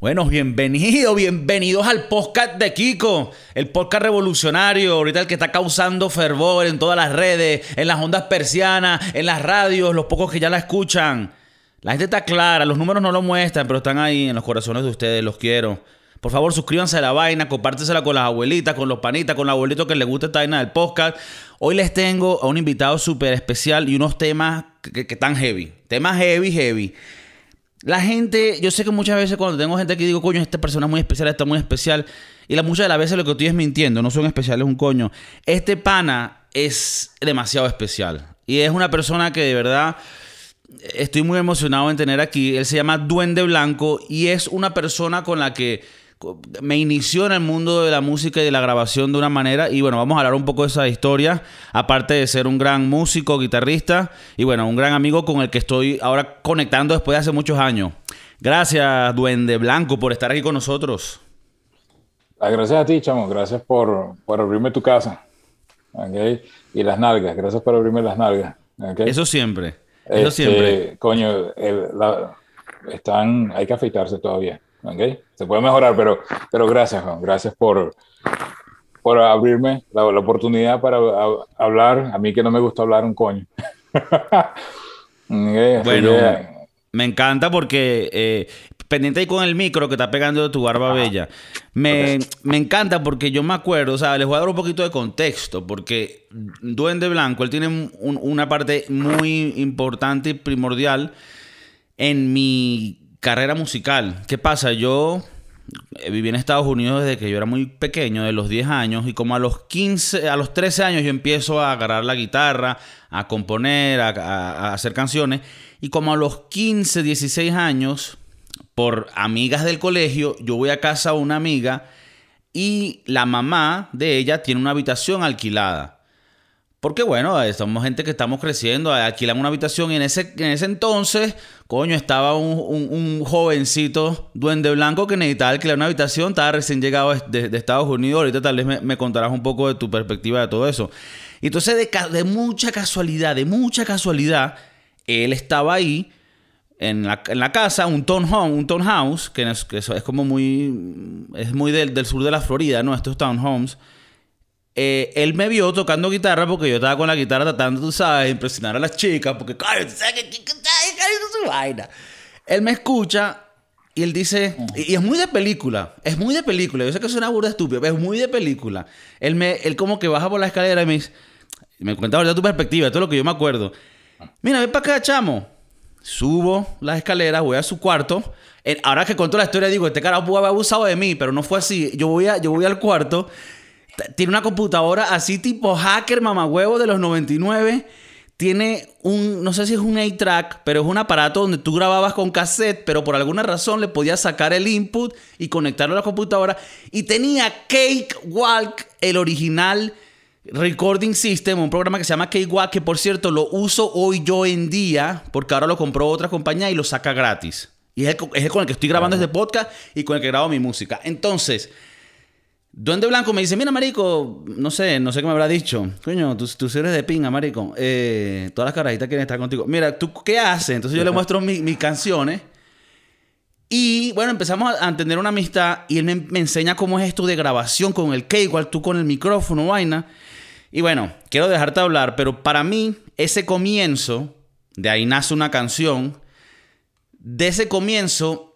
Bueno, bienvenidos, bienvenidos al podcast de Kiko, el podcast revolucionario, ahorita el que está causando fervor en todas las redes, en las ondas persianas, en las radios, los pocos que ya la escuchan. La gente está clara, los números no lo muestran, pero están ahí en los corazones de ustedes, los quiero. Por favor, suscríbanse a la vaina, compártesela con las abuelitas, con los panitas, con los abuelitos que les gusta esta vaina del podcast. Hoy les tengo a un invitado súper especial y unos temas que, que están heavy. Temas heavy, heavy. La gente, yo sé que muchas veces cuando tengo gente que digo, coño, esta persona es muy especial, está muy especial, y la muchas de las veces lo que estoy es mintiendo, no son especiales un coño. Este pana es demasiado especial. Y es una persona que de verdad estoy muy emocionado en tener aquí. Él se llama Duende Blanco y es una persona con la que me inició en el mundo de la música y de la grabación de una manera. Y bueno, vamos a hablar un poco de esa historia. Aparte de ser un gran músico, guitarrista y bueno, un gran amigo con el que estoy ahora conectando después de hace muchos años. Gracias, Duende Blanco, por estar aquí con nosotros. Ah, gracias a ti, chamo. Gracias por, por abrirme tu casa. ¿okay? Y las nalgas. Gracias por abrirme las nalgas. ¿okay? Eso siempre. Eso este, siempre. Coño, están, hay que afeitarse todavía. ¿Okay? Se puede mejorar, pero, pero gracias, Juan. Gracias por, por abrirme la, la, oportunidad para hablar. A mí que no me gusta hablar un coño. okay, bueno, me encanta porque eh, pendiente ahí con el micro que está pegando de tu barba bella. Me, me, encanta porque yo me acuerdo, o sea, les voy a dar un poquito de contexto, porque Duende Blanco, él tiene un, una parte muy importante y primordial en mi carrera musical. ¿Qué pasa? Yo eh, viví en Estados Unidos desde que yo era muy pequeño, de los 10 años, y como a los 15, a los 13 años yo empiezo a agarrar la guitarra, a componer, a, a, hacer canciones, y como a los 15, 16 años, por amigas del colegio, yo voy a casa a una amiga y la mamá de ella tiene una habitación alquilada. Porque bueno, somos gente que estamos creciendo, alquilan una habitación y en ese, en ese entonces, coño, estaba un, jovencito duende blanco que necesitaba alquilar una habitación, estaba recién llegado de, Estados Unidos, ahorita tal vez me, me, contarás un poco de tu perspectiva de todo eso. Y entonces de, de mucha casualidad, de mucha casualidad, él estaba ahí en la, casa, un townhome, un townhouse, que es, es como muy, es muy del, del sur de la Florida, ¿no? Estos townhomes eh, él me vio tocando guitarra porque yo estaba con la guitarra tratando, tú sabes, de impresionar a las chicas, porque, claro, ¿sabes qué su vaina? Él me escucha y él dice, y, y, es muy de película, es muy de película, yo sé que es una burda estúpida, pero es muy de película. Él, me, él como que baja por la escalera y me dice, me cuenta ahorita tu perspectiva, es lo que yo me acuerdo. Mira, ven para acá, chamo. Subo las escaleras, voy a su cuarto. Ahora que cuento la historia, digo, este carajo pudo haber abusado de mí, pero no fue así. Yo voy, a, yo voy al cuarto tiene una computadora así tipo hacker mamagüevo de los 99. Tiene un, no sé si es un A-Track, pero es un aparato donde tú grababas con cassette, pero por alguna razón le podías sacar el input y conectarlo a la computadora. Y tenía Cakewalk, el original Recording System, un programa que se llama Cakewalk, que por cierto lo uso hoy yo en día, porque ahora lo compró otra compañía y lo saca gratis. Y es el, es el con el que estoy grabando este podcast y con el que grabo mi música. Entonces, Duende Blanco me dice, mira, marico, no sé, no sé qué me habrá dicho. Coño, tú, tú eres de pinga, marico. Eh, todas las carajitas quieren estar contigo. Mira, ¿tú qué haces? Entonces yo le muestro mis mi canciones. Y bueno, empezamos a, entender una amistad y él me, me, enseña cómo es esto de grabación con el K, igual tú con el micrófono, vaina. Y bueno, quiero dejarte hablar, pero para mí ese comienzo, de ahí nace una canción, de ese comienzo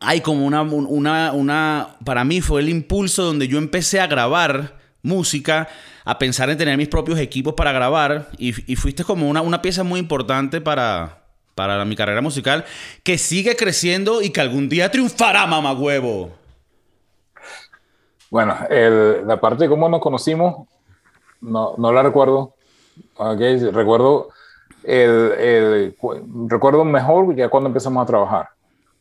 hay como una, una, una, para mí fue el impulso donde yo empecé a grabar música, a pensar en tener mis propios equipos para grabar y, fuiste como una, una, pieza muy importante para, para mi carrera musical que sigue creciendo y que algún día triunfará, mamá huevo. Bueno, el, la parte de cómo nos conocimos, no, no la recuerdo. Recuerdo el, el, recuerdo mejor ya cuando empezamos a trabajar.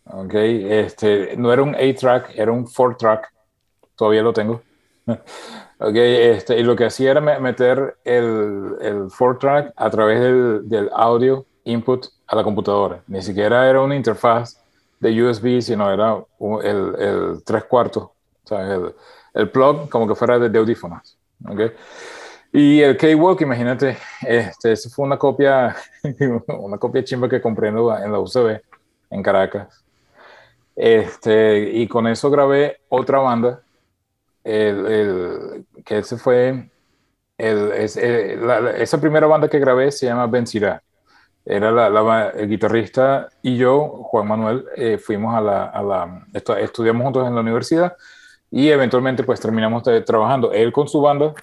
Ok, este, no era un A-track, era un 4-track, todavía lo tengo. ok, este, y lo que hacía era meter el, el 4-track a través del, del, audio input a la computadora. Ni siquiera era una interfaz de USB, sino era el, el 3 cuartos, o sea, el, el plug como que fuera de, de audífonos. Okay. Y el K-Walk, imagínate, este, fue una copia, una copia chimba que compré en la UCB en Caracas. Este, y con eso grabé otra banda, el, el, que ese fue, el, es, eh, la, esa primera banda que grabé se llama Benzirá. Era la, la, el guitarrista y yo, Juan Manuel, eh, fuimos a la, a la estudiamos juntos en la universidad y eventualmente pues terminamos trabajando, él con su banda,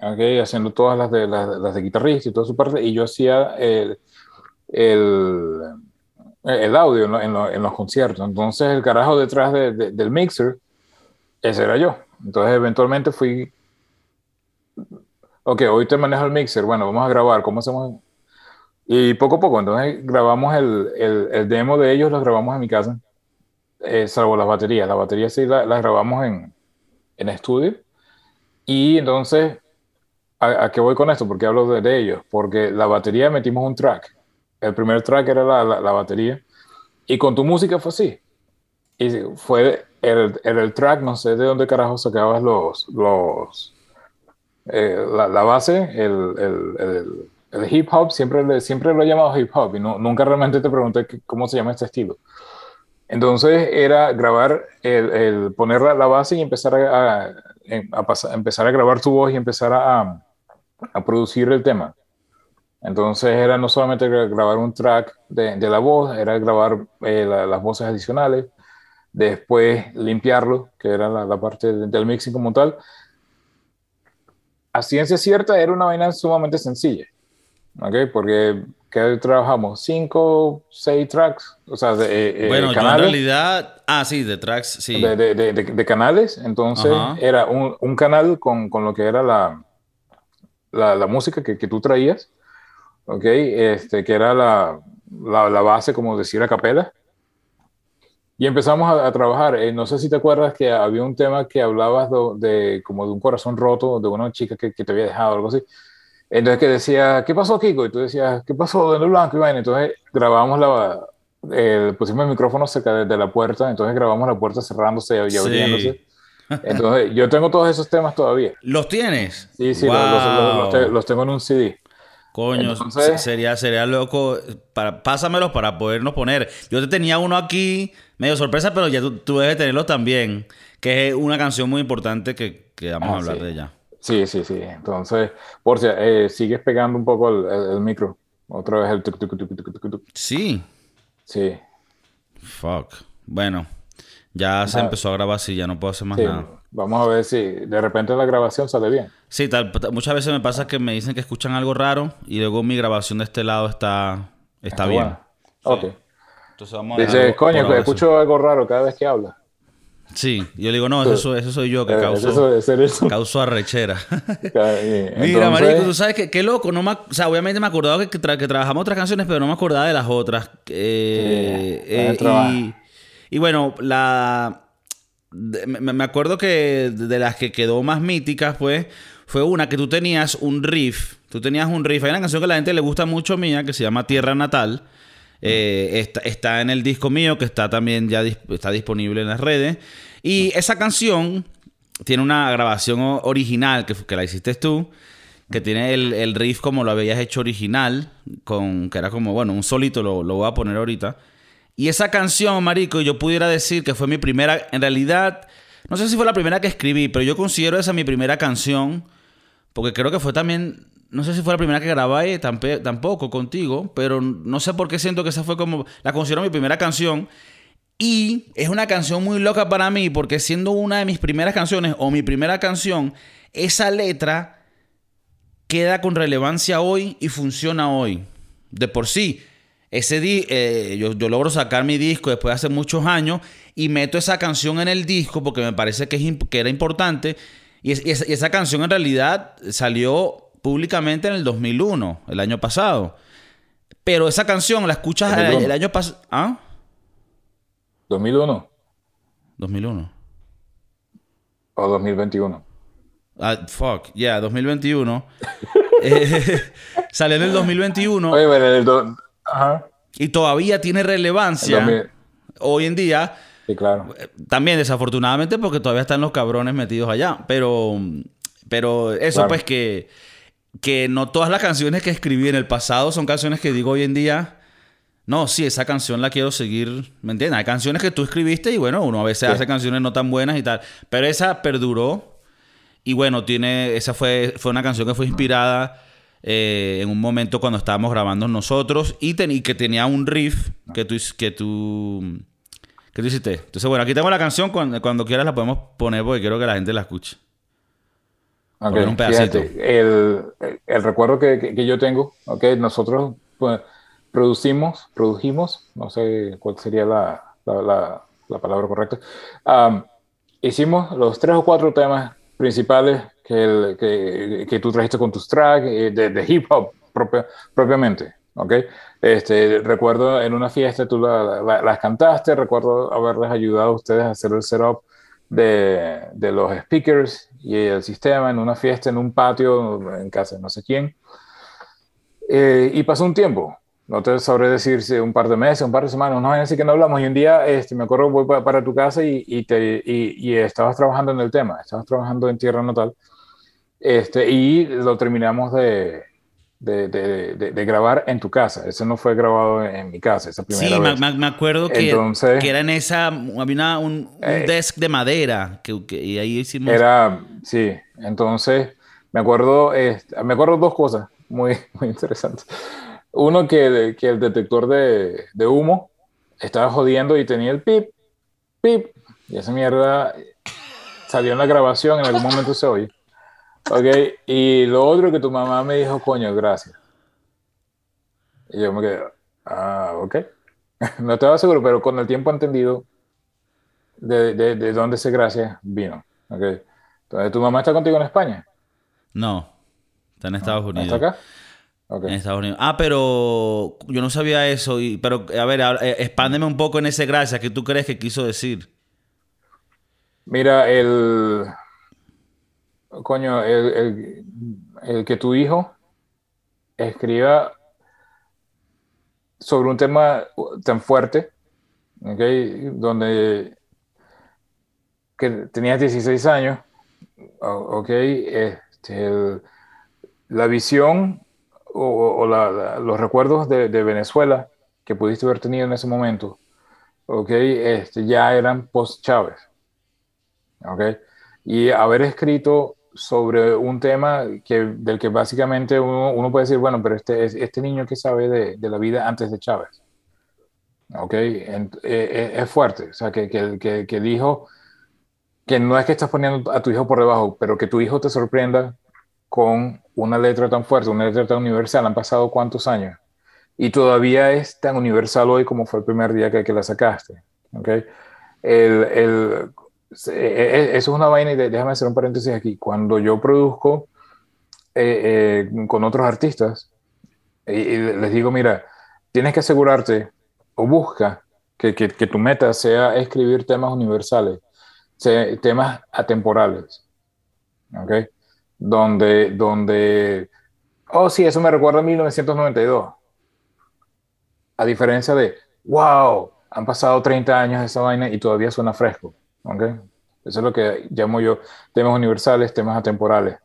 okay, haciendo todas las de, las, las de guitarrista y toda su parte, y yo hacía el, el, el audio en, los conciertos. Entonces el carajo detrás de, del mixer, ese era yo. Entonces eventualmente fui, ok, hoy te manejo el mixer, bueno, vamos a grabar, ¿cómo hacemos? Y poco a poco, entonces grabamos el, el, el demo de ellos, lo grabamos en mi casa, eh, salvo las baterías. Las baterías sí las, grabamos en, en estudio. Y entonces, ¿a, qué voy con esto? Porque hablo de, ellos. Porque la batería metimos un track. El primer track era la, la, batería. Y con tu música fue así. Y fue el, el, el track, no sé de dónde carajo sacabas los, los, eh, la, la, base, el, el, hip hop, siempre, siempre lo he llamado hip hop y no, nunca realmente te pregunté cómo se llama este estilo. Entonces era grabar, el, poner la, base y empezar a, a, a empezar a grabar tu voz y empezar a, a, producir el tema. Entonces era no solamente grabar un track de, de la voz, era grabar eh, las voces adicionales, después limpiarlo, que era la, la parte del mixing como tal. A ciencia cierta era una vaina sumamente sencilla, ¿ok? Porque que trabajamos cinco, seis tracks, o sea, de, eh, eh bueno, canales, yo en realidad, ah, sí, de tracks, sí, de, de, de, de canales, entonces Ajá. era un, un, canal con, con, lo que era la, la, la música que, que, tú traías, ok, este, que era la, la, la base, como decir, a capela, y empezamos a, a trabajar. Eh, no sé si te acuerdas que había un tema que hablabas de, como de un corazón roto, de una chica que, que te había dejado, algo así. Entonces que decía, ¿qué pasó, Kiko? Y tú decías, ¿qué pasó, de Blanco? Y bueno, entonces grabamos la, eh, pusimos el micrófono cerca de, de, la puerta, entonces grabamos la puerta cerrándose y abriéndose. Sí. Entonces, yo tengo todos esos temas todavía. ¿Los tienes? Sí, sí, wow. los, los, los, los, tengo en un CD. Coño, Entonces, sería, sería loco. Para, pásamelos para podernos poner. Yo te tenía uno aquí, medio sorpresa, pero ya tú, tú debes tenerlo también. Que es una canción muy importante que, que vamos ah, a hablar sí. de ella. Sí, sí, sí. Entonces, por si eh, sigues pegando un poco el, el, el, micro. Otra vez el tuc, tuc, tuc, tuc, tuc, tuc. Sí. Sí. Fuck. Bueno, ya se empezó a grabar así, ya no puedo hacer más sí. nada. Vamos a ver si de repente la grabación sale bien. Sí, tal, muchas veces me pasa que me dicen que escuchan algo raro y luego mi grabación de este lado está, está, está bien. Ok. Entonces vamos a Dice, coño, que escucho algo raro cada vez que habla. Sí, yo le digo, no, eso, eso soy yo que eh, causo, eso, eso. causo arrechera. Entonces... Mira, marico, tú sabes que qué loco, no me, o sea, obviamente me acordaba que, tra que, trabajamos otras canciones, pero no me acordaba de las otras. Eh, eh, y, bueno, la me, me, acuerdo que de las que quedó más míticas, pues, fue una que tú tenías un riff, tú tenías un riff, hay una canción que a la gente le gusta mucho mía que se llama Tierra Natal. Eh, está, está, en el disco mío, que está también ya está disponible en las redes. Y esa canción tiene una grabación original que, que la hiciste tú, que tiene el, el, riff como lo habías hecho original, con, que era como, bueno, un solito, lo, lo voy a poner ahorita. Y esa canción, Marico, yo pudiera decir que fue mi primera, en realidad, no sé si fue la primera que escribí, pero yo considero esa mi primera canción, porque creo que fue también no sé si fue la primera que grabé tampoco contigo, pero no sé por qué siento que esa fue como, la considero mi primera canción. Y es una canción muy loca para mí porque siendo una de mis primeras canciones o mi primera canción, esa letra queda con relevancia hoy y funciona hoy. De por sí, ese di eh, yo, yo, logro sacar mi disco después de hace muchos años y meto esa canción en el disco porque me parece que, es, que era importante. Y, es, y, esa, y esa canción en realidad salió públicamente en el 2001, el año pasado. Pero esa canción la escuchas 2001. el, año pasado. ¿Ah? 2001. 2001. O 2021. Ah, fuck, yeah, 2021. eh, salió en el 2021. Oye, bueno, en el do... Ajá. Y todavía tiene relevancia 2000... hoy en día. Sí, claro. También, desafortunadamente, porque todavía están los cabrones metidos allá. Pero, pero eso, claro. pues que que no todas las canciones que escribí en el pasado son canciones que digo hoy en día, no, sí, esa canción la quiero seguir, ¿me entiendes? Hay canciones que tú escribiste y bueno, uno a veces hace canciones no tan buenas y tal, pero esa perduró y bueno, tiene, esa fue, fue una canción que fue inspirada eh, en un momento cuando estábamos grabando nosotros y, que tenía un riff que tú, que tú, que tú hiciste. Entonces, bueno, aquí tengo la canción, cuando, cuando quieras la podemos poner porque quiero que la gente la escuche. un pedacito. el, el, recuerdo que, que, yo tengo, ok, nosotros pues, producimos, produjimos, no sé cuál sería la, la, la, palabra correcta, hicimos los tres o cuatro temas principales que, que, que tú trajiste con tus tracks eh, de, de, hip hop propiamente, ¿ok? Este, recuerdo en una fiesta tú las cantaste, recuerdo haberles ayudado a ustedes a hacer el setup de, de los speakers y el sistema en una fiesta, en un patio, en casa de no sé quién. Eh, y pasó un tiempo, no te sabré decir si un par de meses, un par de semanas, no así que no hablamos. Y un día, este, me acuerdo, voy para, tu casa y, y, te, y, y, estabas trabajando en el tema, estabas trabajando en Tierra Natal. Este, y lo terminamos de, de, de, de, grabar en tu casa. Eso no fue grabado en, mi casa, esa primera sí, vez. Me, me acuerdo que, Entonces, que era en esa, había un, un eh, desk de madera que, y ahí hicimos... Era, sí, entonces me acuerdo, este, me acuerdo dos cosas muy, muy interesantes. Uno que, que el detector de, de, humo estaba jodiendo y tenía el pip, pip, y esa mierda salió en la grabación, en algún momento se oye. Ok, y lo otro que tu mamá me dijo, coño, gracias. Y yo me quedé, ah, ok. no estaba seguro, pero con el tiempo entendido de, de, de dónde ese gracias vino. Ok. Entonces, ¿tu mamá está contigo en España? No, está en Estados Unidos. ¿Está acá? En Estados Unidos. Ah, pero yo no sabía eso. Y, pero, a ver, eh, expándeme un poco en ese gracias. ¿Qué tú crees que quiso decir? Mira, el. Coño, el, el, que tu hijo escriba sobre un tema tan fuerte, ¿ok? Donde que tenías 16 años, ¿ok? Este, la visión o, los recuerdos de, Venezuela que pudiste haber tenido en ese momento, ¿ok? Este, ya eran post-Chávez, ¿ok? Y haber escrito sobre un tema que, del que básicamente uno, puede decir, bueno, pero este, este niño que sabe de, de la vida antes de Chávez, ¿ok? Eh, eh, es fuerte, o sea, que, que, que dijo que no es que estás poniendo a tu hijo por debajo, pero que tu hijo te sorprenda con una letra tan fuerte, una letra tan universal. Han pasado cuántos años y todavía es tan universal hoy como fue el primer día que, que la sacaste. ¿okay? El, el, eso es una vaina y déjame hacer un paréntesis aquí. Cuando yo produzco eh, eh, con otros artistas y, les digo, mira, tienes que asegurarte o busca que, que, tu meta sea escribir temas universales, temas atemporales. ¿okay? donde, donde, oh sí, eso me recuerda a 1992. A diferencia de, wow, han pasado 30 años de esa vaina y todavía suena fresco. ¿Okay? Eso es lo que llamo yo temas universales, temas atemporales.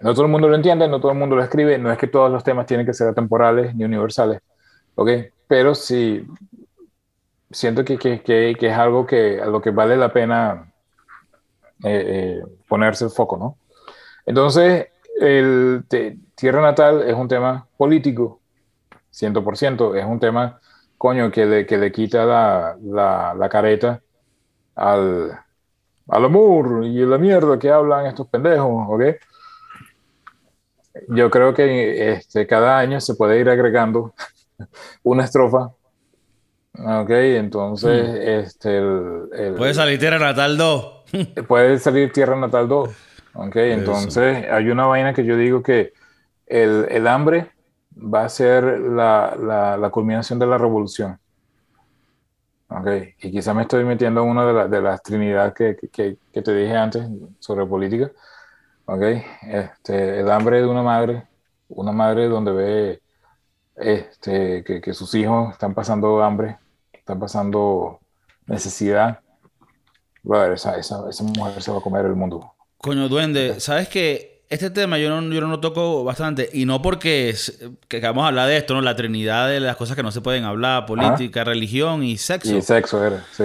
No todo el mundo lo entiende, no todo el mundo lo escribe, no es que todos los temas tienen que ser atemporales ni universales, ¿ok? Pero sí, siento que, que, que, que es algo que, a lo que vale la pena eh, eh, ponerse el foco, ¿no? Entonces, el Tierra Natal es un tema político, 100%, es un tema, coño, que le, que le quita la, la, la careta al, al amor y la mierda que hablan estos pendejos, ¿ok? Yo creo que este, cada año se puede ir agregando una estrofa, ¿ok? Entonces, hmm. este, el, puede salir Tierra Natal 2. puede salir Tierra Natal 2. Ok, entonces hay una vaina que yo digo que el, el hambre va a ser la, la, la, culminación de la revolución. Ok, y quizá me estoy metiendo en una de, de las trinidades que, que, que, te dije antes sobre política. Ok, este, el hambre de una madre, una madre donde ve este, que, que sus hijos están pasando hambre, están pasando necesidad. Bueno, esa, esa, esa mujer se va a comer el mundo. Coño, duende, ¿sabes qué? Este tema yo no, yo no lo toco bastante. Y no porque es, que vamos a hablar de esto, ¿no? La trinidad de las cosas que no se pueden hablar: política, religión y sexo. Y sexo era, sí.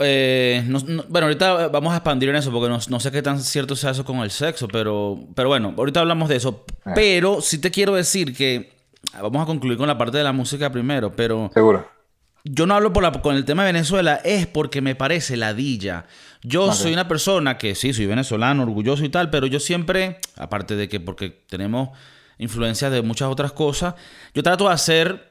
Eh, bueno, ahorita vamos a expandir en eso porque no, sé qué tan cierto sea eso con el sexo, pero, pero bueno, ahorita hablamos de eso. Eh. Pero sí te quiero decir que vamos a concluir con la parte de la música primero, pero... Seguro. Yo no hablo por la, con el tema de Venezuela, es porque me parece ladilla. Yo soy una persona que sí, soy venezolano, orgulloso y tal, pero yo siempre, aparte de que porque tenemos influencias de muchas otras cosas, yo trato de hacer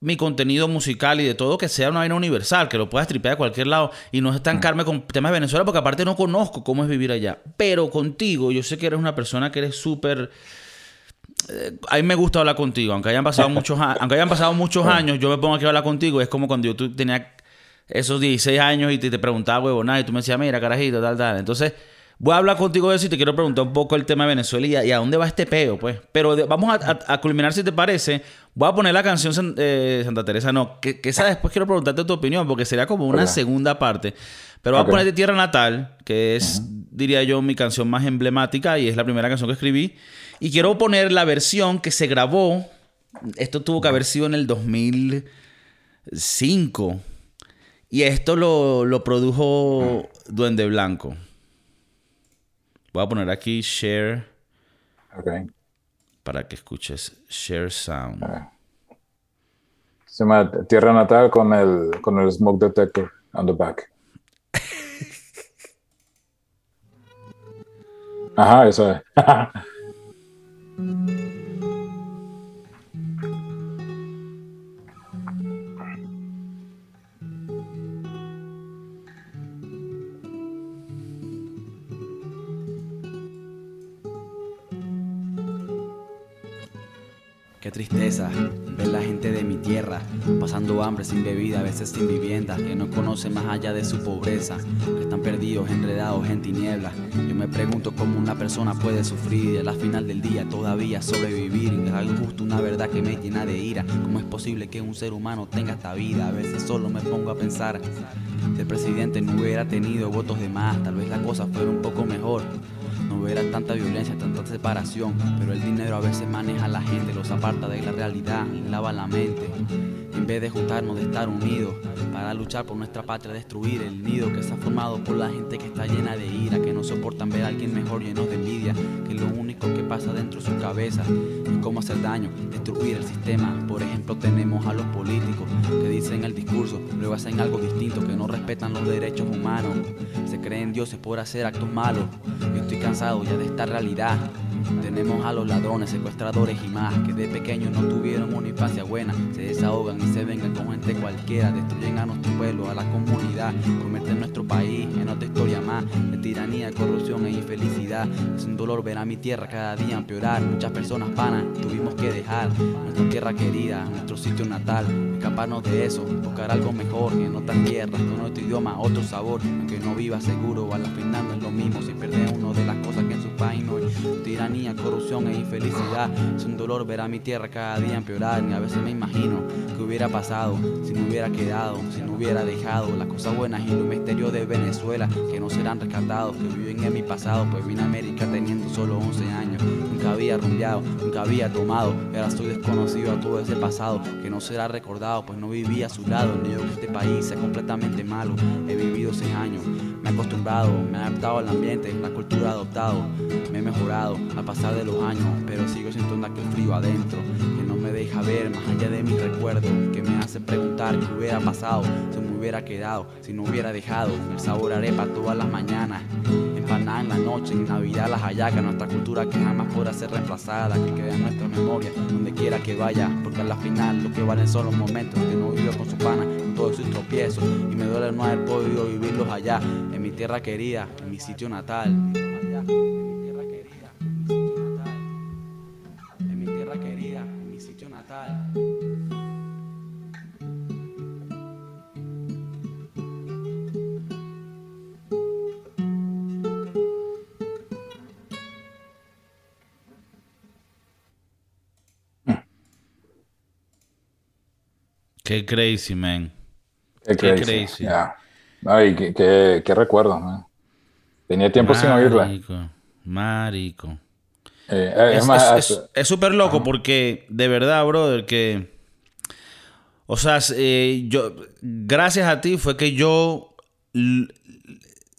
mi contenido musical y de todo que sea una vaina universal, que lo puedas tripear de cualquier lado y no estancarme con temas de Venezuela, porque aparte no conozco cómo es vivir allá. Pero contigo, yo sé que eres una persona que eres súper... Eh, a mí me gusta hablar contigo, aunque hayan pasado muchos, aunque hayan pasado muchos años, yo me pongo aquí a hablar contigo. Es como cuando yo tenía esos 16 años y te, te preguntaba, huevo, nada, y tú me decías, mira, carajito, tal, tal. Entonces, Voy a hablar contigo de eso y te quiero preguntar un poco el tema de Venezuela y a, dónde va este peo, pues. Pero vamos a, culminar, si te parece. Voy a poner la canción eh, Santa Teresa, no, que, esa después quiero preguntarte tu opinión, porque sería como una segunda parte. Pero voy a poner de Tierra Natal, que es, diría yo, mi canción más emblemática y es la primera canción que escribí. Y quiero poner la versión que se grabó. Esto tuvo que haber sido en el 2005. Y esto lo, lo produjo Duende Blanco. Voy a poner aquí share. Okay. Para que escuches share sound. Se llama Tierra Natal con el, con el smoke detector on the back. Ajá, eso es. Qué tristeza la gente de mi tierra pasando hambre sin bebida, a veces sin vivienda, que no conocen más allá de su pobreza, que están perdidos, enredados en tinieblas. Yo me pregunto cómo una persona puede sufrir y a la final del día todavía sobrevivir. Es algo justo, una verdad que me llena de ira. ¿Cómo es posible que un ser humano tenga esta vida? A veces solo me pongo a pensar, si el presidente no hubiera tenido votos de más, tal vez la cosa fuera un poco mejor. No hubiera tanta violencia, tanta separación, pero el dinero a veces maneja a la gente, los aparta de la realidad, lava la mente. En vez de juntarnos, de estar unidos, para luchar por nuestra patria, destruir el nido que se ha formado por la gente que está llena de ira, que no soportan ver a alguien mejor lleno de envidia, que lo único que pasa dentro de su cabeza es cómo hacer daño, destruir el sistema. Por ejemplo, tenemos a los políticos que dicen el discurso, luego hacen algo distinto, que no respetan los derechos humanos, se creen dioses por hacer actos malos. Yo estoy cansado ya de esta realidad. Tenemos a los ladrones, secuestradores y más que de pequeños no tuvieron una infancia buena. Se desahogan y se vengan con gente cualquiera. Destruyen a nuestro pueblo, a la comunidad. Convierten nuestro país en otra historia más de tiranía, corrupción e infelicidad. Es un dolor ver a mi tierra cada día empeorar. Muchas personas panas tuvimos que dejar nuestra tierra querida, nuestro sitio natal. Escaparnos de eso, buscar algo mejor en otras tierras, con otro idioma, otro sabor. Aunque no viva seguro, a la final es lo mismo si pierde uno de las cosas que en su país no hay. Corrupción e infelicidad. Es un dolor ver a mi tierra cada día empeorar. Y a veces me imagino que hubiera pasado si no hubiera quedado, si no hubiera dejado las cosas buenas y los misterios de Venezuela que no serán rescatados, que viven en mi pasado. Pues vine a América teniendo solo 11 años. Nunca había rumbeado, nunca había tomado. Ahora soy desconocido a todo ese pasado que no será recordado, pues no vivía a su lado. Ni yo que este país sea completamente malo. He vivido 6 años, me he acostumbrado, me he adaptado al ambiente, la cultura adoptado. Me he mejorado al pasar de los años, pero sigo sintiendo aquel frío adentro que no me deja ver más allá de mis recuerdos, que me hace preguntar qué hubiera pasado si me hubiera quedado, si no hubiera dejado el sabor arepa todas las mañanas, empanada en la noche, en Navidad las hallacas, nuestra cultura que jamás podrá ser reemplazada, que quede en nuestra memoria, donde quiera que vaya, porque a la final lo que valen son los momentos que no vivió con su pana, con todos sus tropiezos, y me duele no haber podido vivirlos allá, en mi tierra querida, en mi sitio natal. Qué crazy, man. Qué crazy. Ay, qué, qué, recuerdo, man. Tenía tiempo sin oírla. Marico. Eh, es súper loco porque, de verdad, brother, que... O sea, eh, yo... Gracias a ti fue que yo...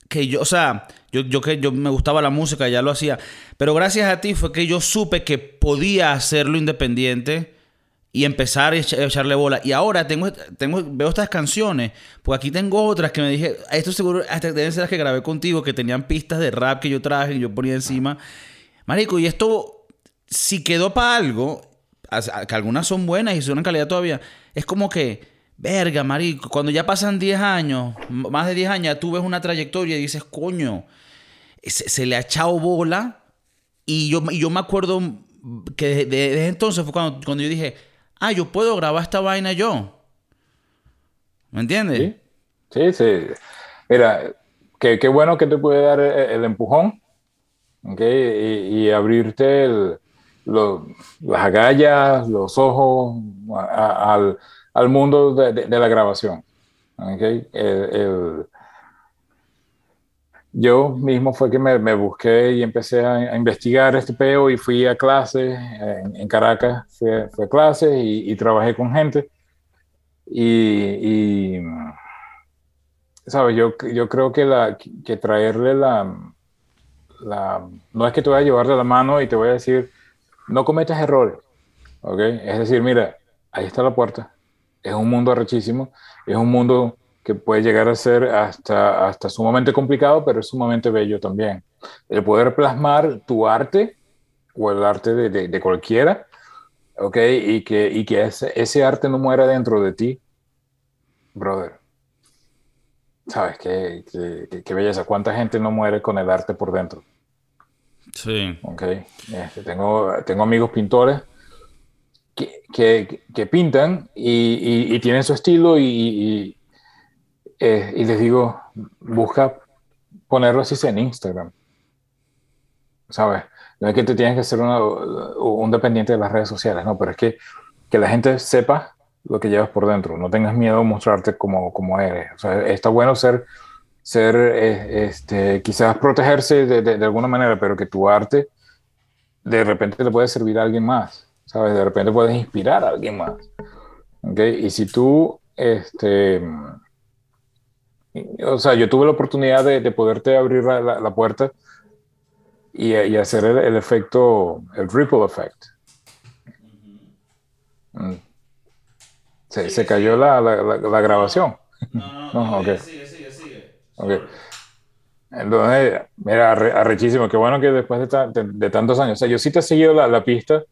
Que yo, o sea, yo, yo que yo me gustaba la música, ya lo hacía. Pero gracias a ti fue que yo supe que podía hacerlo independiente y empezar a echarle bola. Y ahora tengo, tengo, veo estas canciones, pues aquí tengo otras que me dije, esto seguro, hasta deben ser las que grabé contigo, que tenían pistas de rap que yo traje y yo ponía encima. Marico, y esto, si quedó para algo, que algunas son buenas y son en calidad todavía, es como que, verga, marico, cuando ya pasan 10 años, más de 10 años, tú ves una trayectoria y dices, coño, se, le ha echado bola. Y yo, y yo me acuerdo que desde, entonces fue cuando, cuando yo dije, ah, yo puedo grabar esta vaina yo. ¿Me entiendes? Sí, sí. Mira, qué, bueno que te puede dar el, empujón y, abrirte las agallas, los ojos al, mundo de, la grabación. Okay? el, yo mismo fue que me, busqué y empecé a, investigar este peo y fui a clases en, Caracas, fui, a clases y, trabajé con gente. Y, y ¿sabes? Yo, yo creo que, la, que traerle la, No es que te voy a llevar de la mano y te voy a decir, no cometas errores, ¿ok? Es decir, mira, ahí está la puerta. Es un mundo arrechísimo, es un mundo que puede llegar a ser hasta, hasta sumamente complicado, pero es sumamente bello también. El poder plasmar tu arte o el arte de, de, cualquiera, ¿ok? Y que, y que ese, ese, arte no muera dentro de ti, brother. ¿Sabes? Qué, qué, qué, belleza. ¿Cuánta gente no muere con el arte por dentro? Sí. Ok. Este, tengo, tengo amigos pintores que, que, que pintan y, y, y, tienen su estilo y, eh, y les digo, busca ponerlo así en Instagram. ¿Sabes? No es que te tienes que ser un dependiente de las redes sociales, no, pero es que, que la gente sepa lo que llevas por dentro. No tengas miedo a mostrarte como, como eres. O sea, está bueno ser, ser eh, este, quizás protegerse de, de, alguna manera, pero que tu arte de repente le puede servir a alguien más. ¿Sabes? De repente puedes inspirar a alguien más. ¿Okay? Y si tú, este, o sea, yo tuve la oportunidad de, de poderte abrir la, la, puerta y, y hacer el, el, efecto, el ripple effect. Mm. Se, se, cayó la, la, grabación. No, no, no, okay. sigue, sigue, sigue. Okay. Entonces, mira, arrechísimo, qué bueno que después de, de, tantos años, o sea, yo sí te he seguido la, pista,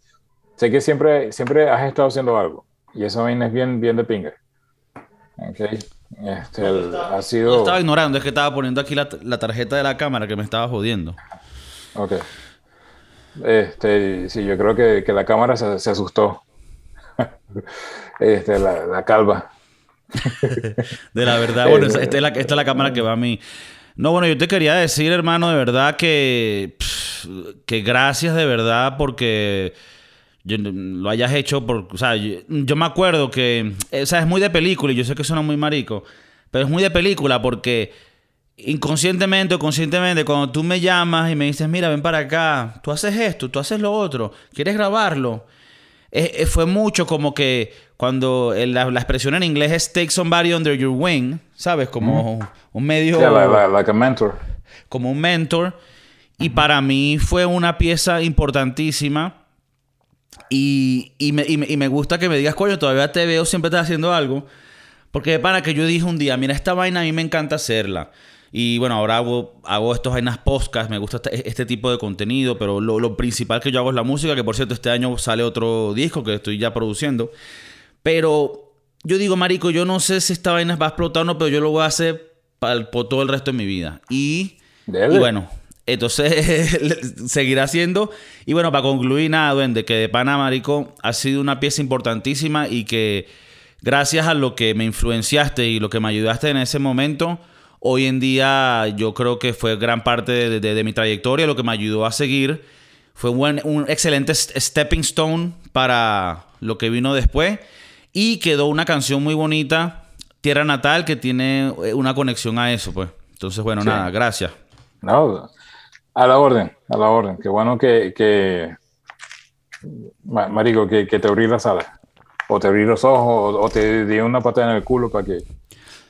sé que siempre, siempre has estado haciendo algo, y eso es bien, bien de pinga. Okay. Este, ha sido... estaba ignorando, es que estaba poniendo aquí la, tarjeta de la cámara que me estaba jodiendo. Ok. Este, sí, yo creo que, que la cámara se, se asustó. este, la, la, calva. de la verdad, bueno, esta, es la, esta es la cámara que va a mí. No, bueno, yo te quería decir, hermano, de verdad que, que gracias de verdad porque lo hayas hecho por... O sea, yo, me acuerdo que... O sea, es muy de película y yo sé que suena muy marico, pero es muy de película porque inconscientemente o conscientemente cuando tú me llamas y me dices, mira, ven para acá, tú haces esto, tú haces lo otro, quieres grabarlo. Fue mucho como que cuando la, expresión en inglés es take somebody under your wing, ¿sabes? Como un medio... like a mentor. Como un mentor. Y para mí fue una pieza importantísima y, y, me, y, me, gusta que me digas, coño, todavía te veo, siempre estás haciendo algo. Porque para que yo dije un día, mira, esta vaina a mí me encanta hacerla. Y bueno, ahora hago, hago estos vainas podcast, me gusta este, este tipo de contenido, pero lo, lo, principal que yo hago es la música, que por cierto este año sale otro disco que estoy ya produciendo. Pero yo digo, Marico, yo no sé si esta vaina va a explotar o no, pero yo lo voy a hacer para, por todo el resto de mi vida. Y, y bueno, entonces, seguirá siendo. Y bueno, para concluir, nada, duende, que de Pana Marico ha sido una pieza importantísima y que gracias a lo que me influenciaste y lo que me ayudaste en ese momento, hoy en día yo creo que fue gran parte de, mi trayectoria, lo que me ayudó a seguir. Fue un, un excelente stepping stone para lo que vino después. Y quedó una canción muy bonita, Tierra Natal, que tiene una conexión a eso, pues. Entonces, bueno, nada, gracias. No, A la orden, a la orden. Qué bueno que, que marico, que, que, te abrí la sala. O te abrí los ojos, o, te di una patada en el culo para que,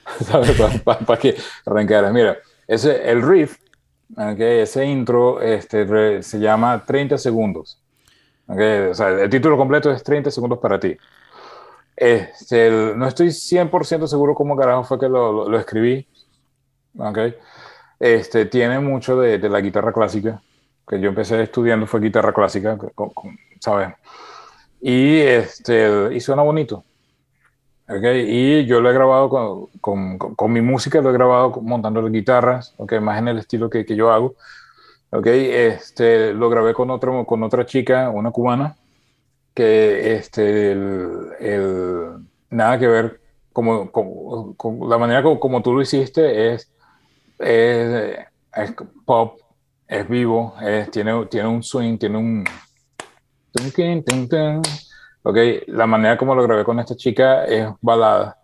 ¿sabes? Para, que arrancaras. Mira, ese, el riff, okay, ese intro este, se llama 30 segundos. Okay, o sea, el título completo es 30 segundos para ti. Este, no estoy 100% seguro cómo carajo fue que lo, lo, escribí. Okay. Este, tiene mucho de, de, la guitarra clásica, que yo empecé estudiando fue guitarra clásica, ¿sabes? Y, este, y suena bonito. Okay. Y yo lo he grabado con, con, con, mi música, lo he grabado montando guitarras, okay, más en el estilo que, que yo hago. Okay. Este, lo grabé con, otro, con otra chica, una cubana, que este, el, nada que ver, como, la manera como, como, tú lo hiciste es, es, pop, es vivo, es, tiene, tiene un swing, tiene un... Okay, la manera como lo grabé con esta chica es balada.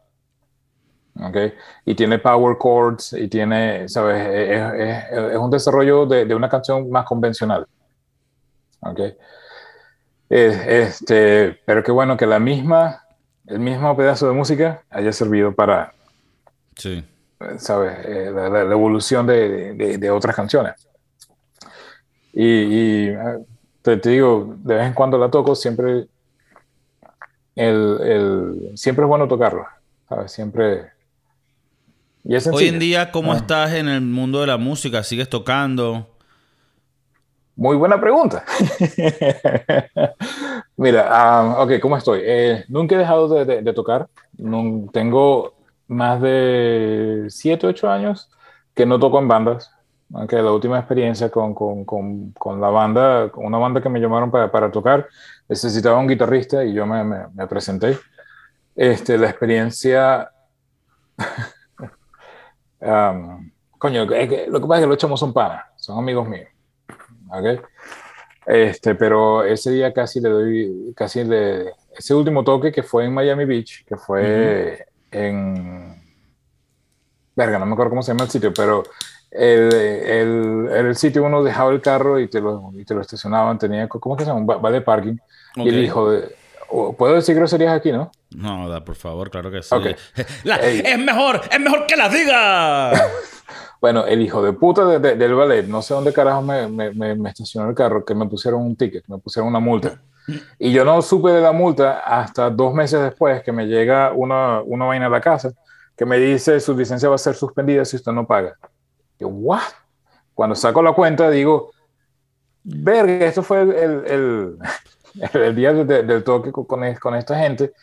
Okay, y tiene power chords y tiene, ¿sabes? Es, es, un desarrollo de, de, una canción más convencional. Okay. Este, pero qué bueno que la misma, el mismo pedazo de música haya servido para, sí. ¿sabes? Eh, la, evolución de, de, otras canciones. Y, ah, te, digo, de vez en cuando la toco, siempre, el, el, siempre es bueno tocarla, ¿sabes? Siempre... Y Hoy en día, ¿cómo ah. estás en el mundo de la música? ¿Sigues tocando? Muy buena pregunta. Mira, ok, ¿cómo estoy? Eh, nunca he dejado de, tocar. No, tengo más de 7, 8 años que no toco en bandas. Aunque la última experiencia con, con, con, con, la banda, una banda que me llamaron para, para tocar, necesitaba un guitarrista y yo me, me, presenté. Este, la experiencia... coño, lo que pasa es que los echamos son panas, son amigos míos. ¿okay? Este, pero ese día casi le doy, casi le, ese último toque que fue en Miami Beach, que fue en, verga, no me acuerdo cómo se llama el sitio, pero el, el, el sitio uno dejaba el carro y te lo, y te lo estacionaban, tenía, ¿cómo que se llama? Un vale parking. Y el hijo de, ¿puedo decir groserías aquí, no? No, da, por favor, claro que sí. es mejor, es mejor que las diga. Bueno, el hijo de puta del ballet, no sé dónde carajo me, me, me, estacionó el carro, que me pusieron un ticket, me pusieron una multa. Y yo no supe de la multa hasta dos meses después que me llega una, una vaina a la casa que me dice su licencia va a ser suspendida si usted no paga. Yo, ¿what? Cuando saco la cuenta digo, verga, esto fue el, el, el, día del toque con, con esta gente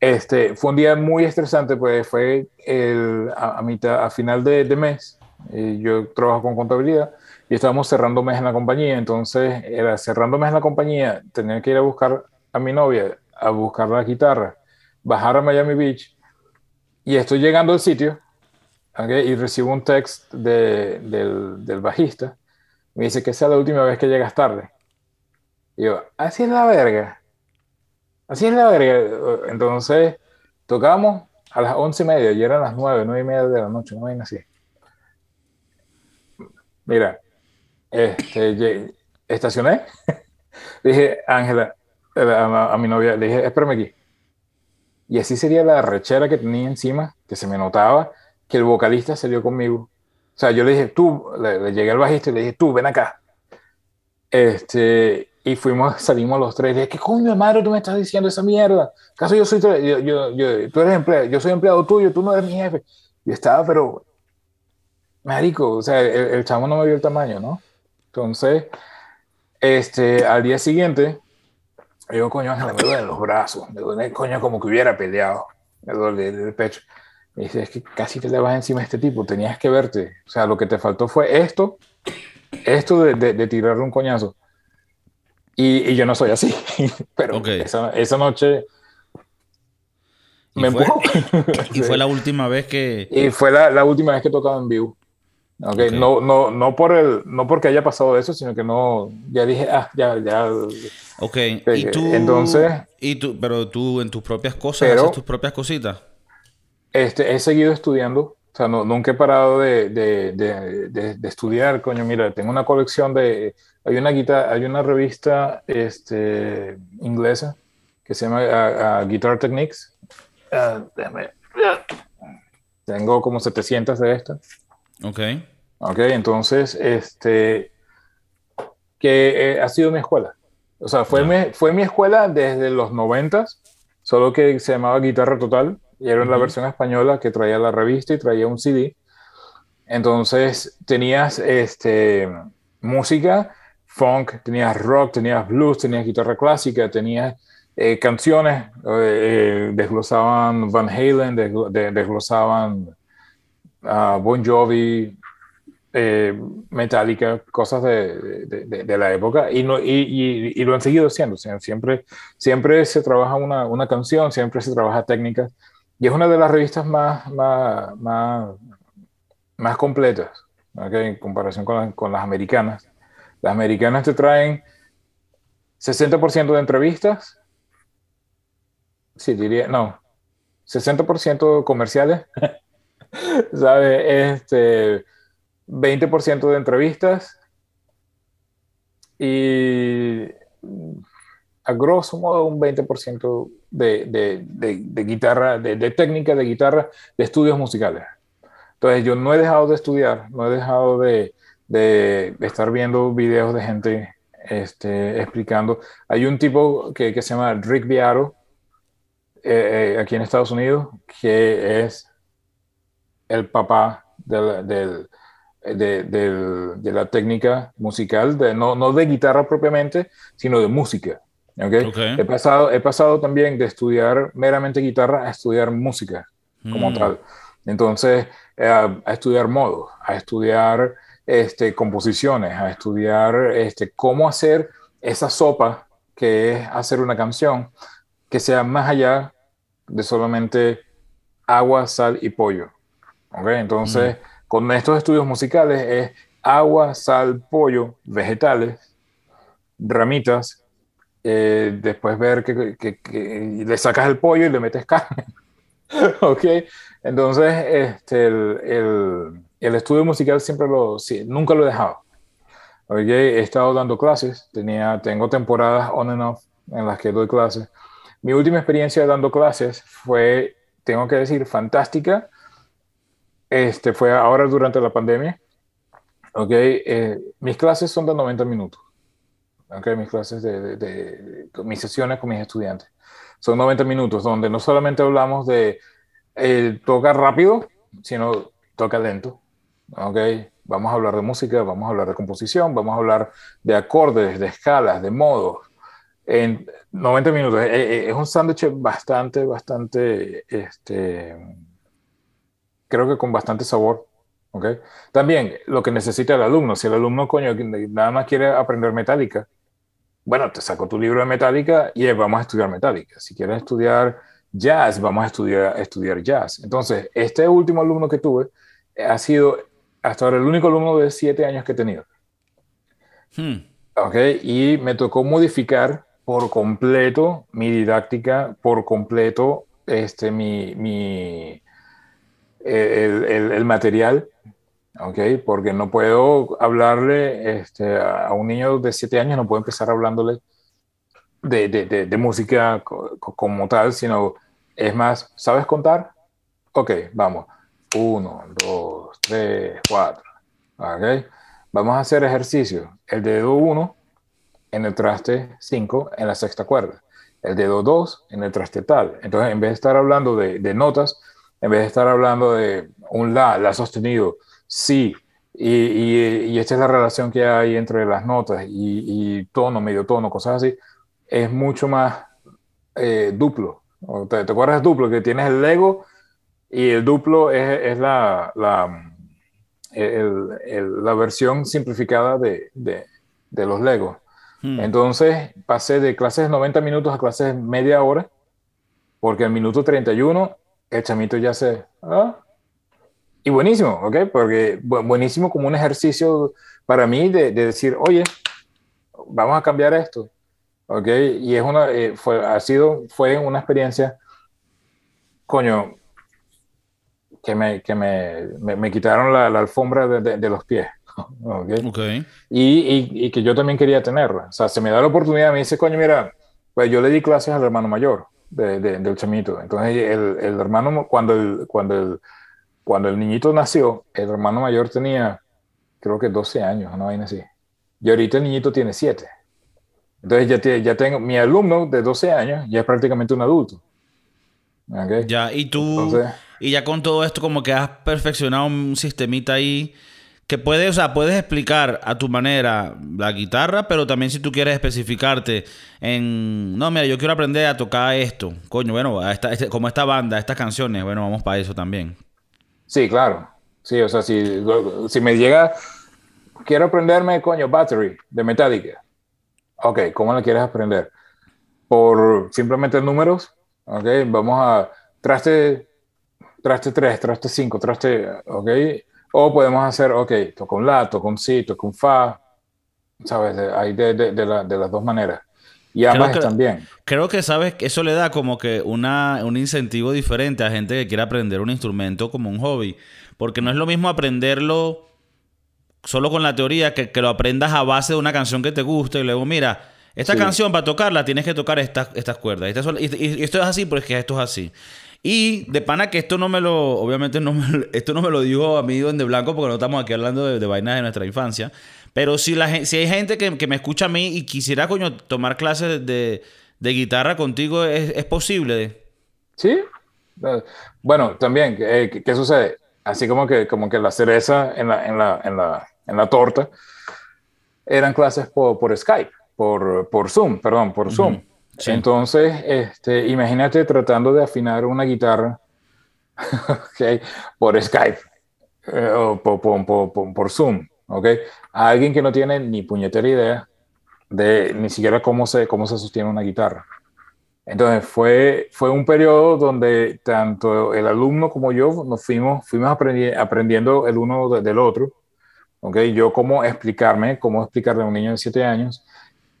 este, fue un día muy estresante, pues fue el, a, mitad, a final de, de mes. Yo trabajo con contabilidad y estábamos cerrando mes en la compañía. Entonces, era cerrando mes en la compañía, tenía que ir a buscar a mi novia, a buscar la guitarra, bajar a Miami Beach. Y estoy llegando al sitio y recibo un text de, del, del, bajista. Me dice que esa es la última vez que llegas tarde. Y yo, así es la verga. Así es la verga. Entonces, tocamos a las once y media y eran las nueve, nueve y media de la noche, no hay así. Mira, este, estacioné, dije, Ángela, a, mi novia, le dije, espérame aquí. Y así sería la rechera que tenía encima, que se me notaba, que el vocalista salió conmigo. O sea, yo le dije, tú, le, le llegué al bajista y le dije, tú, ven acá. Este, y fuimos, salimos los tres. dije, ¿qué coño de madre tú me estás diciendo esa mierda? ¿Caso yo soy, yo, yo, yo, tú eres empleado, yo soy empleado tuyo, tú no eres mi jefe? Y estaba, pero, marico, o sea, el, el chamo no me vio el tamaño, ¿no? Entonces, este, al día siguiente, yo, coño, Ángela, me duelen los brazos, me duele, coño, como que hubiera peleado, me duele el pecho. Es que casi te le vas encima a este tipo, tenías que verte. O sea, lo que te faltó fue esto, esto de, de, de tirarle un coñazo. Y, yo no soy así. Pero esa, esa, noche me fue, y fue la última vez que. Y fue la, la última vez que tocaba en vivo. Okay. No, no, no, por el, no porque haya pasado eso, sino que no. Ya dije, ah, ya, ya. Ok. ¿Y tú, Entonces. ¿Y tú, pero tú en tus propias cosas haces tus propias cositas? Este, he seguido estudiando O sea, no, nunca he parado de, de, de, de, estudiar, coño, mira, tengo una colección de, hay una, guitarra, hay una revista este, inglesa que se llama Guitar Techniques. Uh, tengo como 700 de estas. Ok. Ok, entonces, este, que eh, ha sido mi escuela. O sea, fue, mi, fue mi escuela desde los 90, solo que se llamaba Guitarra Total y era la versión española que traía la revista y traía un CD. Entonces, tenías este, música, funk, tenías rock, tenías blues, tenías guitarra clásica, tenías eh, canciones, eh, desglosaban Van Halen, desglosaban uh, Bon Jovi, eh, Metallica, cosas de, de, de, la época, y, no, y, y, lo han seguido haciendo. Siempre, siempre se trabaja una, una, canción, siempre se trabaja técnicas, y es una de las revistas más, más, más, completas en comparación con, con, las americanas. Las americanas te traen 60% de entrevistas, sí, diría, no, 60% comerciales, ¿sabes? Este 20% de entrevistas y a grosso modo un 20% de, de, de, guitarra, de, técnica de guitarra, de estudios musicales. Entonces yo no he dejado de estudiar, no he dejado de, estar viendo videos de gente este, explicando. Hay un tipo que, que se llama Rick Viaro, eh, eh, aquí en Estados Unidos, que es el papá del, de, la técnica musical, de, no, no, de guitarra propiamente, sino de música. ¿Okay? He, pasado, he pasado también de estudiar meramente guitarra a estudiar música como mm. tal. Entonces, eh, a, estudiar modos, a estudiar este, composiciones, a estudiar este, cómo hacer esa sopa que es hacer una canción que sea más allá de solamente agua, sal y pollo. ¿okay? Entonces, mm con estos estudios musicales es agua, sal, pollo, vegetales, ramitas, eh, después ver que, le sacas el pollo y le metes carne. ok, entonces este, el, estudio musical siempre lo, nunca lo he dejado. Okay, he estado dando clases, tenía, tengo temporadas on and off en las que doy clases. Mi última experiencia dando clases fue, tengo que decir, fantástica, este fue ahora durante la pandemia. Ok, eh, mis clases son de 90 minutos. Ok, mis clases de, de, mis sesiones con mis estudiantes. Son 90 minutos donde no solamente hablamos de eh, tocar rápido, sino toca lento. Ok, vamos a hablar de música, vamos a hablar de composición, vamos a hablar de acordes, de escalas, de modos. En 90 minutos. Eh, es un sándwich bastante, bastante, este, creo que con bastante sabor. ¿okay? También lo que necesita el alumno, si el alumno, coño, nada más quiere aprender metálica, bueno, te saco tu libro de metálica y vamos a estudiar metálica. Si quieres estudiar jazz, vamos a estudiar, estudiar jazz. Entonces, este último alumno que tuve ha sido hasta ahora el único alumno de siete años que he tenido. Hmm. ¿Ok? Y me tocó modificar por completo mi didáctica, por completo este, mi, mi, el, el, material, ¿ok? Porque no puedo hablarle este, a un niño de 7 años, no puedo empezar hablándole de, de, de, música como tal, sino es más, ¿sabes contar? Ok, vamos. 1, 2, 3, 4. ¿Ok? Vamos a hacer ejercicio. El dedo 1 en el traste 5 en la sexta cuerda. El dedo 2 en el traste tal. Entonces, en vez de estar hablando de, de notas, en vez de estar hablando de un la, la sostenido, sí, y, y, esta es la relación que hay entre las notas y, tono, medio tono, cosas así, es mucho más eh, duplo. ¿Te, ¿Te, acuerdas duplo? Que tienes el Lego y el duplo es, es la, la, el, la, versión simplificada de, de, de los Legos. Hmm. Entonces pasé de clases de 90 minutos a clases de media hora, porque al minuto 31 el chamito ya se... ¿ah? Y buenísimo, ¿ok? Porque buenísimo como un ejercicio para mí de, decir, oye, vamos a cambiar esto, ¿ok? Y es una, eh, fue, ha sido, fue una experiencia, coño, que me, que me, me, quitaron la, la alfombra de, de, los pies. okay. Y, y, y, que yo también quería tenerla. O sea, se me da la oportunidad, me dice, coño, mira, pues yo le di clases al hermano mayor de, del chamito. Entonces, el, el, hermano, cuando el, cuando, el, cuando el niñito nació, el hermano mayor tenía, creo que 12 años, no vaina así. Y ahorita el niñito tiene 7. Entonces ya, ya tengo, mi alumno de 12 años ya es prácticamente un adulto. Ya, y tú, y ya con todo esto como que has perfeccionado un sistemita ahí que puedes, o sea, puedes explicar a tu manera la guitarra, pero también si tú quieres especificarte en, no, mira, yo quiero aprender a tocar esto, coño, bueno, esta, este, como esta banda, estas canciones, bueno, vamos para eso también. Sí, claro. Sí, o sea, si, si me llega, quiero aprenderme, coño, Battery de Metallica. Ok, ¿cómo la quieres aprender? ¿Por simplemente números? Ok, vamos a traste, traste 3, traste 5, traste, ok. O podemos hacer, ok, toco un La, toco un Si, toco un Fa, ¿sabes? Hay de, de, de, la, de las dos maneras. Y ambas creo están bien. Creo que, ¿sabes? Eso le da como que una, un incentivo diferente a gente que quiere aprender un instrumento como un hobby. Porque no es lo mismo aprenderlo solo con la teoría que, que lo aprendas a base de una canción que te guste y luego, mira, esta canción para tocarla tienes que tocar estas, estas cuerdas. Y, esto es así porque esto es así. Y de pana que esto no me lo, obviamente no me, esto no me lo dijo a mí de blanco porque no estamos aquí hablando de, vainas de nuestra infancia. Pero si, la, si hay gente que, me escucha a mí y quisiera, coño, tomar clases de, guitarra contigo, ¿es, posible? Sí. Bueno, también, ¿qué, qué sucede? Así como que, como que la cereza en la, en la, en la, en la torta eran clases por, por Skype, por, por Zoom, perdón, por Zoom. Entonces, este, imagínate tratando de afinar una guitarra okay, por Skype eh, o por, por, por, Zoom, ¿ok? A alguien que no tiene ni puñetera idea de ni siquiera cómo se, cómo se sostiene una guitarra. Entonces, fue, fue un periodo donde tanto el alumno como yo nos fuimos, fuimos aprendiendo el uno del otro, ¿ok? Yo cómo explicarme, cómo explicarle a un niño de 7 años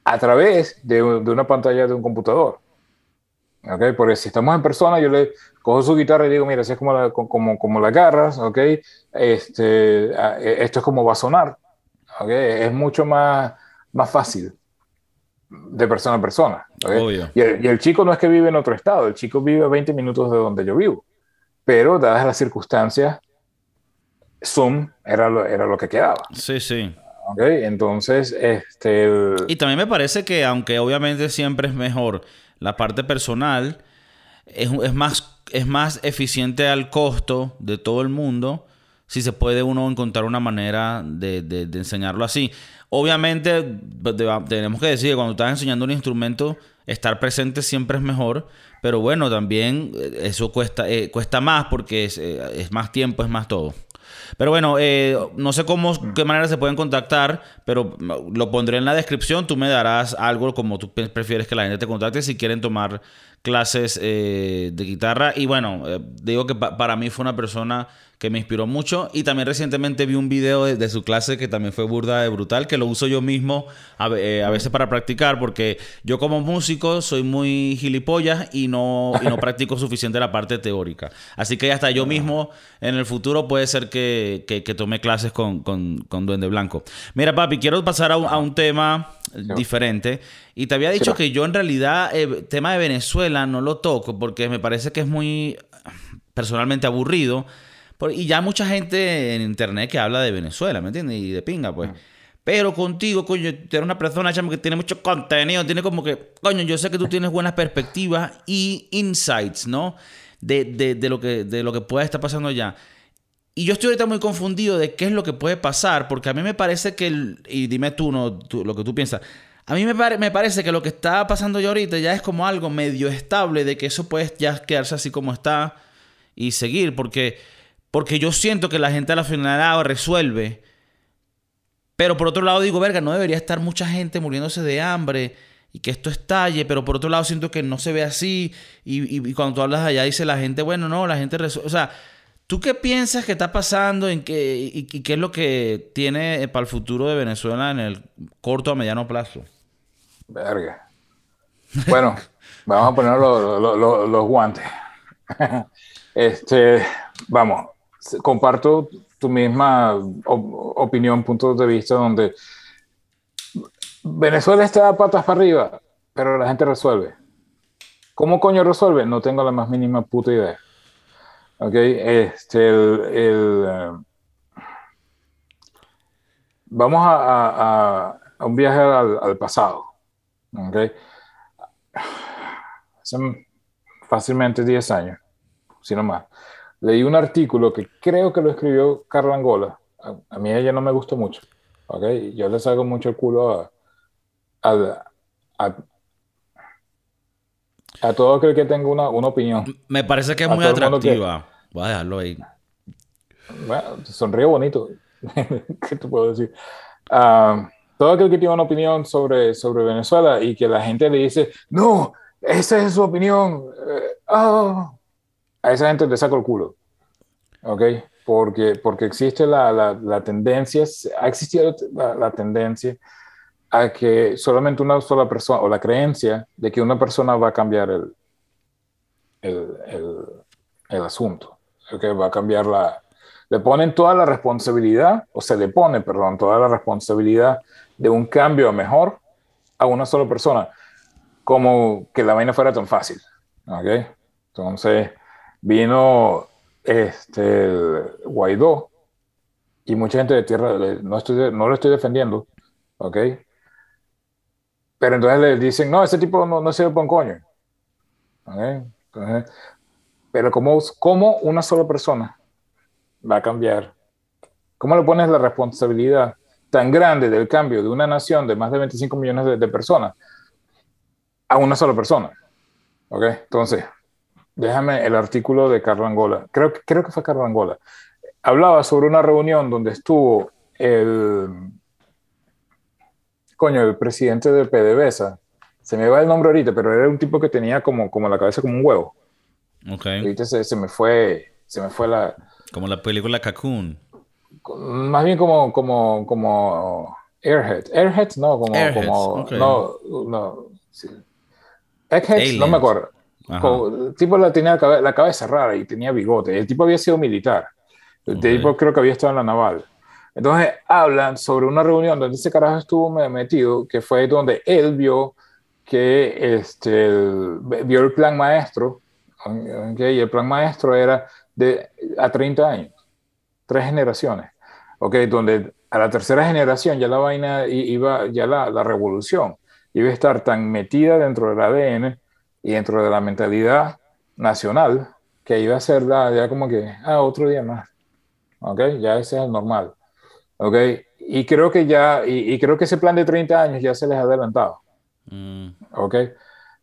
a través de, una pantalla de un computador. ¿ok? Porque si estamos en persona, yo le cojo su guitarra y digo, mira, así es como la, como, como la agarras, ¿ok? Este, e, esto es como va a sonar, ¿ok? Es mucho más, más fácil de persona a persona. Y, el, y, el, chico no es que vive en otro estado, el chico vive a 20 minutos de donde yo vivo. Pero dadas las circunstancias, Zoom era lo, era lo que quedaba. Sí, sí. ¿ok? Entonces, este... Y también me parece que, aunque obviamente siempre es mejor la parte personal, es, es, más, es más eficiente al costo de todo el mundo si se puede uno encontrar una manera de, de, enseñarlo así. Obviamente, pues, tenemos que decir que cuando estás enseñando un instrumento, estar presente siempre es mejor, pero bueno, también eh, eso cuesta, eh, cuesta más porque es, eh, es más tiempo, es más todo. Pero bueno, eh, no sé cómo, qué manera se pueden contactar, pero lo pondré en la descripción. Tú me darás algo como tú prefieres que la gente te contacte si quieren tomar clases eh, de guitarra. Y bueno, eh, digo que para mí fue una persona que me inspiró mucho. Y también recientemente vi un video de, su clase que también fue burda de brutal, que lo uso yo mismo a, veces para practicar, porque yo como músico soy muy gilipollas y no, y no practico suficiente la parte teórica. Así que hasta yo mismo en el futuro puede ser que, que, tome clases con, con, con, Duende Blanco. Mira, papi, quiero pasar a un, tema diferente. Y te había dicho que yo en realidad, el eh, tema de Venezuela no lo toco porque me parece que es muy personalmente aburrido. Y ya mucha gente en internet que habla de Venezuela, ¿me entiendes? Y de pinga, pues. Pero contigo, coño, tú eres una persona, chamo, que tiene mucho contenido, tiene como que, coño, yo sé que tú tienes buenas perspectivas y insights, ¿no? De, de, de, lo, que, de lo que pueda estar pasando allá. Y yo estoy ahorita muy confundido de qué es lo que puede pasar, porque a mí me parece que, y dime tú, no, lo que tú piensas, a mí me, me, parece que lo que está pasando ya ahorita ya es como algo medio estable, de que eso puede ya quedarse así como está y seguir, porque, porque yo siento que la gente a la final resuelve. Pero por otro lado digo, verga, no debería estar mucha gente muriéndose de hambre y que esto estalle, pero por otro lado siento que no se ve así y, cuando tú hablas allá dice la gente, bueno, no, la gente resuelve, o sea... ¿Tú qué piensas que está pasando en qué, y, qué es lo que tiene eh, para el futuro de Venezuela en el corto a mediano plazo? Verga. Bueno, vamos a poner los guantes. este, vamos, comparto tu misma opinión, punto de vista, donde Venezuela está patas para arriba, pero la gente resuelve. ¿Cómo coño resuelve? No tengo la más mínima puta idea. Ok, este, el, eh, vamos a, un viaje al, pasado. Ok, hace fácilmente 10 años, si no más. Leí un artículo que creo que lo escribió Carla Angola. A, mí ella no me gustó mucho. Ok, yo le saco mucho el culo a, a a todo aquel que tenga una, una opinión. Me parece que es muy atractiva. Voy a dejarlo ahí. Bueno, sonríe bonito. ¿Qué te puedo decir? Ah, todo aquel que tiene una opinión sobre, sobre Venezuela y que la gente le dice, no, esa es su opinión. Eh, ah", a esa gente le saco el culo. ¿Ok? Porque, porque existe la, la, la tendencia, ha existido la, la tendencia a que solamente una sola persona, o la creencia de que una persona va a cambiar el, el, el, asunto, que va a cambiar la... Le ponen toda la responsabilidad, o se le pone, perdón, toda la responsabilidad de un cambio a mejor a una sola persona, como que la vaina fuera tan fácil. ¿ok? Entonces vino este, Guaidó y mucha gente de tierra, no, estoy, no lo estoy defendiendo, ¿ok? Pero entonces le dicen, no, ese tipo no, no sirve para un coño. pero ¿cómo, ¿cómo una sola persona va a cambiar? ¿Cómo le pones la responsabilidad tan grande del cambio de una nación de más de 25 millones de, personas a una sola persona? ¿Ok? Entonces, déjame el artículo de Carlos Angola. Creo, creo que fue Carlos Angola. Hablaba sobre una reunión donde estuvo el coño, el presidente de PDVSA, se me va el nombre ahorita, pero era un tipo que tenía como, como la cabeza como un huevo. Ok. Ahorita se, se, me fue, se me fue la... Como la película Cocoon. Más bien como, como, como Airhead. Airhead, no, como... como No, no. Sí. no me acuerdo. El tipo la tenía la cabeza, rara y tenía bigote. El tipo había sido militar. El tipo creo que había estado en la naval. Entonces hablan sobre una reunión donde ese carajo estuvo metido, que fue donde él vio que este, vio el plan maestro, okay, y el plan maestro era de a 30 años, tres generaciones, okay, donde a la tercera generación ya la vaina iba, ya la, la revolución iba a estar tan metida dentro del ADN y dentro de la mentalidad nacional que iba a ser ya como que, ah, otro día más, ok, ya ese es el normal. ¿ok? Y creo que ya, y, creo que ese plan de 30 años ya se les ha adelantado, mm. ¿ok?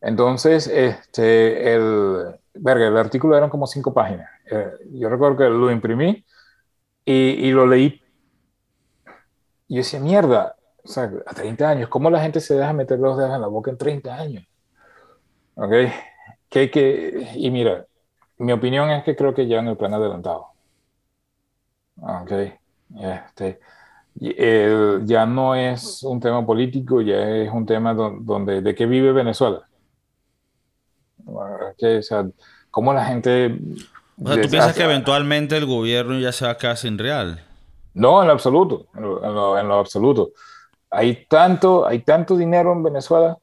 Entonces, este, el, verga, el artículo eran como cinco páginas. Eh, yo recuerdo que lo imprimí y, y, lo leí. Y yo decía, mierda, o sea, a 30 años, ¿cómo la gente se deja meter los dedos en la boca en 30 años? ¿Ok? Que, que, y mira, mi opinión es que creo que ya en el plan adelantado. ¿Ok? Este, ya no es un tema político, ya es un tema donde, de qué vive Venezuela. Que, o sea, cómo la gente... O sea, ¿tú piensas que eventualmente el gobierno ya se va a quedar sin real? No, en lo absoluto, en lo, absoluto. Hay tanto, hay tanto dinero en Venezuela,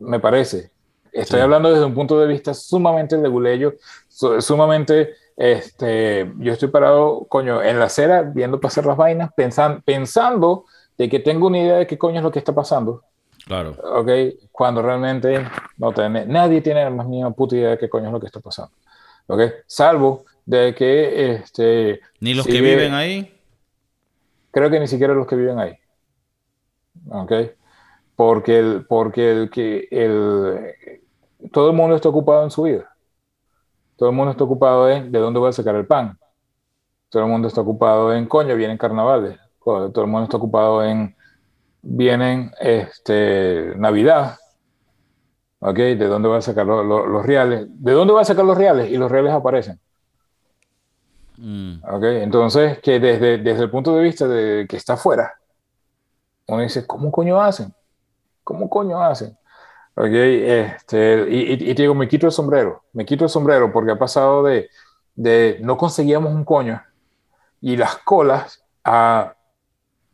me parece. Estoy hablando desde un punto de vista sumamente leguleyo, sumamente este, yo estoy parado, coño, en la acera viendo pasar las vainas, pensando, pensando de que tengo una idea de qué coño es lo que está pasando. Claro. Ok, cuando realmente no tiene, nadie tiene la más mínima puta idea de qué coño es lo que está pasando. Ok, salvo de que este. Ni los que viven ahí. Creo que ni siquiera los que viven ahí. Ok, porque el, porque el que el, todo el mundo está ocupado en su vida. Todo el mundo está ocupado en de dónde voy a sacar el pan. Todo el mundo está ocupado en, coño, vienen carnavales. Todo el mundo está ocupado en, vienen este, Navidad. ¿Ok? ¿De dónde voy a sacar los reales? ¿De dónde voy a sacar los reales? Y los reales aparecen. Mm. ¿Ok? Entonces, que desde, desde el punto de vista de que está afuera, uno dice, ¿cómo coño hacen? ¿Cómo coño hacen? Ok, este, y, y, te digo, me quito el sombrero, me quito el sombrero porque ha pasado de, de no conseguíamos un coño, Y las colas, a,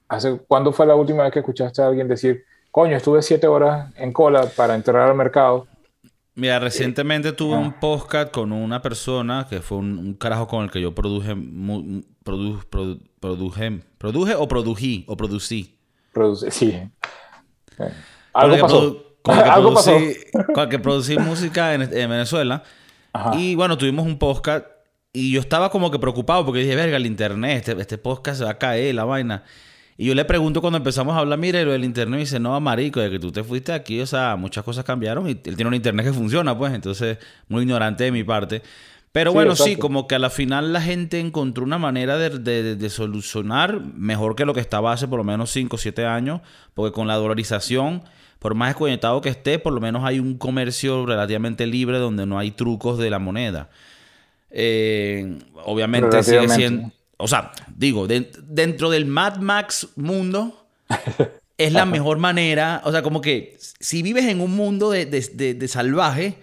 hace, ¿cuándo fue la última vez que escuchaste a alguien decir, coño, estuve siete horas en cola para entrar al mercado? Mira, recientemente tuve un podcast con una persona que fue un, carajo con el que yo produje, produje, produje o prodují o producí. Produce, sí. Algo pasó. Con el que, ¿Algo producí, Con que producí música en, Venezuela. Y bueno, tuvimos un podcast y yo estaba como que preocupado porque dije, verga, el internet, este, este podcast se va a caer, la vaina. Y yo le pregunto cuando empezamos a hablar, mire, lo del internet, y dice, no, marico, de que tú te fuiste aquí, o sea, muchas cosas cambiaron y él tiene un internet que funciona, pues, entonces, muy ignorante de mi parte. Pero bueno, sí, como que a la final la gente encontró una manera de, de, solucionar mejor que lo que estaba hace por lo menos 5 o 7 años, porque con la dolarización, por más desconectado que esté, por lo menos hay un comercio relativamente libre donde no hay trucos de la moneda. Eh, obviamente sigue siendo o sea, digo, dentro del Mad Max mundo, es la mejor manera. O sea, como que si vives en un mundo de, salvaje,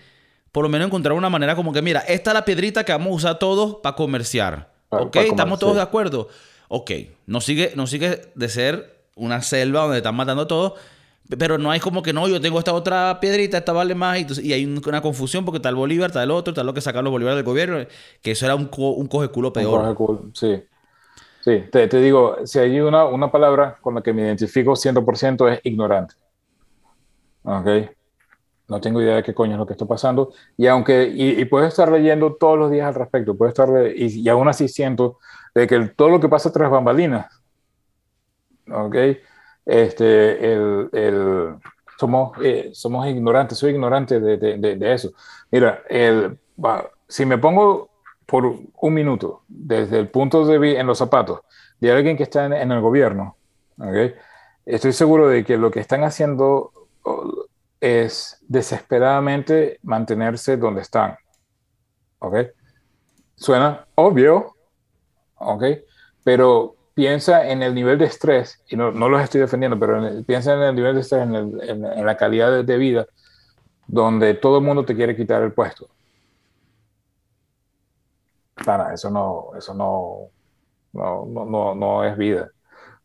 por lo menos encontrar una manera como que, mira, esta es la piedrita que vamos a usar todos para comerciar. ¿Ok? ¿Estamos todos de acuerdo? Ok. No sigue, no sigue de ser una selva donde están matando a todos. Pero no hay como que no, yo tengo esta otra piedrita, esta vale más, y, y hay una confusión porque tal Bolívar, tal otro, tal lo que sacan los bolívares del gobierno, que eso era un, un coge culo peor. Un coge sí. Sí, te, te, digo, si hay una, una palabra con la que me identifico 100% es ignorante. ¿Ok? No tengo idea de qué coño es lo que está pasando. Y aunque, y, y puedo estar leyendo todos los días al respecto, puedo estar, y, y aún así siento de que todo lo que pasa tras bambalinas, ¿ok? Este, el, el, somos, eh, somos ignorantes, soy ignorante de, de, de eso. Mira, el, si me pongo por un minuto, desde el punto de vista en los zapatos de alguien que está en, el gobierno, ¿okay? estoy seguro de que lo que están haciendo es desesperadamente mantenerse donde están. ¿Ok? Suena obvio, ¿ok? Pero piensa en el nivel de estrés, y no, no los estoy defendiendo, pero piensa en el nivel de estrés, en, en la calidad de vida, donde todo el mundo te quiere quitar el puesto eso no, eso no, no, no, no, es vida.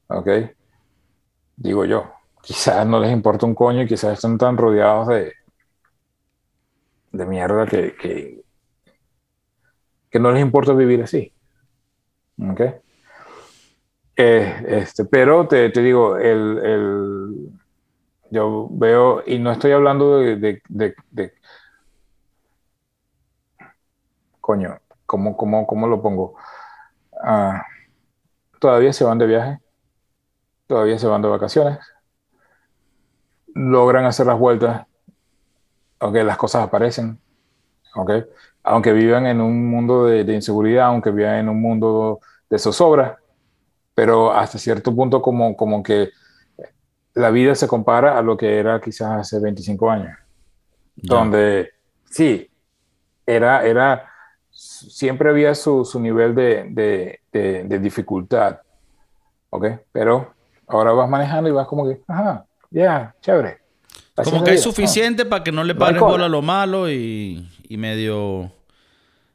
¿Ok? Digo yo. Quizás no les importa un coño quizás están tan rodeados de, de mierda que, que, que no les importa vivir así. ¿Ok? Eh, este, pero te, te digo, el, el, yo veo, y no estoy hablando de, de, de, de coño, ¿Cómo, cómo, cómo lo pongo? Ah, todavía se van de viaje, todavía se van de vacaciones, logran hacer las vueltas, aunque las cosas aparecen, ¿okay? aunque vivan en un mundo de, inseguridad, aunque vivan en un mundo de zozobra, pero hasta cierto punto como, como que la vida se compara a lo que era quizás hace 25 años, donde sí, era, era siempre había su, su nivel de, de, de, dificultad, ¿ok? Pero ahora vas manejando y vas como que, ajá, ya, chévere. como que es suficiente para que no le pares bola a lo malo y, y, medio,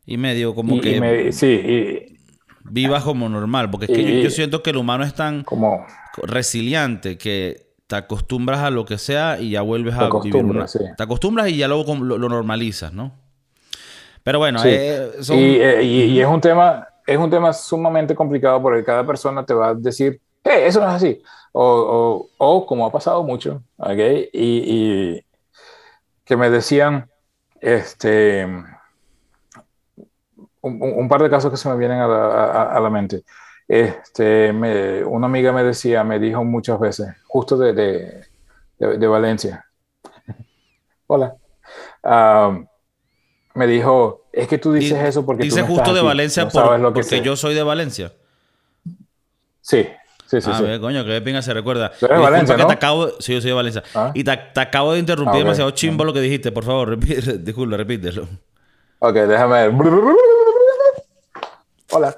y medio como que... sí, vivas como normal, porque es que yo, siento que el humano es tan como, resiliente que te acostumbras a lo que sea y ya vuelves a vivir una... Te acostumbras y ya luego lo normalizas, ¿no? Pero bueno, eh, eh, y, es un tema es un tema sumamente complicado porque cada persona te va a decir, hey, eso no es así. O, o, como ha pasado mucho, ¿ok? Y, y, que me decían, este, un, par de casos que se me vienen a la, a, la mente. Este, me, una amiga me decía, me dijo muchas veces, justo de, de, de, Valencia. Hola. Um, me dijo, es que tú dices eso porque dice tú no justo de Valencia por, porque yo soy de Valencia. Sí, sí, sí. Ah, sí. coño, que pinga se recuerda. Tú eres de Valencia, ¿no? te acabo... Sí, yo soy de Valencia. Ah. Y te, te, acabo de interrumpir ah, demasiado chimbo lo que dijiste. Por favor, repite, disculpa, repítelo. Ok, déjame ver. Hola.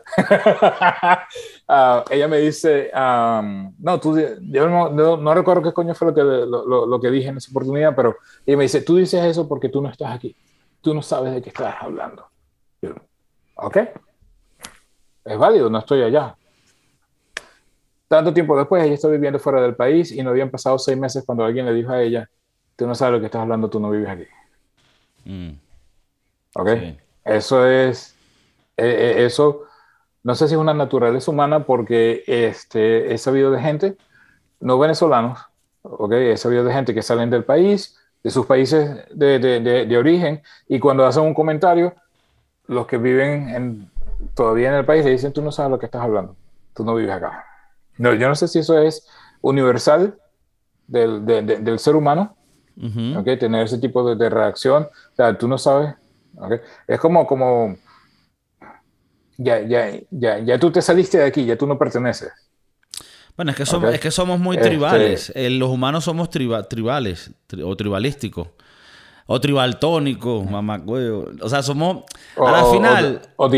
uh, ella me dice, um, no, tú, yo no, no, no, recuerdo qué coño fue lo que, lo, lo, que dije en esa oportunidad, pero ella me dice, tú dices eso porque tú no estás aquí tú no sabes de qué estás hablando. ¿Ok? es válido, no estoy allá. Tanto tiempo después, ella está viviendo fuera del país y no habían pasado seis meses cuando alguien le dijo a ella, tú no sabes lo que estás hablando, tú no vives aquí. Mm. ¿Ok? Eso es, e, e, eso, no sé si es una naturaleza humana porque este, he sabido de gente, no venezolanos, ¿ok? He sabido de gente que salen del país, de sus países de, de, de, origen, y cuando hacen un comentario, los que viven en, todavía en el país le dicen, tú no sabes lo que estás hablando, tú no vives acá. No, yo no sé si eso es universal del, del ser humano, ¿okay? tener ese tipo de, reacción, o sea, tú no sabes, ¿okay? es como, como ya, ya, ya, ya tú te saliste de aquí, ya tú no perteneces. Bueno, es que somos, es que somos muy este tribales. Eh, los humanos somos tribales o tribalísticos. O tribaltónicos, mamá, O sea, somos. a la final. O,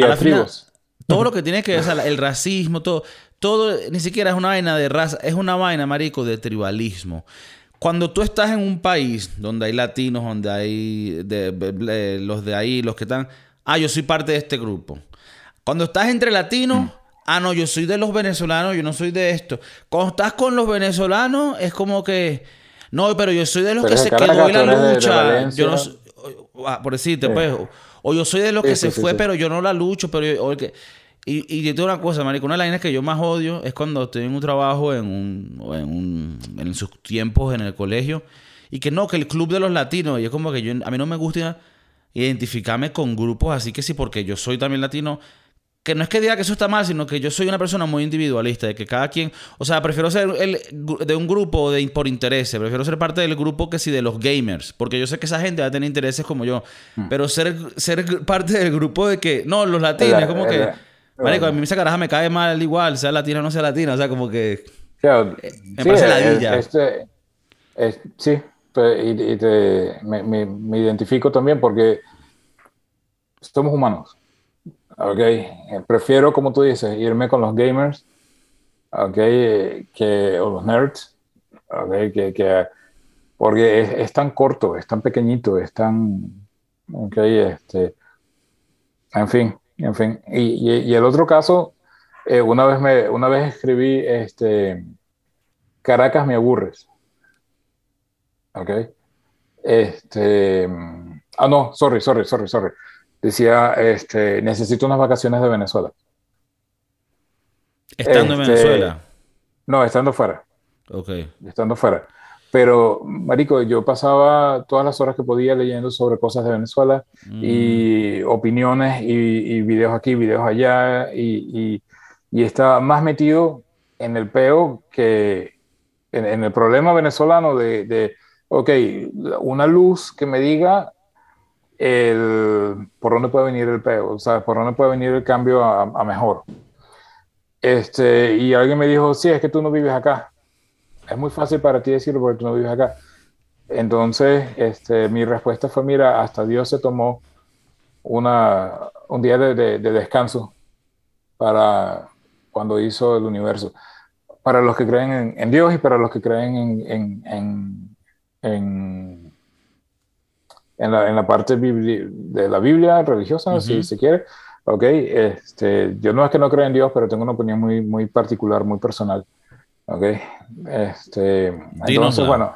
todo lo que tiene que ver, el racismo, todo. Todo ni siquiera es una vaina de raza, es una vaina, marico, de tribalismo. Cuando tú estás en un país donde hay latinos, donde hay los de ahí, los que están. Ah, yo soy parte de este grupo. Cuando estás entre latinos. Mm. Ah, no, yo soy de los venezolanos, yo no soy de esto. Cuando estás con los venezolanos, es como que. No, pero yo soy de los que se quedó en la lucha. yo no ah, por decirte, pues. O, yo soy de los que se fue, pero yo no la lucho, pero que. Y, y yo tengo una cosa, marico, una de las líneas que yo más odio es cuando estoy en un trabajo en un, en un, en sus tiempos en el colegio y que no, que el club de los latinos, y es como que yo, a mí no me gusta identificarme con grupos así que sí, porque yo soy también latino, que no es que diga que eso está mal, sino que yo soy una persona muy individualista, de que cada quien, o sea, prefiero ser el, de un grupo de, por interés, prefiero ser parte del grupo que sí de los gamers, porque yo sé que esa gente va a tener intereses como yo, hmm. pero ser, ser parte del grupo de que, no, los latinos, es como que, marico, a mí esa caraja me cae mal igual, sea latina o no sea latina, o sea, como que... Eh, me parece ladilla. Este, sí, y, te, me, me identifico también porque somos humanos. Ok, eh, prefiero, como tú dices, irme con los gamers, ok, que, o los nerds, ok, que, que porque es, tan corto, es tan pequeñito, es tan, ok, este, en fin, en fin. Y, y, el otro caso, eh, una, vez me, una vez escribí, este, Caracas me aburres, ok, este, ah, no, sorry, sorry, sorry, sorry decía, este, necesito unas vacaciones de Venezuela. ¿Estando en este, Venezuela? No, estando fuera. Ok. Estando fuera. Pero, Marico, yo pasaba todas las horas que podía leyendo sobre cosas de Venezuela y mm. opiniones y, videos aquí, videos allá y, estaba más metido en el peo que en, el problema venezolano de, de, ok, una luz que me diga el, por dónde puede venir el peo, o sea, por dónde puede venir el cambio a, mejor. Este, y alguien me dijo, sí, es que tú no vives acá. Es muy fácil para ti decirlo porque tú no vives acá. Entonces, este, mi respuesta fue, mira, hasta Dios se tomó una, un día de, de, descanso para cuando hizo el universo. Para los que creen en, Dios y para los que creen en, en, en en la, en la parte de la Biblia religiosa, si se quiere. Ok, este, yo no es que no crea en Dios, pero tengo una opinión muy, muy particular, muy personal. Ok, este, entonces, bueno.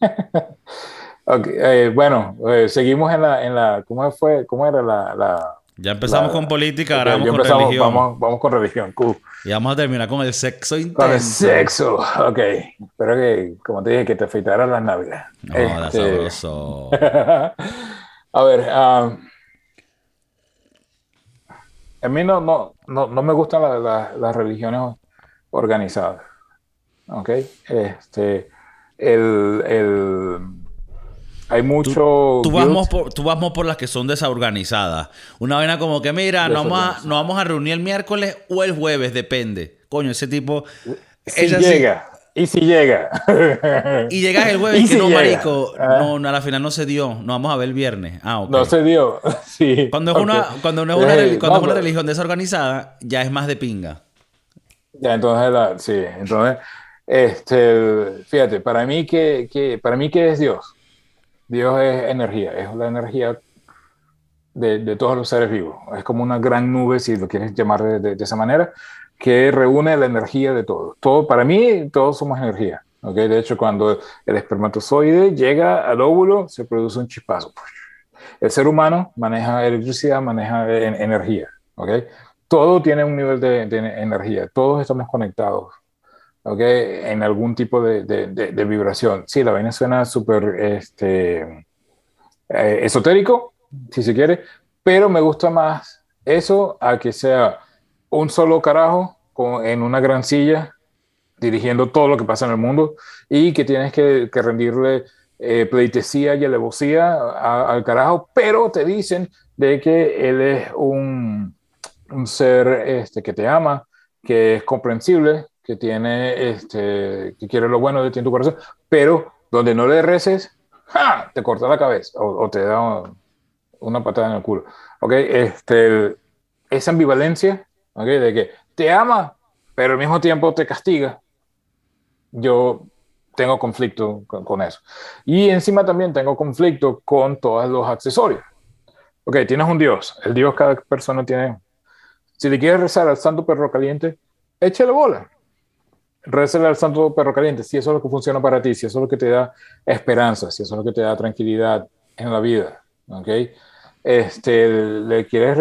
okay, eh, bueno, eh, seguimos en la, en la, ¿cómo fue? ¿Cómo era la, la ya empezamos con política, ahora vamos con religión. Vamos, vamos, con religión, cool. Y vamos a terminar con el sexo intenso. Con el sexo, ok. Espero que, como te dije, que te afeitaras las navidades. No, este... sabroso. a ver, um, a mí no, no, no, no me gustan las religiones organizadas. Ok. Este, el, el hay mucho. Tú, vamos por, tú vamos por las que son desorganizadas. Una vaina como que, mira, nos vamos, a, vamos a reunir el miércoles o el jueves, depende. Coño, ese tipo. Si llega. Y si llega. y llegas el jueves, que no, marico. Ah. No, no, a la final no se dio. Nos vamos a ver el viernes. Ah, ok. No se dio. sí. Cuando es una, cuando no es una, cuando es una religión desorganizada, ya es más de pinga. Ya, entonces, la, sí. Entonces, este, fíjate, para mí, que, que, para mí, ¿qué es Dios? Dios es energía, es la energía de, todos los seres vivos. Es como una gran nube, si lo quieres llamar de, esa manera, que reúne la energía de todos. Todo, para mí, todos somos energía. ¿okay? De hecho, cuando el espermatozoide llega al óvulo, se produce un chispazo. El ser humano maneja electricidad, maneja energía. ¿okay? Todo tiene un nivel de, energía. Todos estamos conectados. ¿Okay? En algún tipo de, vibración. Sí, la vaina suena súper este, eh, esotérico, si se quiere, pero me gusta más eso a que sea un solo carajo con, en una gran silla dirigiendo todo lo que pasa en el mundo y que tienes que, rendirle eh, pleitesía y alevosía al carajo, pero te dicen de que él es un, un, ser este, que te ama, que es comprensible, que tiene, este, que quiere lo bueno de ti en tu corazón, pero donde no le reces, te corta la cabeza o, te da una patada en el culo. ¿Ok? Este, esa ambivalencia, ¿ok? De que te ama, pero al mismo tiempo te castiga. Yo tengo conflicto con, eso. Y encima también tengo conflicto con todos los accesorios. Ok, tienes un Dios. El Dios cada persona tiene. Si le quieres rezar al santo perro caliente, échale bola. Al santo perro caliente. Si eso es lo que funciona para ti, si eso es lo que te da esperanza, si eso es lo que te da tranquilidad en la vida. Ok este, le quieres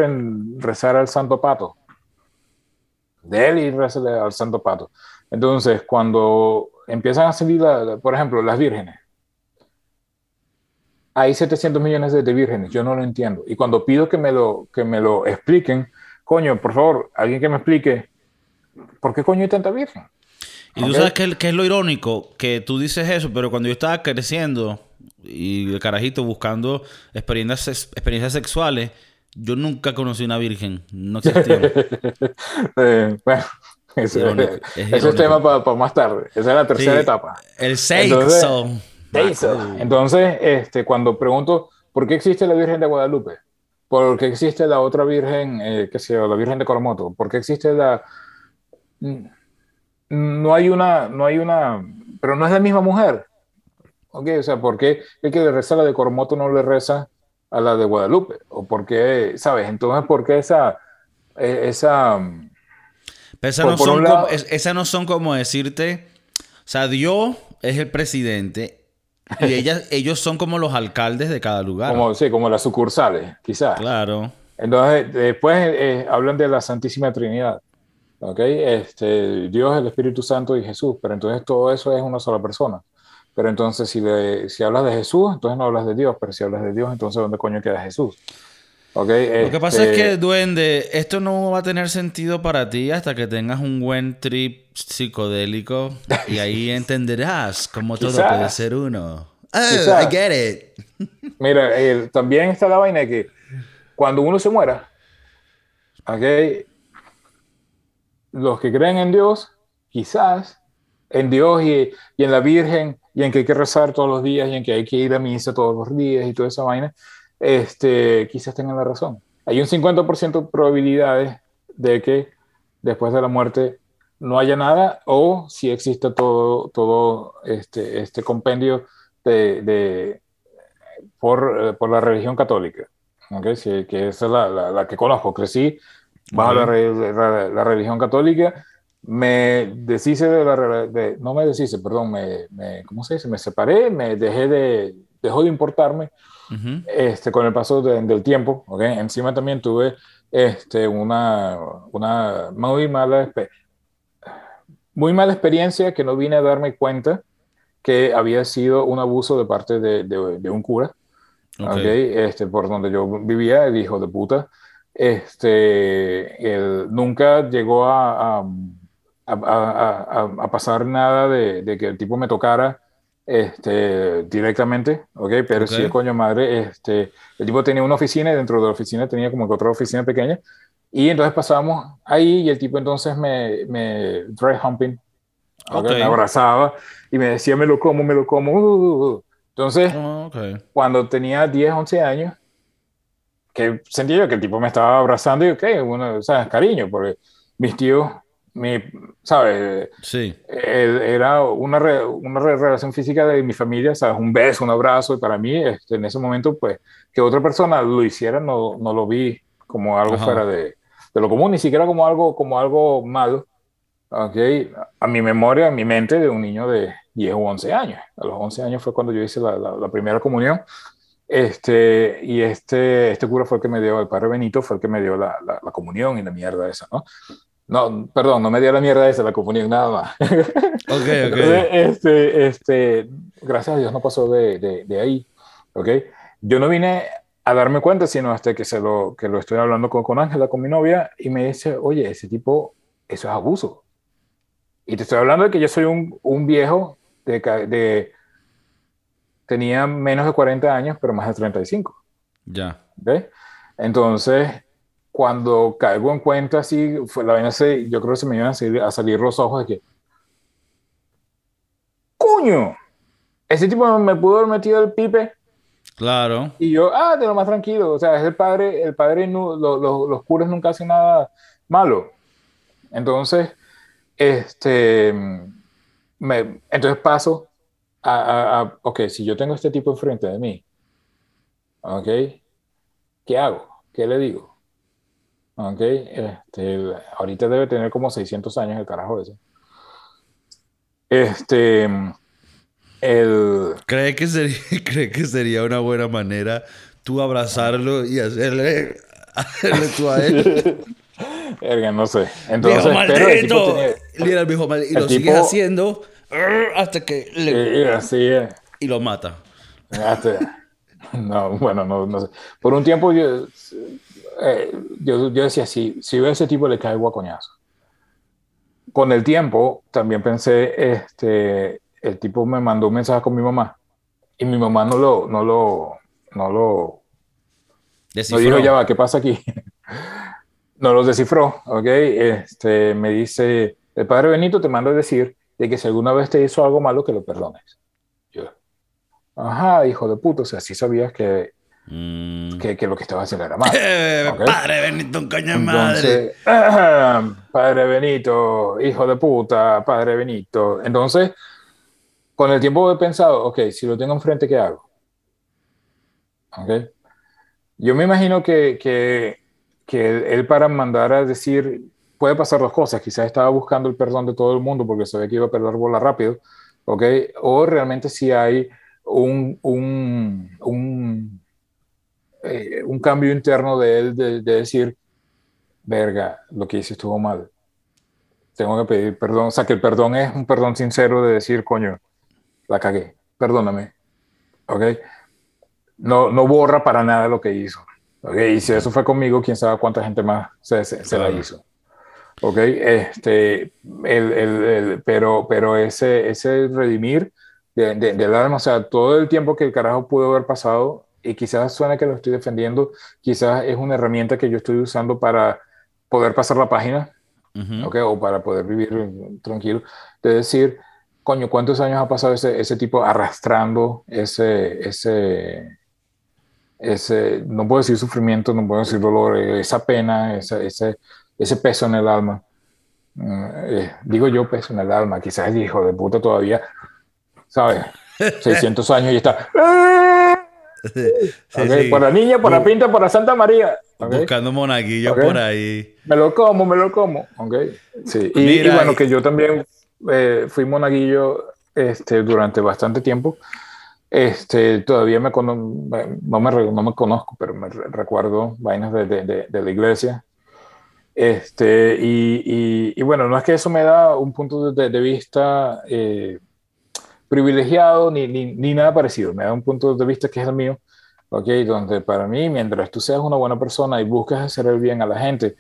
rezar al santo pato, de él y rezarle al santo pato. Entonces, cuando empiezan a salir, por ejemplo, las vírgenes, hay 700 millones de, vírgenes, yo no lo entiendo. Y cuando pido que me lo, que me lo expliquen, coño, por favor, alguien que me explique, ¿por qué coño hay tanta virgen? Y tú sabes qué, es lo irónico, que tú dices eso, pero cuando yo estaba creciendo, y el carajito buscando experiencias, experiencias sexuales, yo nunca conocí una virgen. No existía. eh, bueno, ese es, tema para más tarde. Esa es la tercera etapa. El sexo. Entonces, Entonces, este, cuando pregunto, ¿por qué existe la Virgen de Guadalupe? ¿Por qué existe la otra Virgen, eh, qué sé yo, la Virgen de Coromoto? ¿Por qué existe la... No hay una, no hay una, pero no es la misma mujer. Ok, o sea, ¿por qué el que le reza a la de Coromoto no le reza a la de Guadalupe? ¿O por qué, sabes? Entonces, ¿por qué esa... E, esa esas no, son como, esas no son como decirte, o sea, Dios es el presidente y ellas, ellos son como los alcaldes de cada lugar. Como, sí, como las sucursales, quizás. Claro. Entonces, después eh, hablan de la Santísima Trinidad. ¿Ok? Este, Dios, el Espíritu Santo y Jesús. Pero entonces todo eso es una sola persona. Pero entonces, si, si hablas de Jesús, entonces no hablas de Dios. Pero si hablas de Dios, entonces ¿dónde coño queda Jesús? Okay, Lo que pasa es que, este duende, esto no va a tener sentido para ti hasta que tengas un buen trip psicodélico y ahí entenderás cómo todo puede ser uno. Oh, I get it. Mira, también está la vaina que cuando uno se muera, okay, los que creen en Dios, quizás en Dios y, en la Virgen y en que hay que rezar todos los días y en que hay que ir a misa todos los días y toda esa vaina, este, quizás tengan la razón. Hay un 50% de probabilidades de que después de la muerte no haya nada o si existe todo, todo este, este compendio de, por, por, la religión católica, ¿okay? que es la, la, que conozco, crecí bajo la, la, religión católica me deshice de la... De, no me deshice, perdón, me, me, ¿cómo se dice? Me separé, me dejé de... dejó de importarme este, con el paso del tiempo, ¿ok? Encima también tuve este, una, una muy mala... Muy mala experiencia que no vine a darme cuenta que había sido un abuso de parte de, de, un cura, okay. Este, por donde yo vivía, el hijo de puta, este, él nunca llegó a a, pasar nada de, que el tipo me tocara este, directamente, ¿ok? Pero sí, coño madre, este, el tipo tenía una oficina y dentro de la oficina tenía como que otra oficina pequeña. Y entonces pasábamos ahí y el tipo entonces me, me dry humping, me abrazaba y me decía, me lo como, me lo como. Uh, uh, uh, entonces, ah, cuando tenía 10, 11 años, que sentía yo que el tipo me estaba abrazando y, ok, bueno, sea, cariño, porque mis tíos mi, ¿sabes? Sí. Era una, una relación física de mi familia, ¿sabes? Un beso, un abrazo, y para mí, este, en ese momento, pues, que otra persona lo hiciera, no, no lo vi como algo fuera de, de, lo común, ni siquiera como algo, como algo malo, ¿ok? A mi memoria, a mi mente de un niño de 10 o 11 años. A los 11 años fue cuando yo hice la, la, primera comunión. Este, y este, este cura fue el que me dio, el padre Benito fue el que me dio la, la, la comunión y la mierda esa, ¿no? No, perdón, no me dio la mierda esa, la comunión, nada más. Ok, ok. este, este, gracias a Dios no pasó de, de, de, ahí, ¿ok? Yo no vine a darme cuenta, sino hasta que, se lo, que lo estoy hablando con, con Ángela, con mi novia, y me dice, oye, ese tipo, eso es abuso. Y te estoy hablando de que yo soy un, un viejo de, de, Tenía menos de 40 años, pero más de 35. Ya. ¿Ve? Entonces, cuando caigo en cuenta así, fue la vaina se, yo creo que se me iban a salir, a salir los ojos de que, ¡Cuño! Ese tipo me pudo haber metido el pipe. Claro. Y yo, ah, de lo más tranquilo. O sea, es el padre, el padre, no, lo, lo, los curas nunca hacen nada malo. Entonces, este, me, entonces paso a, a, a, ok, si yo tengo este tipo enfrente de mí, ok, ¿qué hago? ¿Qué le digo? Ok, este, ahorita debe tener como 600 años el carajo ese. Este, el... ¿Cree que, sería, ¿Cree que sería una buena manera tú abrazarlo y hacerle, hacerle tú a él? Erga, no sé. Entonces, viejo maldito. El viejo maldito. Y lo tipo, sigues haciendo hasta que le... Y, así es. Y lo mata. Hasta, no, bueno, no, no sé. Por un tiempo yo eh, yo, yo, decía, si, si veo a ese tipo le caigo a coñazo. Con el tiempo también pensé, este, el tipo me mandó un mensaje con mi mamá y mi mamá no lo, no lo, no lo, descifró. no dijo, ya va, ¿qué pasa aquí? no lo descifró, ¿ok? Este, me dice, el padre Benito te manda a decir de que si alguna vez te hizo algo malo, que lo perdones. Yo, ajá, hijo de puto, o sea, sí sabías que Mm. Que, que, lo que estaba haciendo era malo. ¿okay? Padre Benito, un coño madre. padre Benito, hijo de puta, Padre Benito. Entonces, con el tiempo he pensado, ok, si lo tengo enfrente, ¿qué hago? Okay. Yo me imagino que, que, que él para mandar a decir, puede pasar dos cosas, quizás estaba buscando el perdón de todo el mundo porque sabía que iba a perder bola rápido, ¿ok? O realmente si hay un, un, un eh, un cambio interno de él de, de, decir, verga, lo que hice estuvo mal. Tengo que pedir perdón. O sea, que el perdón es un perdón sincero de decir, coño, la cagué, perdóname. ¿Ok? No, no borra para nada lo que hizo. ¿Ok? Y si eso fue conmigo, quién sabe cuánta gente más se, se, se la hizo. ¿Ok? Este, el, el, el, pero, pero ese, ese redimir de, de, del alma, o sea, todo el tiempo que el carajo pudo haber pasado, y quizás suena que lo estoy defendiendo, quizás es una herramienta que yo estoy usando para poder pasar la página, uh -huh. ¿okay? o para poder vivir tranquilo, de decir, coño, ¿cuántos años ha pasado ese, ese tipo arrastrando ese, ese, ese, no puedo decir sufrimiento, no puedo decir dolor, esa pena, ese, ese, ese peso en el alma? Eh, digo yo peso en el alma, quizás el hijo de puta todavía, ¿sabes? 600 años y está... Sí, okay, sí. Por la niña, por la pinta, por la Santa María. Okay. Buscando monaguillos okay. por ahí. Me lo como, me lo como. Okay. Sí. Y, Mira, y bueno, que yo también eh, fui monaguillo este, durante bastante tiempo. Este, todavía me, no, me, no me conozco, pero me recuerdo vainas de, de, de, de la iglesia. Este, y, y, bueno, no es que eso me da un punto de, vista eh, privilegiado ni, ni, ni, nada parecido. Me da un punto de vista que es el mío, ¿ok? Donde para mí, mientras tú seas una buena persona y busques hacer el bien a la gente,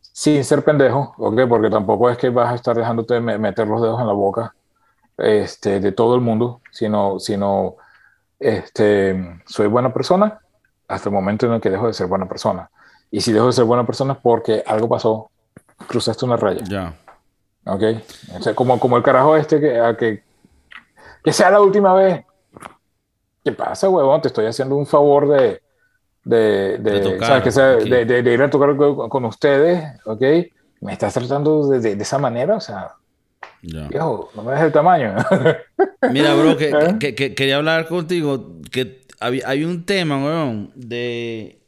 sin ser pendejo, ¿ok? Porque tampoco es que vas a estar dejándote meter los dedos en la boca este, de todo el mundo, sino, sino este, soy buena persona hasta el momento en el que dejo de ser buena persona. Y si dejo de ser buena persona es porque algo pasó, cruzaste una raya. Ya. Yeah. ¿Ok? O sea, como, como el carajo este que, a que que sea la última vez. ¿Qué pasa, huevón? Te estoy haciendo un favor de, de, de, de tocar. Que sea, de, de, ir a tocar con, ustedes, ¿ok? me estás tratando de, de, esa manera, o sea, viejo, no me des el tamaño. Mira, bro, ¿Eh? que, que, quería hablar contigo, que hay, un tema, weón, de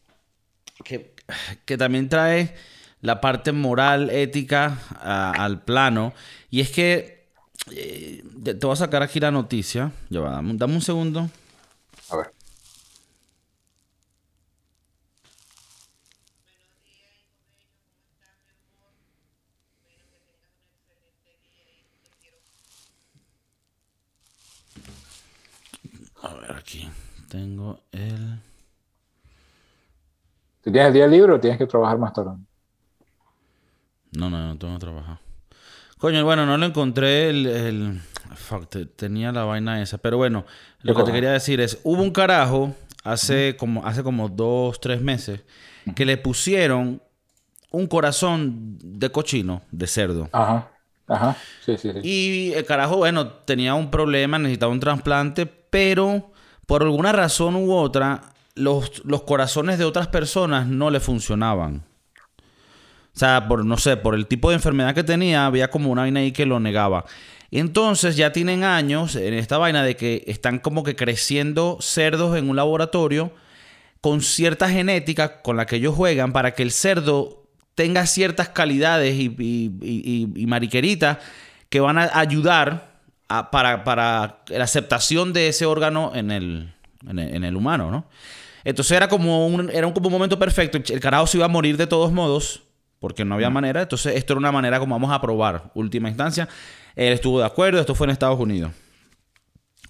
que, que también trae la parte moral, ética al plano, y es que eh, te, voy a sacar aquí la noticia, ya va, dame un segundo. A ver. aquí tengo el... ¿Tú tienes el día libre o tienes que trabajar más tarde? No, no, no tengo que trabajar. Coño, bueno, no lo encontré el... Fuck, tenía la vaina esa. Pero bueno, lo que te quería decir es, hubo un carajo hace, como, hace como dos, tres meses que le pusieron un corazón de cochino, de cerdo. Ajá. Ajá. Sí, sí, sí. Y el carajo, bueno, tenía un problema, necesitaba un trasplante, pero por alguna razón u otra, los, los corazones de otras personas no le funcionaban. O sea, por, no sé, por el tipo de enfermedad que tenía, había como una vaina ahí que lo negaba. Entonces ya tienen años en esta vaina de que están como que creciendo cerdos en un laboratorio con cierta genética con la que ellos juegan para que el cerdo tenga ciertas calidades y, y mariqueritas que van a ayudar para, la aceptación de ese órgano en el, en el, humano, ¿no? Entonces era como un, era un, como un momento perfecto. El carajo se iba a morir de todos modos, porque no había manera. Entonces esto era una manera como vamos a probar. Última instancia. Él estuvo de acuerdo, esto fue en Estados Unidos.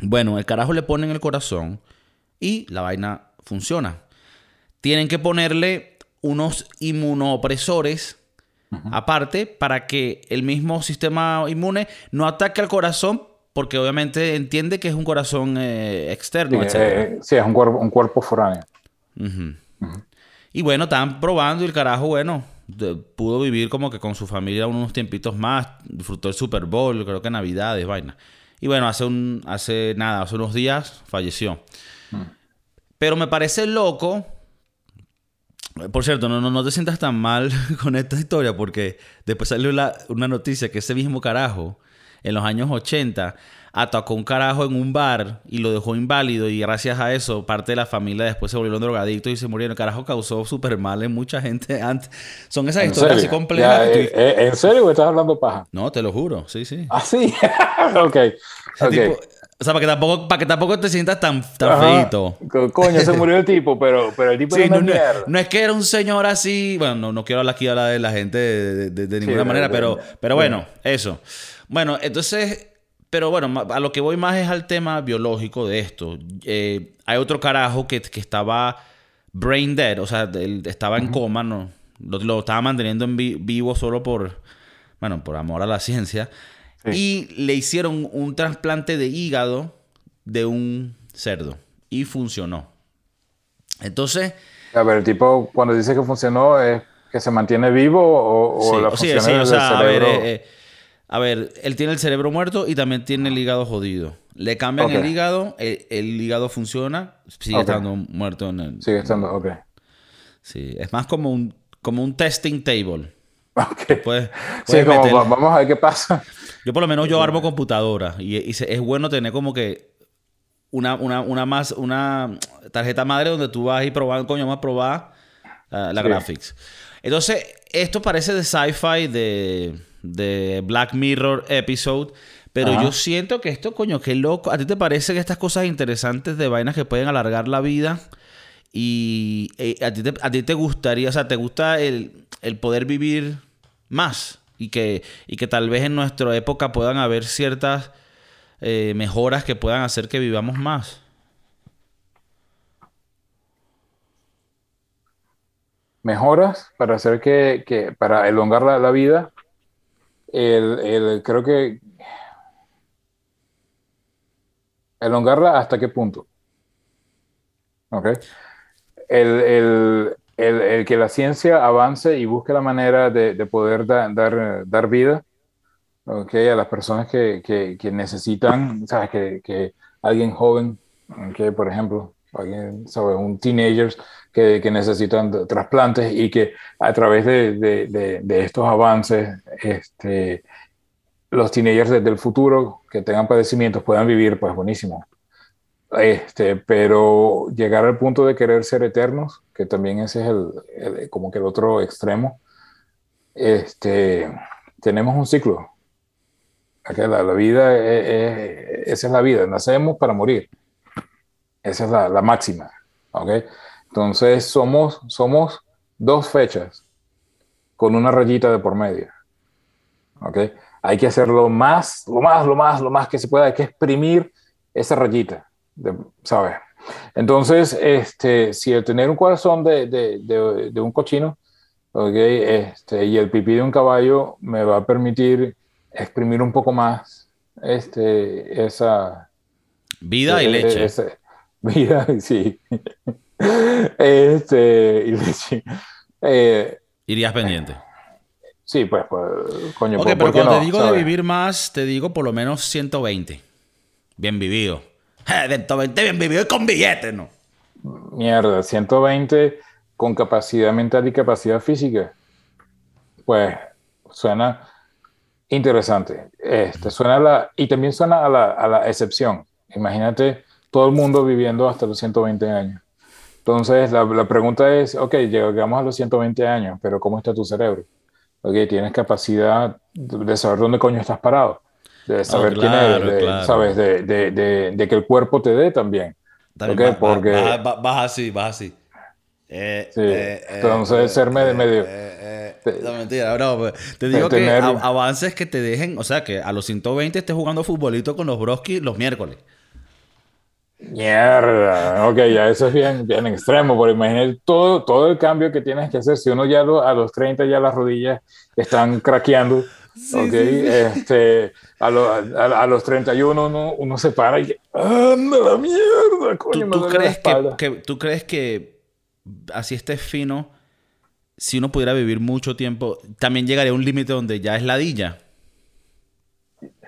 Bueno, el carajo le ponen el corazón y la vaina funciona. Tienen que ponerle unos inmunopresores aparte para que el mismo sistema inmune no ataque al corazón porque obviamente entiende que es un corazón eh, externo, sí, eh, sí, es un cuerpo, un cuerpo foráneo. Y bueno, estaban probando y el carajo, bueno, pudo vivir como que con su familia unos tiempitos más, disfrutó el Super Bowl, creo que Navidades, vaina. Y bueno, hace un, hace nada, hace unos días falleció. Mm. Pero me parece loco por cierto, no, no, no te sientas tan mal con esta historia porque después salió una noticia que ese mismo carajo, en los años 80, atacó un carajo en un bar y lo dejó inválido y gracias a eso parte de la familia después se volvieron drogadictos y se murieron. El carajo causó súper mal en mucha gente antes. Son esas historias así complejas. Eh, eh, ¿En serio estás hablando paja? No, te lo juro, sí, sí. Ah, sí. ok. okay. O sea, para que tampoco, para que tampoco te sientas tan, tan feito. Coño, se murió el tipo, pero, pero el tipo sí, no, no, es que era un señor así. Bueno, no, no quiero hablar aquí de la gente de, ninguna manera, pero, pero bueno, eso. Bueno, entonces, pero bueno, a lo que voy más es al tema biológico de esto. Eh, hay otro carajo que, que, estaba brain dead, o sea, él estaba en coma, ¿no? Lo, lo, estaba manteniendo en vivo solo por, bueno, por amor a la ciencia. Y le hicieron un trasplante de hígado de un cerdo. Y funcionó. Entonces... A ver, el tipo cuando dice que funcionó es que se mantiene vivo o, o la sí, sí, o sea, a ver, eh, eh, a ver, él tiene el cerebro muerto y también tiene el hígado jodido. Le cambian el hígado, el, hígado funciona, sigue estando muerto en el... Sigue estando, ok. Sí, es más como un, como un testing table. Ok. sí, como, vamos a ver qué pasa. Yo por lo menos yo armo computadora y, es bueno tener como que una, una, más, una tarjeta madre donde tú vas y probando, coño, vamos a probar la graphics. Entonces, esto parece de sci-fi, de, Black Mirror episode, pero yo siento que esto, coño, qué loco. ¿A ti te parecen estas cosas interesantes de vainas que pueden alargar la vida? Y eh, a, ti te, a ti te gustaría, o sea, ¿te gusta el, el poder vivir más? y que, y que tal vez en nuestra época puedan haber ciertas eh, mejoras que puedan hacer que vivamos más. Mejoras para hacer que, que para elongar la, la vida, el, el, creo que elongarla hasta qué punto. ¿Ok? El, el, que la ciencia avance y busque la manera de, poder dar, dar vida okay, a las personas que, que, necesitan, ¿sabes? Que, que, alguien joven, que por ejemplo, alguien, ¿sabes? Un teenagers que, que, necesitan trasplantes y que a través de, de, de, estos avances, este, los teenagers del futuro que tengan padecimientos puedan vivir, pues buenísimo. Este, pero llegar al punto de querer ser eternos, que también ese es el, como que el otro extremo, este, tenemos un ciclo. La, la vida, es, esa es la vida, nacemos para morir. Esa es la, la máxima. ¿okay? Entonces somos, somos dos fechas con una rayita de por medio. ¿okay? Hay que hacerlo más, lo más, lo más, lo más que se pueda. Hay que exprimir esa rayita, ¿sabes? Entonces, este, si el tener un corazón de, de, de, de un cochino, ¿okay? este, y el pipí de un caballo me va a permitir exprimir un poco más este, esa... Vida y e, leche. vida, sí. Este, y. Eh, Irías pendiente. Sí, pues, pues coño. Ok, pero cuando te digo de vivir más, te digo por lo menos 120. Bien vivido. 120 bien vivido y con billetes, ¿no? Mierda, 120 con capacidad mental y capacidad física. Pues suena interesante. Este, suena la, y también suena a la, a la excepción. Imagínate todo el mundo viviendo hasta los 120 años. Entonces, la, la pregunta es, ok, llegamos a los 120 años, pero ¿cómo está tu cerebro? Ok, tienes capacidad de saber dónde coño estás parado, de saber quién eres, sabes, de, de, de, que el cuerpo te dé también. okay, porque... Vas, así, vas así. Eh, sí. Eh, Entonces, eh, ser medio... medio eh, no, mentira, no, pues, te digo que avances que te dejen, o sea, que a los 120 estés jugando futbolito con los broski los miércoles. Mierda, ok, ya eso es bien, bien extremo, pero imagínate todo, todo el cambio que tienes que hacer. Si uno ya a los 30 ya las rodillas están craqueando, ok, Este, a, a, los 31 uno, uno se para y ¡anda la mierda! Coño, ¿Tú, crees que, ¿Tú crees que así estés fino, si uno pudiera vivir mucho tiempo, también llegaría a un límite donde ya es ladilla?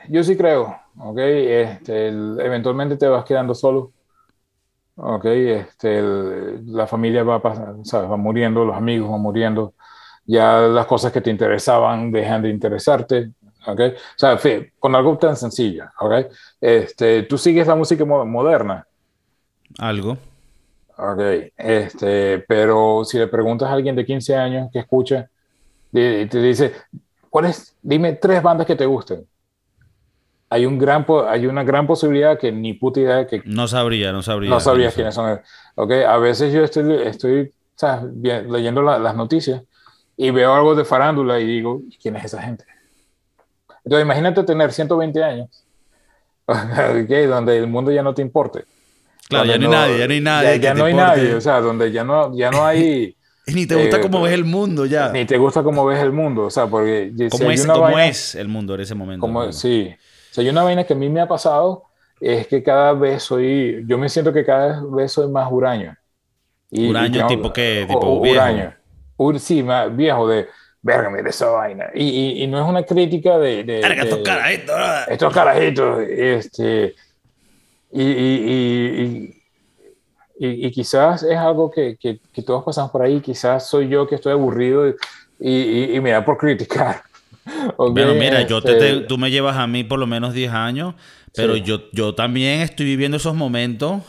Yo sí creo, ¿ok? Este, eventualmente te vas quedando solo, ¿ok? Este, la familia va, ¿sabes? va muriendo, los amigos van muriendo, ya las cosas que te interesaban dejan de interesarte, ¿ok? O sea, con algo tan sencillo, ¿ok? Este, ¿Tú sigues la música moderna? Algo. Ok, este, pero si le preguntas a alguien de 15 años que escucha, y te dice, ¿cuál Dime tres bandas que te gusten hay, un gran, hay una gran posibilidad que ni puta idea que... No sabría, no sabría. No sabría quiénes son. Okay, a veces yo estoy, estoy leyendo las noticias y veo algo de farándula y digo, ¿quién es esa gente? Entonces imagínate tener 120 años, okay, donde el mundo ya no te importe. Claro, ya no hay nadie, ya no hay nadie. Ya, no hay nadie, o sea, donde ya no, ya no hay... ni te gusta eh, cómo ves el mundo ya. Ni te gusta cómo ves el mundo, o sea, porque... ¿Cómo, es, ¿cómo es el mundo en ese momento? Como, sí, sea, hay una vaina que a mí me ha pasado es que cada vez soy, yo me siento que cada vez soy más huraño. Y, ¿Huraño tipo qué? ¿Tipo viejo? Huraño. sí, más viejo de, verga, mira esa vaina. Y, y, no es una crítica de... de, de estos carajitos. Estos carajitos, este... Y, y, y, quizás es algo que, que, que, todos pasamos por ahí, quizás soy yo que estoy aburrido y, me da por criticar. bueno, mira, yo te, este tú me llevas a mí por lo menos 10 años, pero yo, yo también estoy viviendo esos momentos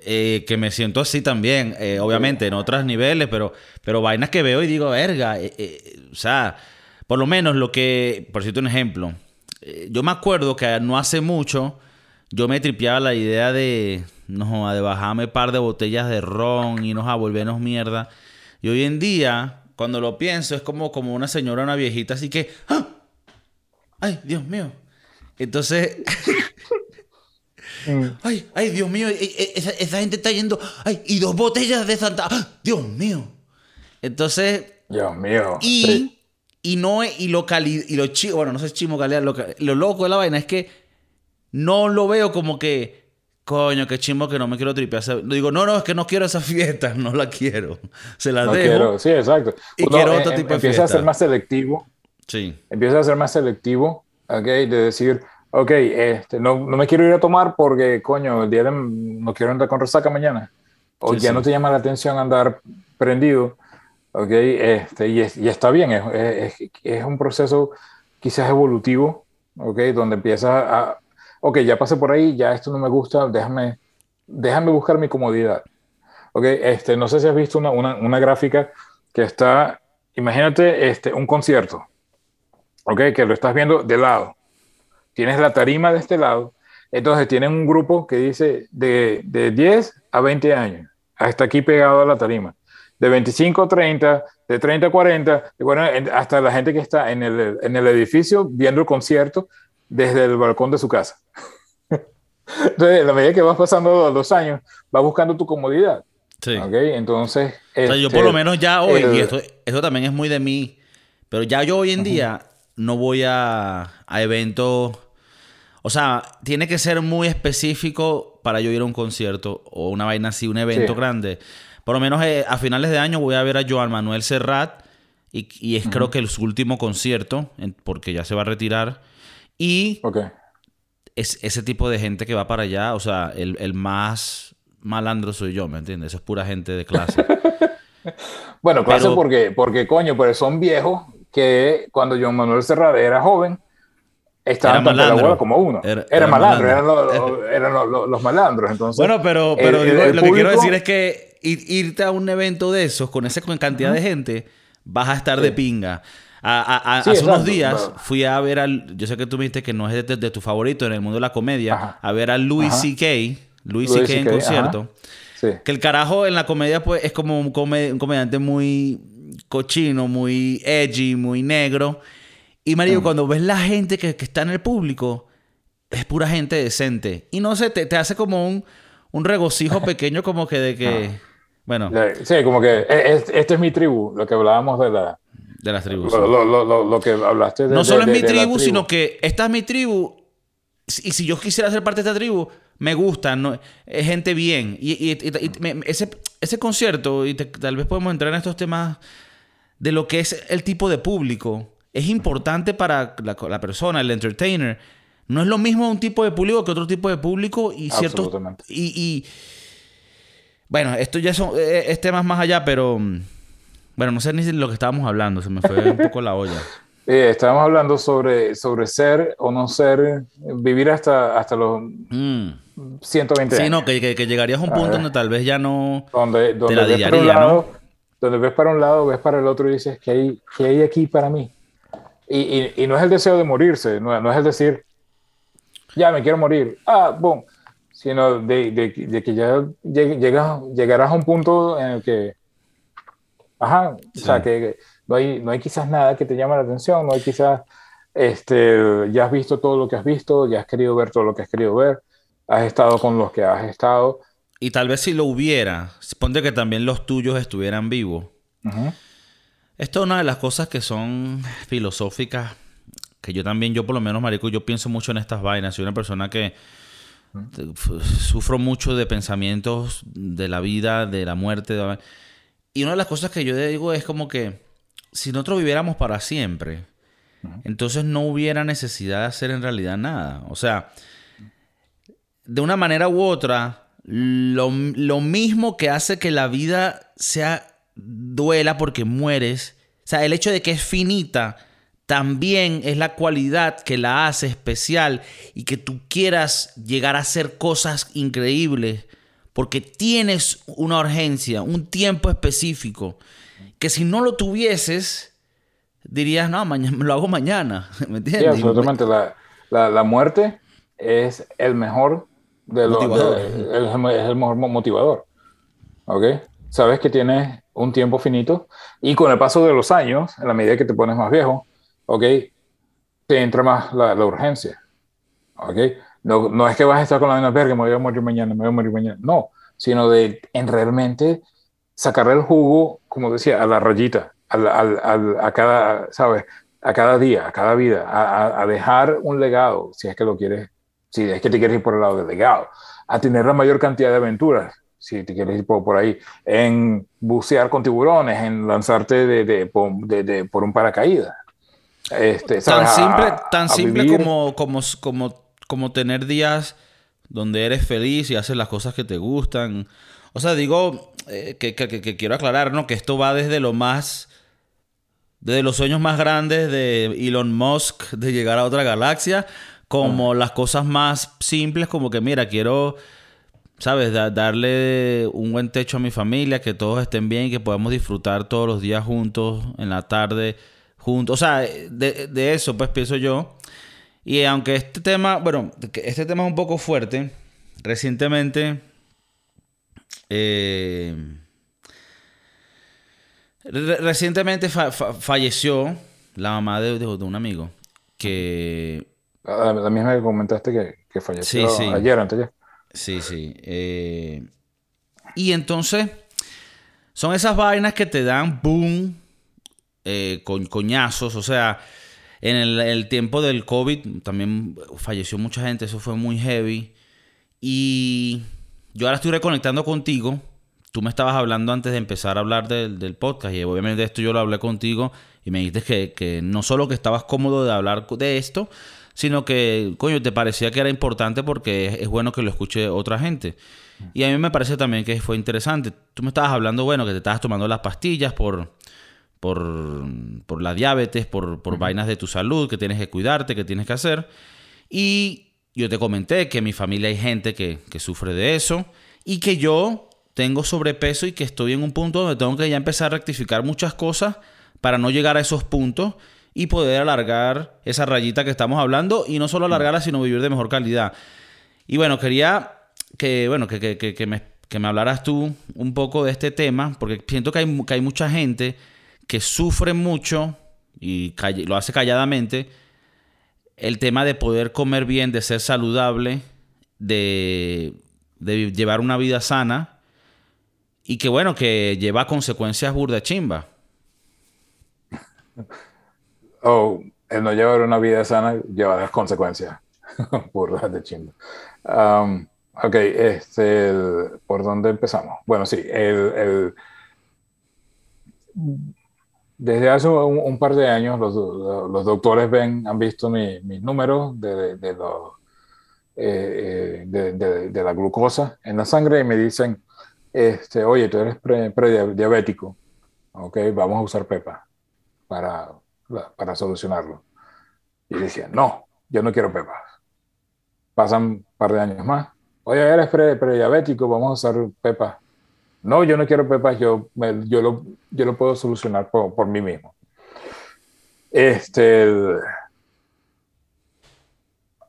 eh, que me siento así también, eh, obviamente en otros niveles, pero, pero vainas que veo y digo, verga, eh, o sea, por lo menos lo que, por cierto un ejemplo, yo me acuerdo que no hace mucho yo me tripeaba la idea de, no, de bajarme un par de botellas de ron y nos a volvernos mierda. Y hoy en día, cuando lo pienso, es como, como una señora, una viejita, así que. ¡ah! ¡Ay, Dios mío! Entonces. Mm. ¡Ay, ay, Dios mío! E, e, esa, gente está yendo. ¡Ay! Y dos botellas de Santa. ¡Ah! ¡Dios mío! Entonces. Dios mío. Y. Y no y lo cali, y lo chico, bueno, no sé chimo calidad, lo, lo loco de la vaina es que no lo veo como que coño, qué chimbo que no me quiero tripear. Digo, no, no, es que no quiero esa fiesta, no la quiero. Se la no dejo. Quiero. Sí, exacto. Y quiero otro tipo de Empieza a ser más selectivo. Sí. Empieza a ser más selectivo, ¿ok? De decir, ok, este, no, no me quiero ir a tomar porque, coño, el día de, no quiero entrar con resaca mañana. o Sí, ya sí. no te llama la atención andar prendido, ¿ok? Este, y, es- y está bien, es, es- es un proceso quizás evolutivo, ¿ok? Donde empiezas a, ok, ya pasé por ahí, ya esto no me gusta, déjame, déjame buscar mi comodidad, ¿ok? Este, no sé si has visto una, una, una gráfica que está, imagínate este, un concierto, ¿ok? Que lo estás viendo de lado. Tienes la tarima de este lado, entonces tienen un grupo que dice de, de 10 a 20 años, hasta aquí pegado a la tarima. De 25 a 30, de 30 a 40, y bueno, en- hasta la gente que está en el, en el edificio viendo el concierto desde el balcón de su casa. Entonces, a la medida que vas pasando los años, vas buscando tu comodidad. Sí. ¿ok? Entonces, O sea, yo este, por lo menos ya hoy, el- y esto, eso también es muy de mí, pero ya yo hoy en día no voy a, a eventos, o sea, tiene que ser muy específico para yo ir a un concierto o una vaina así, un evento Sí. grande. Por lo menos eh, a finales de año voy a ver a Joan Manuel Serrat y, y es creo que el- su último concierto, porque ya se va a retirar. Y es ese tipo de gente que va para allá, o sea, el, el más malandro soy yo, ¿me entiendes? Eso es pura gente de clase. Bueno, clase Pero- porque, porque coño, pero son viejos que cuando John Manuel Serrat era joven, estaban tanto la malandro. bola como uno. Era- Era, era malandro, malandro. eran, los, eran los- los- los malandros. Entonces, Bueno, pero, pero el- digo, el lo que quiero decir es que ir- irte a un evento de esos con esa cantidad de gente, vas a estar de pinga. A- a- a- Sí, hace unos días claro. fui a ver al. Yo sé que tú me dijiste que no es de, de tu favorito en el mundo de la comedia. Ajá. A ver a Louis. C.K. Louis C.K. en concierto. Sí. Que el carajo en la comedia, pues, es como un, come- un comediante muy cochino, muy edgy, muy negro. Y marico, cuando ves la gente que, que está en el público, es pura gente decente. Y no sé, te, te hace como un, un regocijo pequeño, como que de que. Bueno, Sí, como que e- es- este es mi tribu, lo que hablábamos de la. De las tribus. Lo, lo- lo- lo- lo que hablaste de. no de- solo de- es mi tribu, sino que esta es mi tribu. Y si yo quisiera ser parte de esta tribu, me gusta, ¿no? es gente bien. Y, y- y- y me- ese, ese concierto, y te- tal vez podemos entrar en estos temas de lo que es el tipo de público, es importante para la, la persona, el entertainer. No es lo mismo un tipo de público que otro tipo de público y ciertos... Absolutamente. Y, bueno, esto ya son, eh, es temas más allá, pero... Bueno, no sé ni lo que estábamos hablando, se me fue un poco la olla. Eh, estábamos hablando sobre, sobre ser o no ser, vivir hasta, hasta los Mm. 120 Sí, años. no, que, que, que llegarías a un punto ver. donde tal vez ya no... donde, donde la ves para un diaría, ¿no? lado, donde ves para un lado, ves para el otro y dices, ¿qué hay, qué hay aquí para mí? Y, y, y no es el deseo de morirse, no, no es el decir, ya me quiero morir, ah, boom, sino de, de, de que ya llegue- llegas, llegarás a un punto en el que, ajá, o sea, que no hay, no hay quizás nada que te llame la atención, no hay quizás, este, ya has visto todo lo que has visto, ya has querido ver todo lo que has querido ver, has estado con los que has estado. Y tal vez si lo hubiera, ponte que también los tuyos estuvieran vivos. Esto es una de las cosas que son filosóficas, que yo también, yo por lo menos, marico, yo pienso mucho en estas vainas. Soy una persona que sufro mucho de pensamientos de la vida, de la muerte. de la- Y una de las cosas que yo digo es como que si nosotros viviéramos para siempre, entonces no hubiera necesidad de hacer en realidad nada. O sea, de una manera u otra, lo, lo mismo que hace que la vida sea duela porque mueres, o sea, el hecho de que es finita, también es la cualidad que la hace especial y que tú quieras llegar a hacer cosas increíbles porque tienes una urgencia, un tiempo específico, que si no lo tuvieses, dirías, no, mañana, lo hago mañana, ¿me Sí, entiendes? absolutamente. La, la, la muerte es el mejor de los. Es el mejor mo- motivador. ¿Ok? Sabes que tienes un tiempo finito y con el paso de los años, en la medida que te pones más viejo, ¿ok? Te entra más la, la urgencia. ¿Ok? No, no es que vas a estar con la misma verga, me voy a morir mañana, me voy a morir mañana. No, sino de en realmente sacarle el jugo, como decía, a la rayita, al- al- al- a cada, ¿sabes? A cada día, a cada vida, a, a- dejar un legado, si es que lo quieres, si es que te quieres ir por el lado del legado, a tener la mayor cantidad de aventuras, si te quieres ir por, por ahí, en bucear con tiburones, en lanzarte de, de- por, de- de- por un paracaídas. Este, tan simple, tan simple como, como, como, como tener días donde eres feliz y haces las cosas que te gustan. O sea, digo eh, que, que, quiero aclarar, ¿no? Que esto va desde lo más. Desde los sueños más grandes de Elon Musk de llegar a otra galaxia, como las cosas más simples, como que, mira, quiero. ¿Sabes? darle un buen techo a mi familia, que todos estén bien y que podamos disfrutar todos los días juntos, en la tarde, juntos. O sea, de, de eso, pues pienso yo. Y aunque este tema, bueno, este tema es un poco fuerte, recientemente eh, recientemente falleció la mamá de, un amigo que... La, misma que comentaste que, falleció ayer, antes ya. Sí, sí. Eh, y entonces, son esas vainas que te dan boom, eh, con coñazos, o sea, en el, tiempo del COVID también falleció mucha gente, eso fue muy heavy. Y yo ahora estoy reconectando contigo. Tú me estabas hablando antes de empezar a hablar del, podcast y obviamente esto yo lo hablé contigo y me dijiste que, no solo que estabas cómodo de hablar de esto, sino que, coño, te parecía que era importante porque es, bueno que lo escuche otra gente. Y a mí me parece también que fue interesante. Tú me estabas hablando, bueno, que te estabas tomando las pastillas por, por, la diabetes, por, por vainas de tu salud, que tienes que cuidarte, que tienes que hacer. Y yo te comenté que en mi familia hay gente que, sufre de eso y que yo tengo sobrepeso y que estoy en un punto donde tengo que ya empezar a rectificar muchas cosas para no llegar a esos puntos y poder alargar esa rayita que estamos hablando y no solo alargarla, sino vivir de mejor calidad. Y bueno, quería que, bueno, que, que, me, que me, hablaras tú un poco de este tema, porque siento que hay, que hay mucha gente que sufre mucho y lo hace calladamente el tema de poder comer bien, de ser saludable, de, llevar una vida sana y que bueno, que lleva consecuencias burda chimba. Oh, el no llevar una vida sana lleva las consecuencias burdas de chimba. Um, ok, este, ¿por dónde empezamos? Bueno, sí, el desde hace un, par de años los, los, doctores ven, han visto mis números de, de, eh, de, de, la glucosa en la sangre y me dicen, este, oye, tú eres prediabético, ok, vamos a usar PEPA para, para solucionarlo. Y decía, no, yo no quiero PEPA. Pasan un par de años más, oye, eres prediabético, vamos a usar PEPA no, yo no quiero pepas, yo, yo, lo, yo lo puedo solucionar por, por mí mismo. Este,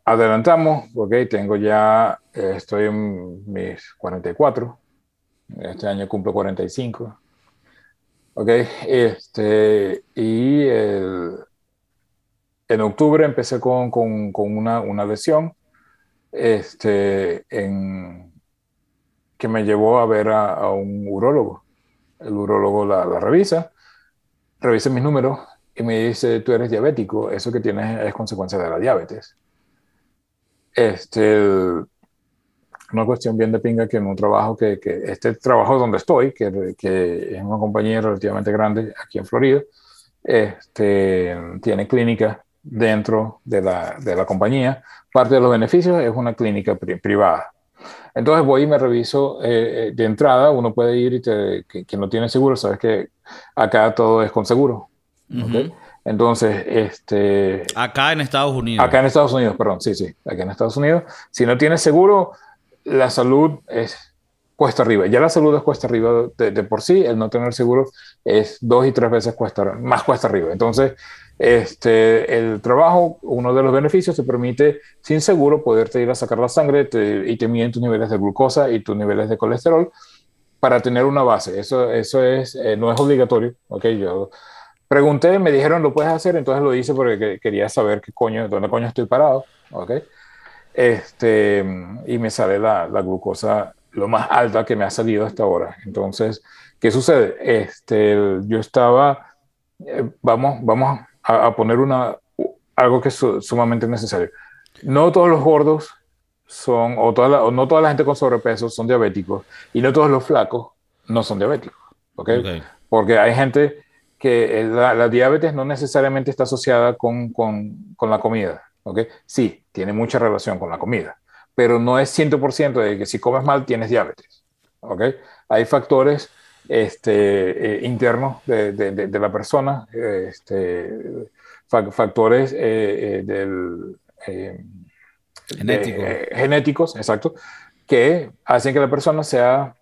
adelantamos, ok, tengo ya, estoy en mis 44, este año cumplo 45, ok, este, y el, en octubre empecé con, con, con una, una, lesión, este, en, que me llevó a ver a, un urólogo. El urólogo la, revisa, revisa mis números y me dice, tú eres diabético, eso que tienes es consecuencia de la diabetes. Este, una cuestión bien de pinga que en un trabajo que, que este trabajo donde estoy, que, que, es una compañía relativamente grande aquí en Florida, este, tiene clínica dentro de la, de la compañía. Parte de los beneficios es una clínica privada. Entonces voy y me reviso eh, eh, de entrada, uno puede ir y te, que, no tiene seguro, sabes que acá todo es con seguro. Entonces, este... Acá en Estados Unidos. Acá en Estados Unidos, perdón, sí, sí, acá en Estados Unidos. Si no tienes seguro, la salud es cuesta arriba. Ya la salud es cuesta arriba de, de por sí, el no tener seguro es dos y tres veces cuesta, más cuesta arriba. Entonces, este, el trabajo, uno de los beneficios, te permite sin seguro poderte ir a sacar la sangre y te miden tus niveles de glucosa y tus niveles de colesterol para tener una base. Eso, eso es, eh, no es obligatorio. Okay, yo pregunté, me dijeron lo puedes hacer, entonces lo hice porque quería saber qué coño, dónde coño estoy parado. Okay. Este, y me sale la, la glucosa lo más alta que me ha salido hasta ahora. Entonces, ¿qué sucede? Este, yo estaba, eh, vamos, vamos a, poner una, algo que es sumamente necesario. No todos los gordos son, o, toda o no toda la gente con sobrepeso son diabéticos, y no todos los flacos no son diabéticos. ¿okay? Porque hay gente que la, diabetes no necesariamente está asociada con, con, con la comida. ¿okay? Sí, tiene mucha relación con la comida, pero no es 100% de que si comes mal tienes diabetes. ¿ok? Hay factores este, eh, internos de, de, de, la persona, este, factores eh, del, Genético. genéticos, exacto, que hacen que la persona sea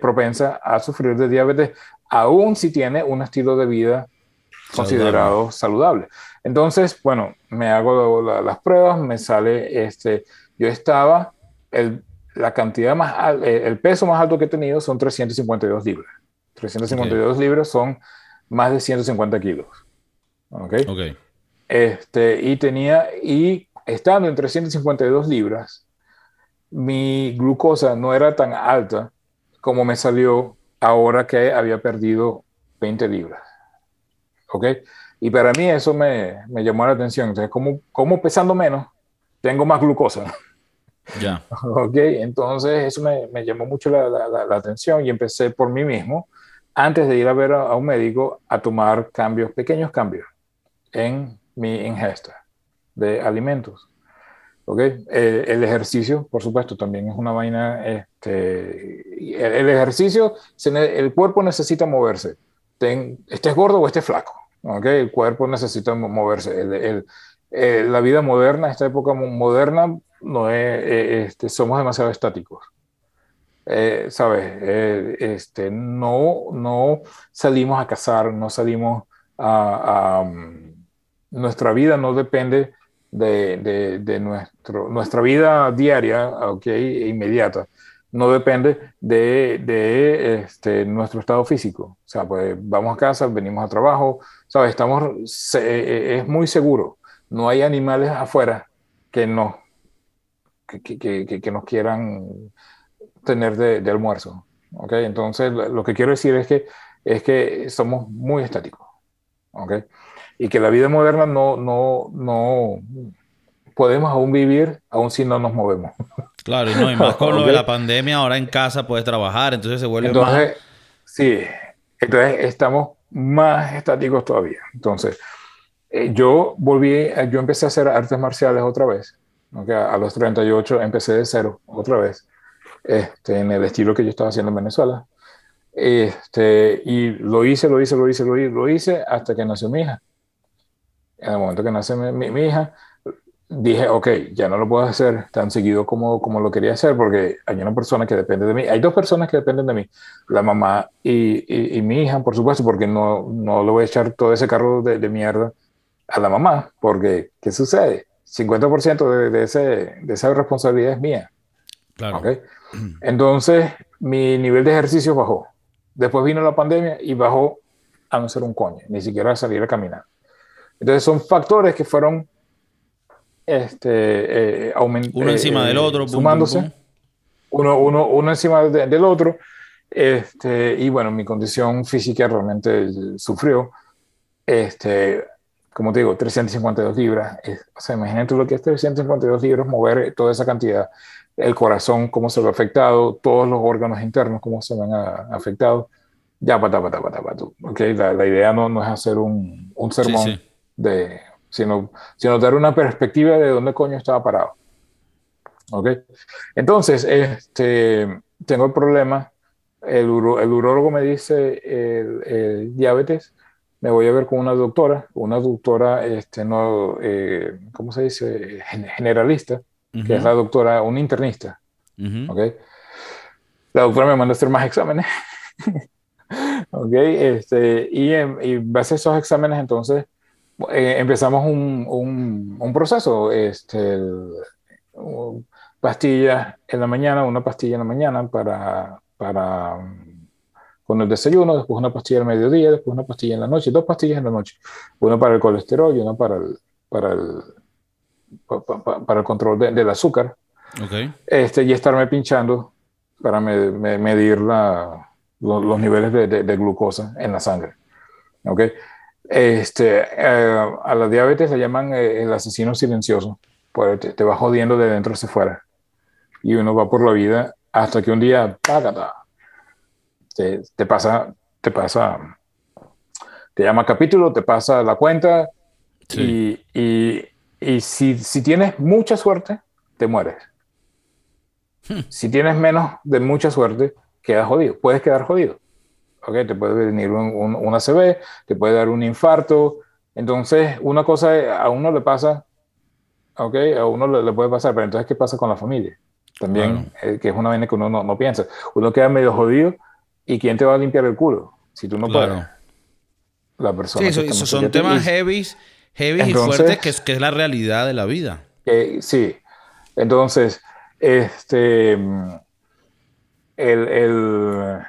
propensa a sufrir de diabetes, aun si tiene un estilo de vida considerado saludable. Entonces, bueno, me hago las pruebas, me sale este, yo estaba, el, la cantidad más, el peso más alto que he tenido son 352 libras. 352 libras son más de 150 kilos. ¿Ok? Ok. Este, y tenía, y estando en 352 libras, mi glucosa no era tan alta como me salió ahora que había perdido 20 libras. ¿Ok? Y para mí eso me, me llamó la atención. Entonces, como, como pesando menos, tengo más glucosa. Ya. Ok, entonces eso me, me llamó mucho la, la, la, atención y empecé por mí mismo, antes de ir a ver a, a, un médico, a tomar cambios, pequeños cambios en mi ingesta de alimentos. Ok, el, el ejercicio, por supuesto, también es una vaina. Este, el, el ejercicio, se, el cuerpo necesita moverse, Ten, estés gordo o estés flaco. Ok, el cuerpo necesita moverse. El, eh, la vida moderna, esta época moderna, no es, eh, este, somos demasiado estáticos. Eh, ¿Sabes? Eh, este, no, no salimos a cazar, no salimos a... a um, nuestra vida no depende de, de, de, nuestro, nuestra vida diaria, okay, inmediata, no depende de, de este, nuestro estado físico. O sea, pues vamos a casa, venimos a trabajo, ¿sabes? Estamos, se, es muy seguro. No hay animales afuera que no que, que, que, nos quieran tener de, de, almuerzo. ¿okay? Entonces, lo que quiero decir es que, es que somos muy estáticos. ¿okay? Y que la vida moderna no, no, no podemos aún vivir aún si no nos movemos. Claro, y no, y más con okay. lo de la pandemia, ahora en casa puedes trabajar, entonces se vuelve entonces, más... Sí, entonces estamos más estáticos todavía. Entonces, eh, yo volví, yo empecé a hacer artes marciales otra vez Okay, a los 38 empecé de cero otra vez, este, en el estilo que yo estaba haciendo en Venezuela. Este, y lo hice, lo hice, lo hice, lo hice, lo hice hasta que nació mi hija. En el momento que nace mi, mi, mi, hija, dije, ok, ya no lo puedo hacer tan seguido como, como lo quería hacer porque hay una persona que depende de mí. Hay dos personas que dependen de mí, la mamá y, y, y mi hija, por supuesto, porque no, no le voy a echar todo ese carro de, de mierda a la mamá, porque ¿qué sucede? 50% de, de, ese, de esa responsabilidad es mía. Claro. ¿Okay? Entonces, mi nivel de ejercicio bajó. Después vino la pandemia y bajó a no ser un coño, ni siquiera a salir a caminar. Entonces, son factores que fueron este, eh, aumentando. Uno encima eh, del otro. Sumándose. Pum, pum, pum. Uno, uno, uno encima de, del otro. Este, y bueno, mi condición física realmente sufrió. Este, como te digo, 352 libras. Es, o sea, imagínate lo que es 352 libras, mover toda esa cantidad. El corazón, cómo se ve afectado, todos los órganos internos, cómo se ven a, afectados. Ya, pata, pata, pata, pata. Okay, la, la, idea no, no, es hacer un, un sermón, sí, sí. De, sino, sino dar una perspectiva de dónde coño estaba parado. ¿Ok? Entonces, este, tengo el problema. El, el urólogo me dice el, el diabetes me voy a ver con una doctora, una doctora, este, no, eh, ¿cómo se dice? Generalista, uh -huh. que es la doctora, un internista. Uh -huh. ¿okay? La doctora me manda a hacer más exámenes. ¿ok? Este, y, y base a esos exámenes, entonces, eh, empezamos un, un, un, proceso. Este, el, pastillas en la mañana, una pastilla en la mañana para, para con el desayuno, después una pastilla al mediodía, después una pastilla en la noche, dos pastillas en la noche, una para el colesterol y una para el, para el, para, el control de, del azúcar. Okay. Este, y estarme pinchando para me, me, medir la, los, los, niveles de, de, de, glucosa en la sangre. Okay. Este, eh, a la diabetes le llaman eh, el asesino silencioso, pues te, te, va jodiendo de dentro hacia afuera. Y uno va por la vida hasta que un día, ¡págata! Te, te, pasa, te pasa, te llama capítulo, te pasa la cuenta sí. y, y, y si, si, tienes mucha suerte, te mueres. Si tienes menos de mucha suerte, quedas jodido. Puedes quedar jodido. ¿Ok? Te puede venir un, un, ACV, te puede dar un infarto. Entonces, una cosa a uno le pasa, ¿ok? A uno le, puede pasar, pero entonces, ¿qué pasa con la familia? También, eh, que es una vaina que uno no, piensa. Uno queda medio jodido y ¿quién te va a limpiar el culo? Si tú no puedes. La persona. Sí, eso, son temas heavy, heavy y fuertes que es, que es la realidad de la vida. sí. Entonces, este, el,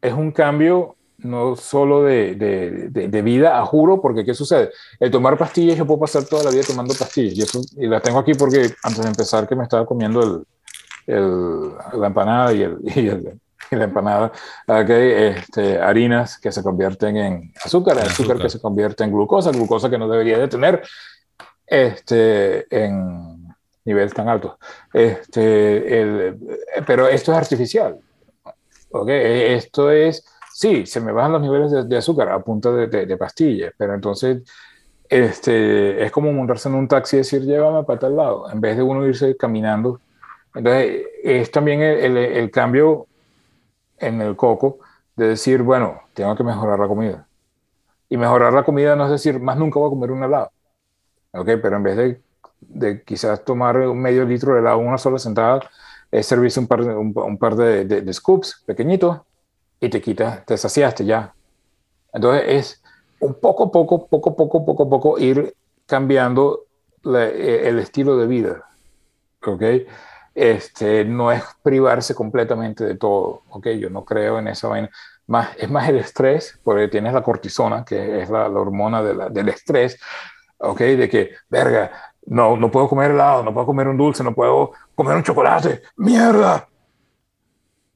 es un cambio no solo de, de, vida, a juro, porque ¿qué sucede? El tomar pastillas, yo puedo pasar toda la vida tomando pastillas, y, eso, y las tengo aquí porque antes de empezar que me estaba comiendo el, el, la empanada y, el, y, la empanada, okay, este, harinas que se convierten en azúcar, azúcar, que se convierte en glucosa, glucosa que no debería de tener este, en niveles tan altos. Este, el, pero esto es artificial. ¿okay? Esto es, sí, se me bajan los niveles de, azúcar a punta de, de, pastillas, pero entonces este, es como montarse en un taxi y decir, llévame para tal lado, en vez de uno irse caminando. Entonces, es también el, el, cambio en el coco de decir, bueno, tengo que mejorar la comida. Y mejorar la comida no es decir, más nunca voy a comer un helado. ¿Ok? Pero en vez de de quizás tomar un medio litro de helado una sola sentada, es servirse un par, de, un, par de, de, scoops pequeñitos y te quita, te saciaste ya. Entonces es un poco, poco, poco, poco, poco, poco ir cambiando e, el estilo de vida. ¿Ok? Este, no es privarse completamente de todo. ¿Ok? Yo no creo en esa vaina. Más, es más el estrés, porque tienes la cortisona, que es la, la hormona de la, del estrés. ¿Ok? De que, verga, no, no puedo comer helado, no puedo comer un dulce, no puedo comer un chocolate. ¡Mierda!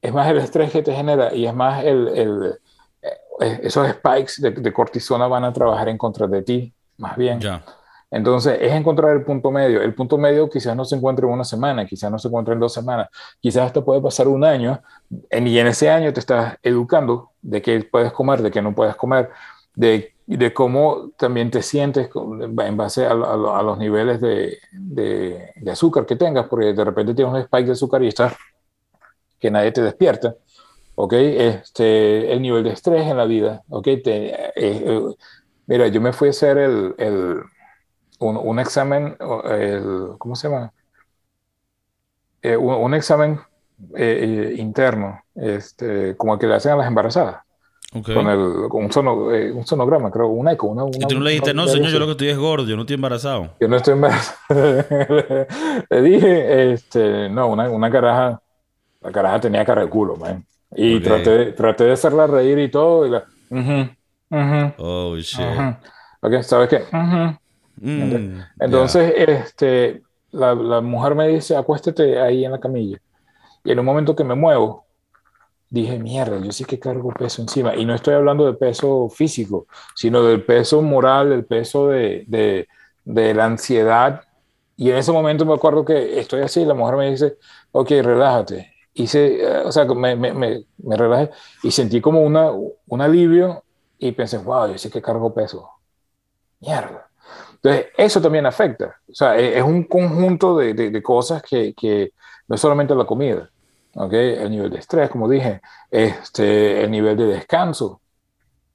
Es más el estrés que te genera y es más el, el eh, esos spikes de, cortisona van a trabajar en contra de ti, más bien. Ya. Entonces, es encontrar el punto medio. El punto medio quizás no se encuentre en una semana, quizás no se encuentre en dos semanas, quizás hasta puede pasar un año y en ese año te estás educando de qué puedes comer, de qué no puedes comer, de de cómo también te sientes en base a, los niveles de, de, azúcar que tengas, porque de repente tienes un spike de azúcar y estás que nadie te despierta, ¿ok? Este, el nivel de estrés en la vida, ¿ok? Te, eh, eh, mira, yo me fui a hacer el, el un, un, examen, el, ¿cómo se llama? Eh, un, un, examen interno, este, como el que le hacen a las embarazadas. Con, el, con un, sono, eh, un, sonograma, creo, un eco. Una, y tú no le dijiste, no, señor, yo lo que estoy es gordo, yo no estoy embarazado. Yo no estoy embarazado. le dije, este, no, una, una caraja, la caraja tenía cara de culo, man. Y traté, traté de hacerla reír y todo. Y la, oh, shit. Ok, ¿sabes qué? Mm, Entonces, este, la, la mujer me dice, acuéstate ahí en la camilla. Y en un momento que me muevo, dije, mierda, yo sí que cargo peso encima. Y no estoy hablando de peso físico, sino del peso moral, del peso de, de, de la ansiedad. Y en ese momento me acuerdo que estoy así, la mujer me dice, ok, relájate. Hice, eh, o sea, me, me, me, relajé y sentí como una, un alivio y pensé, wow, yo sí que cargo peso. Mierda. Entonces, eso también afecta. O sea, es, un conjunto de, de, de cosas que, que no es solamente la comida. ¿okay? el nivel de estrés, como dije, este, el nivel de descanso,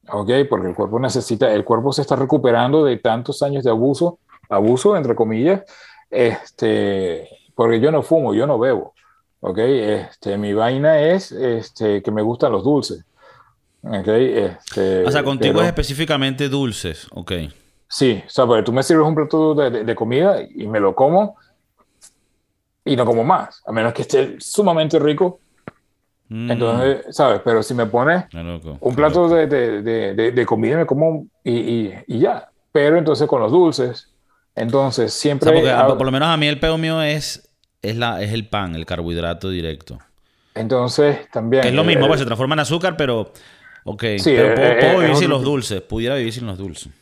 ¿okay? porque el cuerpo necesita, el cuerpo se está recuperando de tantos años de abuso, abuso entre comillas, este, porque yo no fumo, yo no bebo, ¿okay? este, mi vaina es este, que me gustan los dulces. Okay, este, o sea, contigo es específicamente dulces, ok. Sí, o sea, porque tú me sirves un plato de, de, comida y me lo como y no como más, a menos que esté sumamente rico. Mm. Entonces, ¿sabes? Pero si me pones un plato de, de, de, comida, me como y, y, y, ya. Pero entonces con los dulces, entonces siempre... por lo menos a mí el pedo mío es, es, la, es el pan, el carbohidrato directo. Entonces también... es lo mismo, pues se transforma en azúcar, pero... Ok, sí, pero puedo, puedo vivir sin los dulces. Pudiera vivir sin los dulces.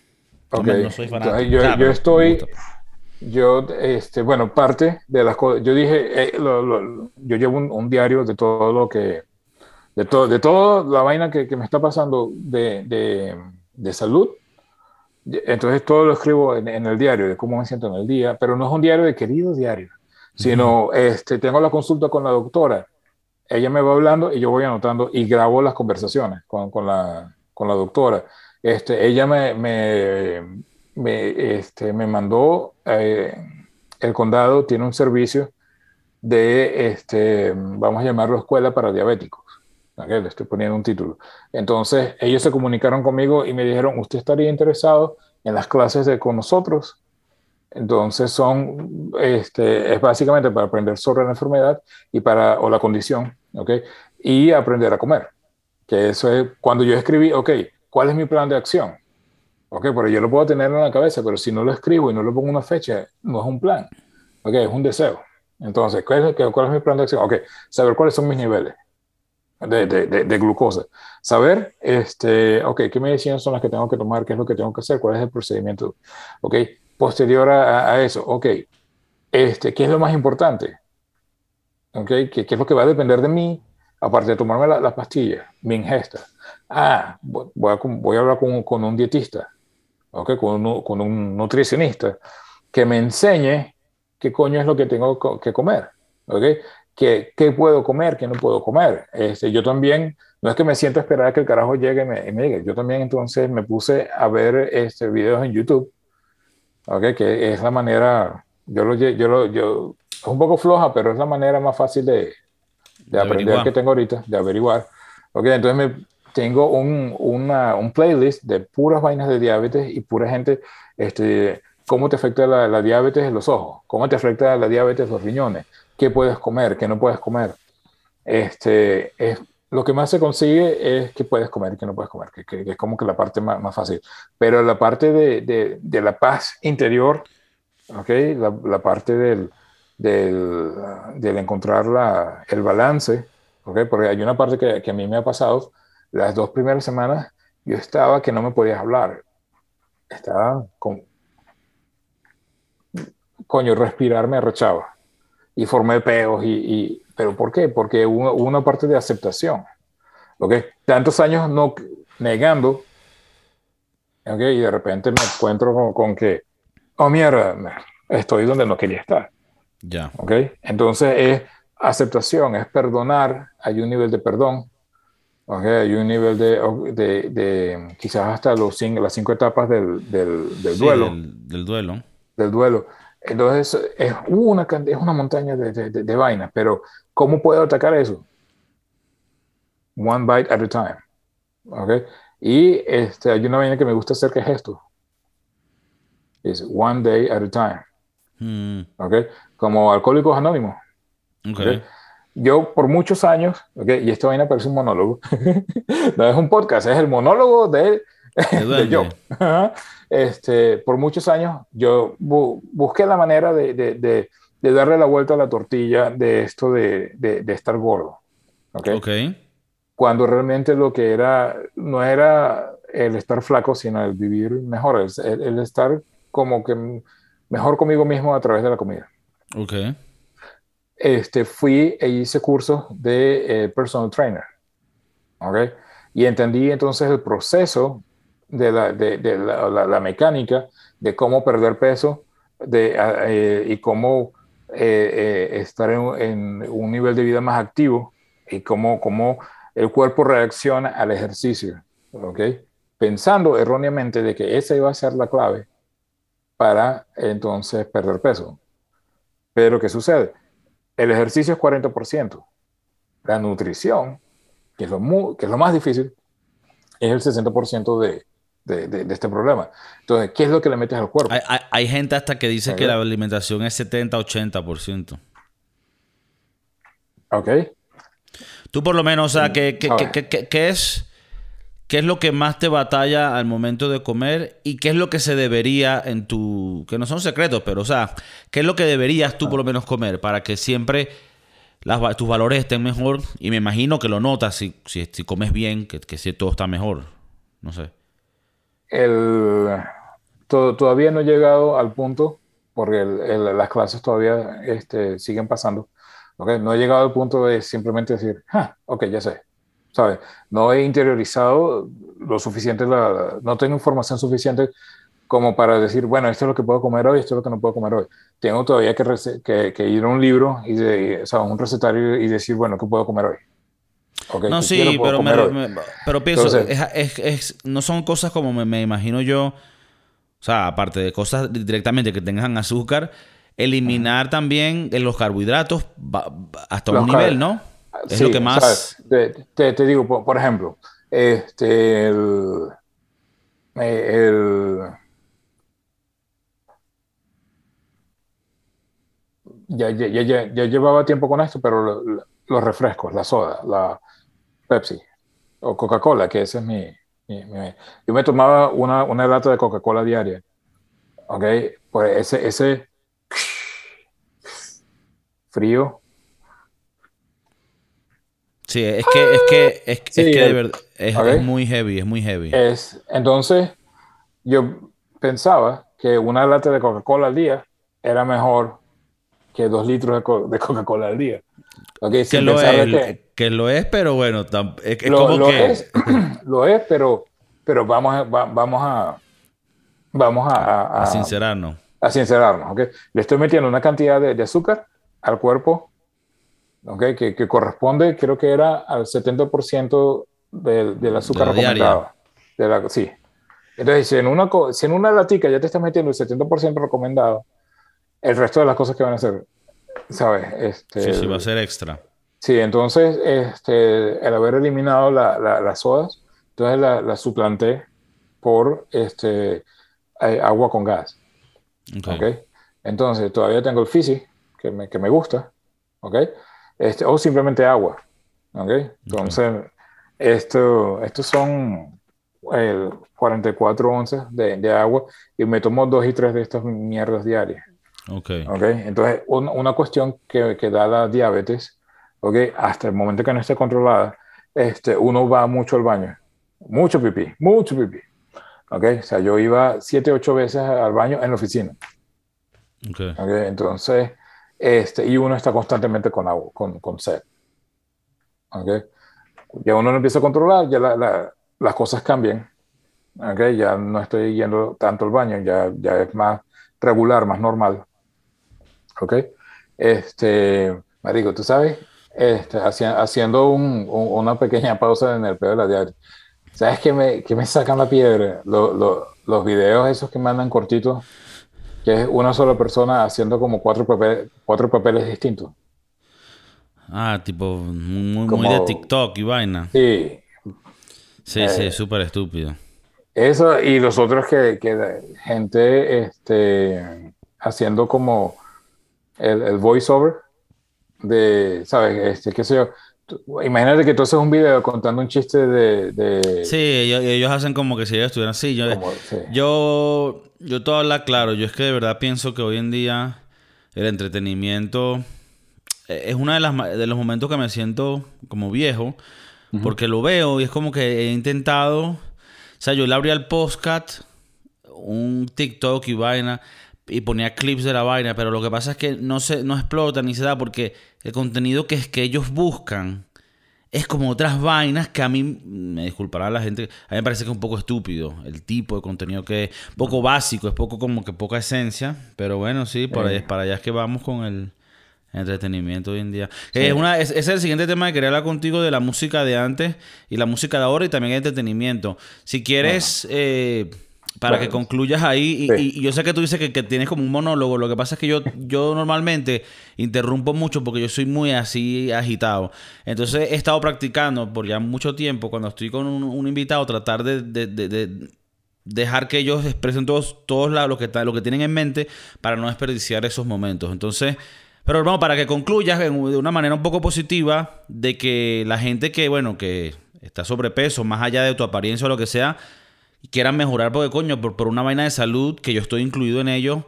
Okay. No soy fanático. Yo, yo estoy yo, este, bueno, parte de las cosas, yo dije, eh, yo llevo un, diario de todo lo que, de todo, de toda la vaina que, que me está pasando de, de, de, salud. Entonces todo lo escribo en, el diario, de cómo me siento en el día, pero no es un diario de querido diario, sino este, tengo la consulta con la doctora. Ella me va hablando y yo voy anotando y grabo las conversaciones con, con, la, con la doctora. Este, ella me, me, este, me mandó, eh, el condado tiene un servicio de, este, vamos a llamarlo escuela para diabéticos. Okay, le estoy poniendo un título. Entonces, ellos se comunicaron conmigo y me dijeron, ¿usted estaría interesado en las clases de con nosotros? Entonces, son, este, es básicamente para aprender sobre la enfermedad y para, o la condición, ¿ok? Y aprender a comer. Que eso es, cuando yo escribí, ok, ¿cuál es mi plan de acción? Ok, pero yo lo puedo tener en la cabeza, pero si no lo escribo y no le pongo una fecha, no es un plan. Ok, es un deseo. Entonces, ¿cuál es, cuál es mi plan de acción? Ok, saber cuáles son mis niveles de, de, de, glucosa. Saber, este, ok, qué medicinas son las que tengo que tomar, qué es lo que tengo que hacer, cuál es el procedimiento. Ok, posterior a, a eso, ok, este, ¿qué es lo más importante? Ok, ¿qué, qué es lo que va a depender de mí? Aparte de tomarme las la pastillas, mi ingesta. Ah, voy a, voy a hablar con, con un dietista, okay, con, un, con un nutricionista que me enseñe qué coño es lo que tengo que comer. ¿okay? ¿Qué, ¿Qué, puedo comer? ¿Qué no puedo comer? Este, yo también, no es que me siento a esperar a que el carajo llegue y me, me llegue. Yo también entonces me puse a ver este, videos en YouTube, ¿okay? que es la manera, yo lo, yo lo, yo, es un poco floja, pero es la manera más fácil de, de, aprender que tengo ahorita, de averiguar. Okay, entonces me, tengo un, una, un playlist de puras vainas de diabetes y pura gente, este, cómo te afecta la, diabetes en los ojos, cómo te afecta la diabetes en los riñones, qué puedes comer, qué no puedes comer. Este, es, lo que más se consigue es qué puedes comer qué no puedes comer, que, que, es como que la parte más, más fácil. Pero la parte de, de, de la paz interior, ¿okay? la, la parte del, del, del encontrar la, el balance, ¿okay? porque hay una parte que, que, a mí me ha pasado, las dos primeras semanas yo estaba que no me podías hablar, estaba con... Coño, respirar me arrochaba y formé peos y, y, ¿Pero por qué? Porque hubo, una parte de aceptación. ¿Ok? Tantos años no negando. ¿Ok? Y de repente me encuentro con, con que, oh mierda, estoy donde no quería estar. Ya. ¿Ok? Entonces es aceptación, es perdonar. Hay un nivel de perdón. ¿Ok? Hay un nivel de, de, de quizás hasta los cinco, las cinco etapas del, del, del Sí, duelo. del, del duelo. Del duelo. Entonces, es una, es una montaña de, de, de vainas, pero ¿cómo puedo atacar eso? One bite at a time. ¿Ok? Y este, hay una vaina que me gusta hacer que es esto. Es one day at a time. Mm, ¿Ok? Como Alcohólicos Anónimos. ok. Yo por muchos años, ¿ok? Y esta vaina parece un monólogo. no es un podcast, es el monólogo de, De yo. Este, por muchos años yo bu- busqué la manera de, de, de, darle la vuelta a la tortilla de esto de, estar gordo. ¿ok? Ok. Cuando realmente lo que era, no era el estar flaco, sino el vivir mejor, el, el- estar como que mejor conmigo mismo a través de la comida. Ok. Este, fui e hice cursos de eh, personal trainer. ¿ok? Y entendí entonces el proceso de la, de, de la, la- la mecánica de cómo perder peso de, eh, y cómo eh, eh, estar en, en un nivel de vida más activo y cómo, cómo el cuerpo reacciona al ejercicio. ¿ok? Pensando erróneamente de que esa iba a ser la clave para entonces perder peso. Pero ¿qué sucede? El ejercicio es 40%. La nutrición, que es lo, que es lo más difícil, es el 60% de, de, de- de este problema. Entonces, ¿qué es lo que le metes al cuerpo? Hay, hay- hay gente hasta que dice que la alimentación es 70-80%. ¿Ok? Tú por lo menos, o sea, ¿qué, qué- qué- qué- qué es, ¿qué es lo que más te batalla al momento de comer? ¿Y qué es lo que se debería en tu... que no son secretos, pero o sea, ¿qué es lo que deberías tú por lo menos comer para que siempre las, tus valores estén mejor? Y me imagino que lo notas si, si, si comes bien, que, que si todo está mejor. No sé. El, to- todavía no he llegado al punto, porque el- el- las clases todavía este, siguen pasando. No he llegado al punto de simplemente decir, ah, ok, ya sé. ¿Sabes? No he interiorizado lo suficiente, la, no tengo información suficiente como para decir, bueno, esto es lo que puedo comer hoy, esto es lo que no puedo comer hoy. Tengo todavía que, que, ir a un libro y de, o sea, un recetario y decir, bueno, ¿qué puedo comer hoy? no, sí, pero, pero pienso, es, es, no son cosas como me, me, imagino yo, o sea, aparte de cosas directamente que tengan azúcar, eliminar también los carbohidratos hasta un nivel, ¿no? Es lo que más... Te, te, digo, por, ejemplo, este, el, el ya, ya, ya, ya, llevaba tiempo con esto, pero los refrescos, la soda, la Pepsi o Coca-Cola, que ese es mi, Yo me tomaba una, una lata de Coca-Cola diaria. ¿Ok? Pues ese, ese frío. Sí, es que es que es, que de verdad es, muy heavy, es muy heavy. Es, entonces, yo pensaba que una lata de Coca-Cola al día era mejor que dos litros de, Coca-Cola al día. que, lo es, que... lo es, pero bueno, es, lo, como que... Es, lo es, pero, pero vamos, a, vamos a... Vamos a... A, sincerarnos. A sincerarnos, ¿ok? Le estoy metiendo una cantidad de, azúcar al cuerpo, ¿ok? Que, que, corresponde, creo que era al 70% del, del azúcar recomendado. De la, sí. Entonces, si en, una, si en una latica ya te estás metiendo el 70% recomendado, el resto de las cosas que van a hacer, ¿sabes? Este, sí, sí, va a ser extra. Sí, entonces, este, el haber eliminado la, las sodas, entonces la, la, suplanté por este, eh, agua con gas. Okay. Entonces, todavía tengo el Fizzy, que me, que me gusta, ¿ok? Este, o simplemente agua, ¿ok? Entonces, esto, estos son el 44 onzas de, de, agua y me tomo dos y tres de estas mierdas diarias. Okay. okay. Entonces, una cuestión que, que, da la diabetes, okay, hasta el momento que no esté controlada, este, uno va mucho al baño. Mucho pipí, mucho pipí. Okay. O sea, yo iba siete, ocho veces al baño en la oficina. Okay. okay. Entonces, este, y uno está constantemente con agua, con, con sed. Okay. Ya uno lo empieza a controlar, ya la, la, las cosas cambian. Okay. Ya no estoy yendo tanto al baño, ya, ya es más regular, más normal. ¿ok? Este, Marico, tú sabes, este, haciendo una pequeña pausa en el pedo de la diaria. ¿Sabes qué me, me sacan la piedra? los videos esos que mandan cortitos, que es una sola persona haciendo como cuatro, cuatro papeles distintos. Ah, tipo muy, muy de TikTok y vaina. Sí. Sí, sí, eh, súper estúpido. Eso, y los otros que, que gente este, haciendo como el, el voiceover de, ¿sabes? Este, qué sé yo. Imagínate que tú haces un video contando un chiste de... de... Sí, ellos, hacen como que si ellos estuvieran así. Yo, yo, yo todo habla claro. Yo es que de verdad pienso que hoy en día el entretenimiento eh, es uno de, las, de los momentos que me siento como viejo. Porque lo veo y es como que he intentado... O sea, yo le abría el podcast, un TikTok y vaina y ponía clips de la vaina, pero lo que pasa es que no se no explota ni se da porque el contenido que es que ellos buscan es como otras vainas que a mí me disculpará la gente, a mí me parece que es un poco estúpido el tipo de contenido que es poco básico, es poco como que poca esencia, pero bueno, sí, por ahí, para allá es que vamos con el entretenimiento hoy en día. Es una, es, es, el siguiente tema que quería hablar contigo de la música de antes y la música de ahora y también el entretenimiento. Si quieres... Eh, para que concluyas ahí, y, yo sé que tú dices que, tienes como un monólogo, lo que pasa es que yo, yo normalmente interrumpo mucho porque yo soy muy así agitado. Entonces he estado practicando por ya mucho tiempo, cuando estoy con un, invitado, tratar de, dejar que ellos expresen todos, todos lo, que, lo que tienen en mente para no desperdiciar esos momentos. Entonces, pero vamos, para que concluyas de una manera un poco positiva de que la gente que, bueno, que está sobrepeso, más allá de tu apariencia o lo que sea, y quieran mejorar, porque coño, por, por, una vaina de salud, que yo estoy incluido en ello,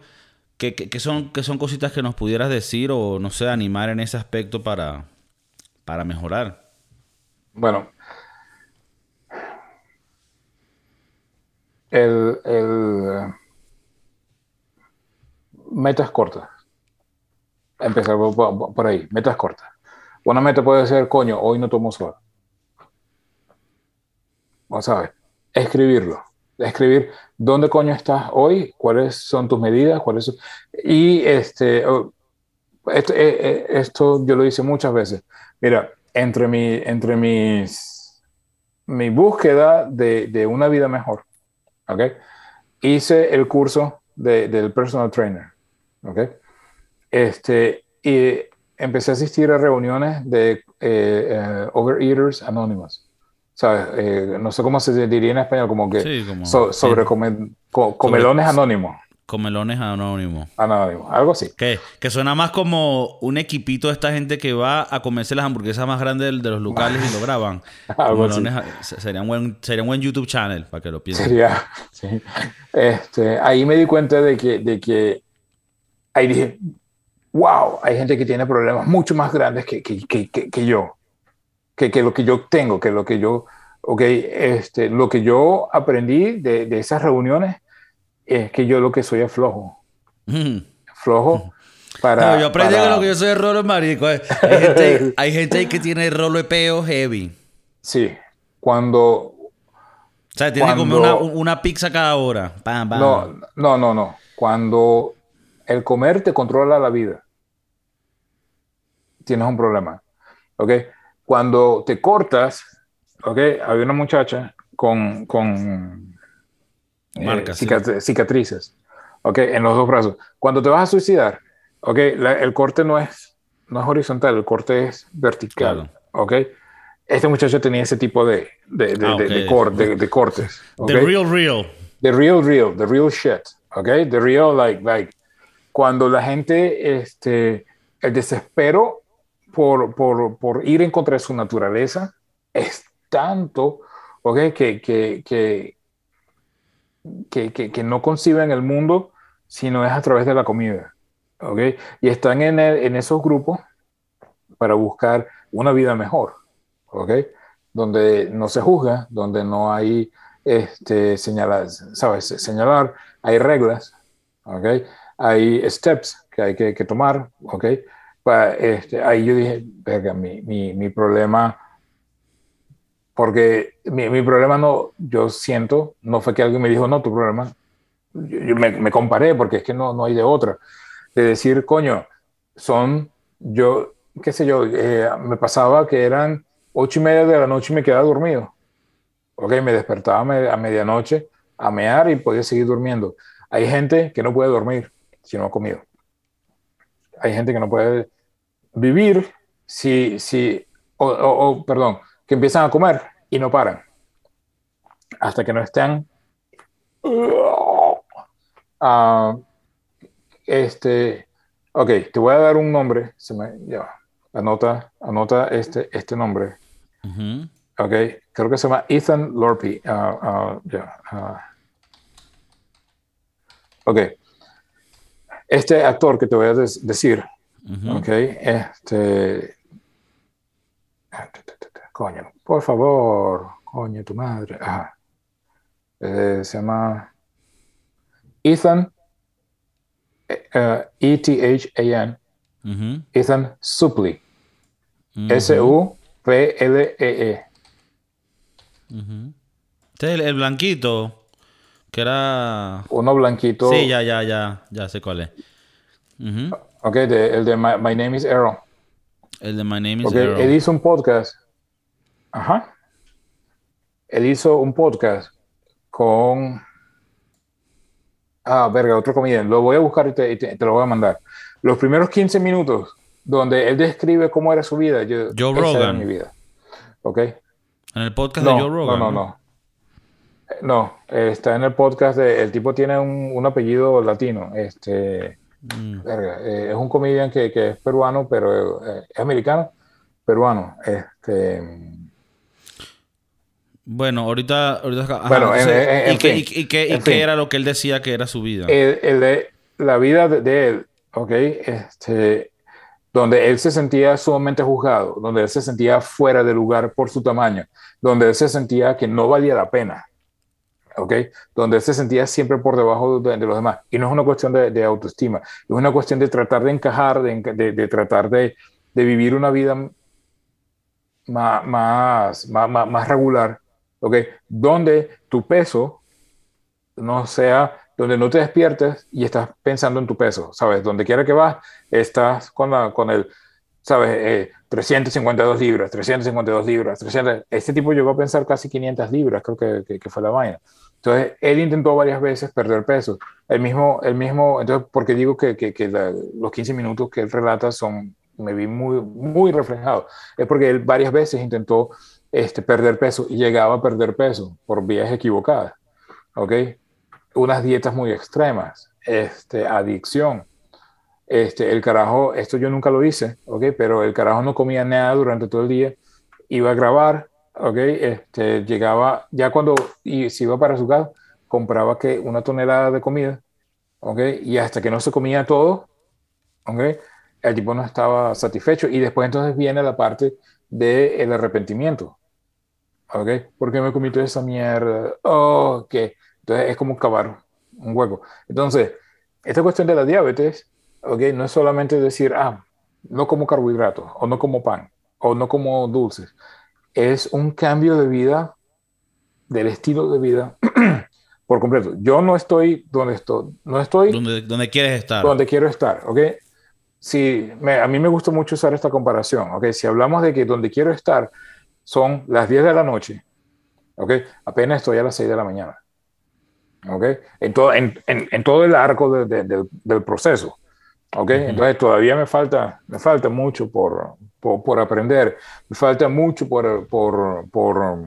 ¿qué, son, qué son cositas que nos pudieras decir o, no sé, animar en ese aspecto para, para mejorar? Bueno, el, el metas cortas. Empezar por, ahí, metas cortas. Una meta puede ser, coño, hoy no tomo sol. A ver escribirlo. escribir dónde coño estás hoy, cuáles son tus medidas, cuáles son... Y este, esto, eh, eh, esto, yo lo hice muchas veces. Mira, entre, mi, entre mis, mi búsqueda de, de una vida mejor, ¿ok? Hice el curso de, del personal trainer, ¿ok? Este, y empecé a asistir a reuniones de eh, Overeaters Anonymous. Eh, no sé cómo se diría en español, como que sobre comelones anónimos. Comelones anónimos. Anónimos, algo así. Que, que suena más como un equipito de esta gente que va a comerse las hamburguesas más grandes de, los locales y lo graban. algo así. Sería un, buen, sería un buen YouTube channel para que lo piensen. Sería, sí. Este, ahí me di cuenta de que, de que ahí dije, wow, hay gente que tiene problemas mucho más grandes que, que, que, que yo que, lo que yo tengo, que lo que yo, ok, este, lo que yo aprendí de, de esas reuniones es que yo lo que soy es flojo. Flojo. Para, no, yo aprendí que lo que yo soy es rolo marico. Hay gente, hay gente que tiene rolo de peo heavy. Sí. Cuando. O sea, tiene que comer una, una, pizza cada hora. No, no, no, no. Cuando el comer te controla la vida, tienes un problema. ¿Ok? Cuando te cortas, ¿ok? Había una muchacha con, con eh, cicatrices, ¿ok? En los dos brazos. Cuando te vas a suicidar, ¿ok? el corte no es, no es horizontal, el corte es vertical, ¿ok? Este muchacho tenía ese tipo de, de, de, ah, de, cortes. The real, real. The real, real, the real shit, ¿ok? The real, like, like, cuando la gente, este, el desespero por, por, por, ir en contra de su naturaleza es tanto okay, que, que, que, que, que no conciben el mundo sino es a través de la comida. Okay? Y están en, en esos grupos para buscar una vida mejor, okay? donde no se juzga, donde no hay este, señalar, ¿sabes? señalar, hay reglas, okay? hay steps que hay que, que tomar, ¿okay? Este, ahí yo dije, verga, mi, mi, mi problema, porque mi, mi, problema no, yo siento, no fue que alguien me dijo, no, tu problema, yo, me, me, comparé porque es que no, no hay de otra, de decir, coño, son, yo, qué sé yo, eh, me pasaba que eran ocho y media de la noche y me quedaba dormido. Ok, me despertaba a medianoche a mear y podía seguir durmiendo. Hay gente que no puede dormir si no ha comido hay gente que no puede vivir si, si o, perdón, que empiezan a comer y no paran. Hasta que no estén uh, este ok te voy a dar un nombre se me ya anota anota este este nombre. Ok creo que se llama Ethan Lorpe uh, uh, ok este actor que te voy a decir, ok, este, coño, por favor, coño, tu madre, eh, se llama Ethan, E-T-H-A-N, e Ethan Suplee, S-U-P-L-E-E. Este es el blanquito. Que era. Uno blanquito. Sí, ya, ya, ya. Ya sé cuál es. Ok, el de My, Name is Aaron. El de My Name is okay, Él hizo un podcast. Ajá. Él hizo un podcast con. Ah, verga, otro comediante. Lo voy a buscar y te, te, lo voy a mandar. Los primeros 15 minutos donde él describe cómo era su vida. Yo, Joe Rogan. mi vida. ¿Ok? En el podcast de Joe Rogan. No, no, no. No, está en el podcast de, el tipo tiene un, apellido latino, este, mm. eh, es un comedian que, es peruano, pero eh, es americano, peruano, este. Bueno, ahorita, bueno, ¿y, qué, era lo que él decía que era su vida? El, la vida de, él, ¿ok? Este, donde él se sentía sumamente juzgado, donde él se sentía fuera de lugar por su tamaño, donde él se sentía que no valía la pena. ¿Ok? Donde él se sentía siempre por debajo de, los demás. Y no es una cuestión de, autoestima, es una cuestión de tratar de encajar, de, tratar de, vivir una vida más, más, más, más regular, ¿ok? Donde tu peso no sea donde no te despiertes y estás pensando en tu peso, ¿sabes? Donde quiera que vas, estás con, la, con el, ¿sabes? Eh, 352 libras, 352 libras, 300. Este tipo llegó a pensar casi 500 libras, creo que, que, fue la vaina. Entonces, él intentó varias veces perder peso. El mismo, el mismo entonces, porque digo que, que los 15 minutos que él relata son, me vi muy, muy reflejado, es porque él varias veces intentó este, perder peso y llegaba a perder peso por vías equivocadas. ¿Ok? unas dietas muy extremas, este, adicción. Este, el carajo, esto yo nunca lo hice, ¿ok? Pero el carajo no comía nada durante todo el día, iba a grabar, ¿ok? Este, llegaba, ya cuando y se iba para su casa, compraba que una tonelada de comida, ¿ok? Y hasta que no se comía todo, ¿ok? El tipo no estaba satisfecho y después entonces viene la parte del arrepentimiento, ¿ok? ¿Por qué me comí toda esa mierda? Oh, que entonces es como cavar un hueco. Entonces, esta cuestión de la diabetes, okay, no es solamente decir, ah, no como carbohidratos, o no como pan, o no como dulces. Es un cambio de vida, del estilo de vida por completo. Yo no estoy donde estoy, no estoy... Donde, donde quieres estar. Donde quiero estar, ¿ok? Si, a mí me gusta mucho usar esta comparación, ¿ok? Si hablamos de que donde quiero estar son las 10 de la noche, ¿ok? Apenas estoy a las 6 de la mañana. ¿okay? En, todo, en, en, todo el arco de, del proceso. ¿okay? Entonces todavía me falta, me falta mucho por, por, por aprender, me falta mucho por, por, por,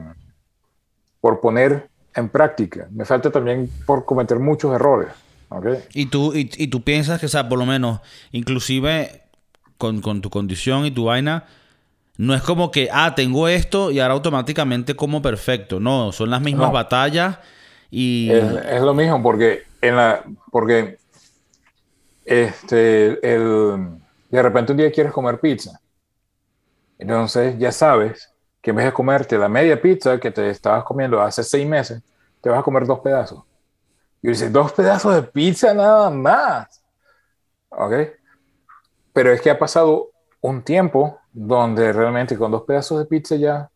por, poner en práctica, me falta también por cometer muchos errores. ¿okay? Y, tú, y, y, tú piensas que, o sea, por lo menos, inclusive con, con tu condición y tu vaina, no es como que, ah, tengo esto y ahora automáticamente como perfecto. No, son las mismas batallas es, lo mismo porque, en la, porque este, el, de repente un día quieres comer pizza. Entonces ya sabes que en vez de comerte la media pizza que te estabas comiendo hace seis meses, te vas a comer dos pedazos. Y dices, dos pedazos de pizza nada más. ¿Ok? Pero es que ha pasado un tiempo donde realmente con dos pedazos de pizza ya,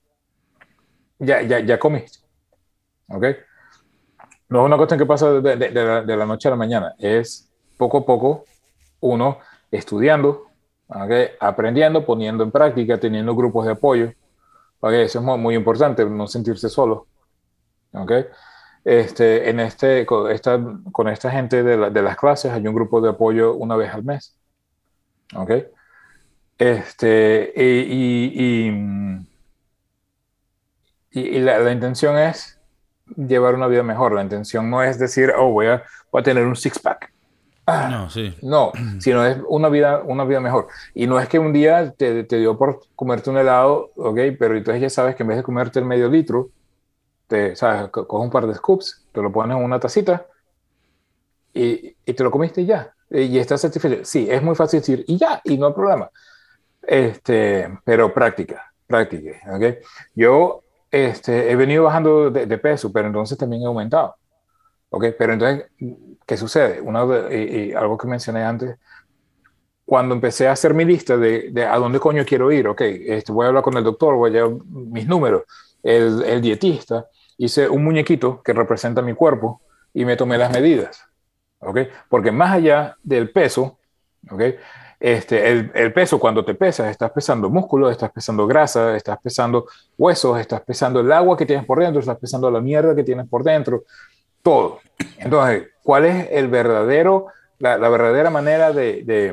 ya, ya, ya comiste. ¿Ok? no es una cuestión que pasa de, de, la, noche a la mañana, es poco a poco uno estudiando, aprendiendo, poniendo en práctica, teniendo grupos de apoyo. Eso es muy, importante, no sentirse solo. ¿okay? Este, en este, con, esta, con esta gente de, de, las clases hay un grupo de apoyo una vez al mes. ¿okay? Este, y, y, y, la, la intención es llevar una vida mejor. La intención no es decir, oh, voy a, voy a tener un six-pack. Ah, no, sí. No, sino es una vida, una vida mejor. Y no es que un día te, te, dio por comerte un helado, ok, pero entonces ya sabes que en vez de comerte el medio litro, te, sabes, coges un par de scoops, te lo pones en una tacita y, y te lo comiste y ya. Y estás satisfecho. Sí, es muy fácil decir y ya, y no hay problema. Este, pero práctica, práctica, ok. Yo este, he venido bajando de, peso, pero entonces también he aumentado. ¿Ok? Pero entonces, ¿qué sucede? Una, algo que mencioné antes, cuando empecé a hacer mi lista de, de, a dónde coño quiero ir, ok, este, voy a hablar con el doctor, voy a llevar mis números, el, el dietista, hice un muñequito que representa mi cuerpo y me tomé las medidas. ¿ok? Porque más allá del peso, ¿ok? Este, el, peso, cuando te pesas, estás pesando músculo, estás pesando grasa, estás pesando huesos, estás pesando el agua que tienes por dentro, estás pesando la mierda que tienes por dentro, todo. Entonces, ¿cuál es el verdadero, la, verdadera manera de, de,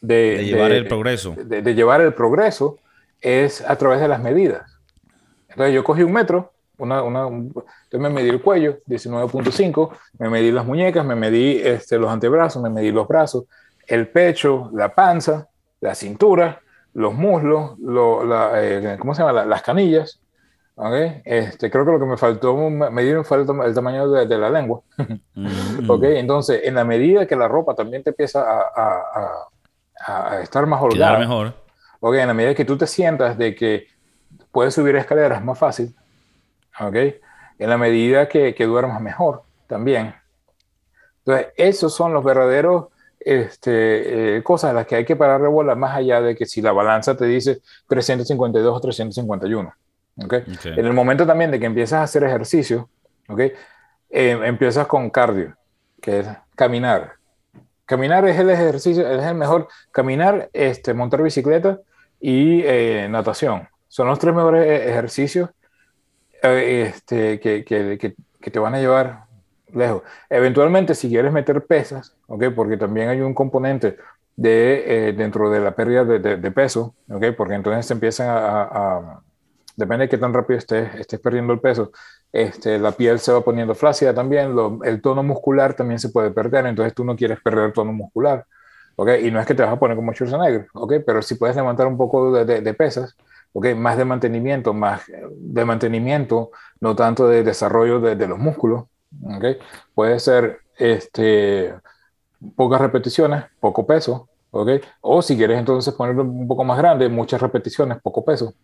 de, llevar el progreso? De, llevar el progreso es a través de las medidas. Entonces, yo cogí un metro, una, una, me medí el cuello, 19.5, me medí las muñecas, me medí este, los antebrazos, me medí los brazos, el pecho, la panza, la cintura, los muslos, eh, ¿cómo se llama? las canillas. ¿Okay? Este, creo que lo que me faltó medir fue el, tamaño de, la lengua. Mm. ¿okay? Entonces, en la medida que la ropa también te empieza a, a, estar más holgada. mejor. ¿okay? En la medida que tú te sientas de que puedes subir escaleras más fácil. ¿okay? En la medida que, que duermas mejor también. Entonces, esos son los verdaderos este, eh, cosas a las que hay que parar de bola más allá de que si la balanza te dice 352 o 351. ¿Okay? En el momento también de que empiezas a hacer ejercicio, ¿okay? eh, empiezas con cardio, que es caminar. Caminar es el ejercicio, es el mejor. Caminar, este, montar bicicleta y eh, natación. Son los tres mejores e-, ejercicios eh, este, que, que, que, te van a llevar lejos. Eventualmente, si quieres meter pesas, ¿ok? Porque también hay un componente de, dentro de la pérdida de, de, peso, ¿ok? Porque entonces te empiezan a, a, depende de qué tan rápido estés, estés perdiendo el peso, este, la piel se va poniendo flácida también, el tono muscular también se puede perder, entonces tú no quieres perder el tono muscular, ¿ok? Y no es que te vas a poner como Schwarzenegger, ¿ok? Pero si puedes levantar un poco de, de, pesas, ¿ok? Más de mantenimiento, más de mantenimiento, no tanto de desarrollo de, de los músculos, ¿ok? Puede ser, este, pocas repeticiones, poco peso, ¿ok? O si quieres entonces ponerlo un poco más grande, muchas repeticiones, poco peso.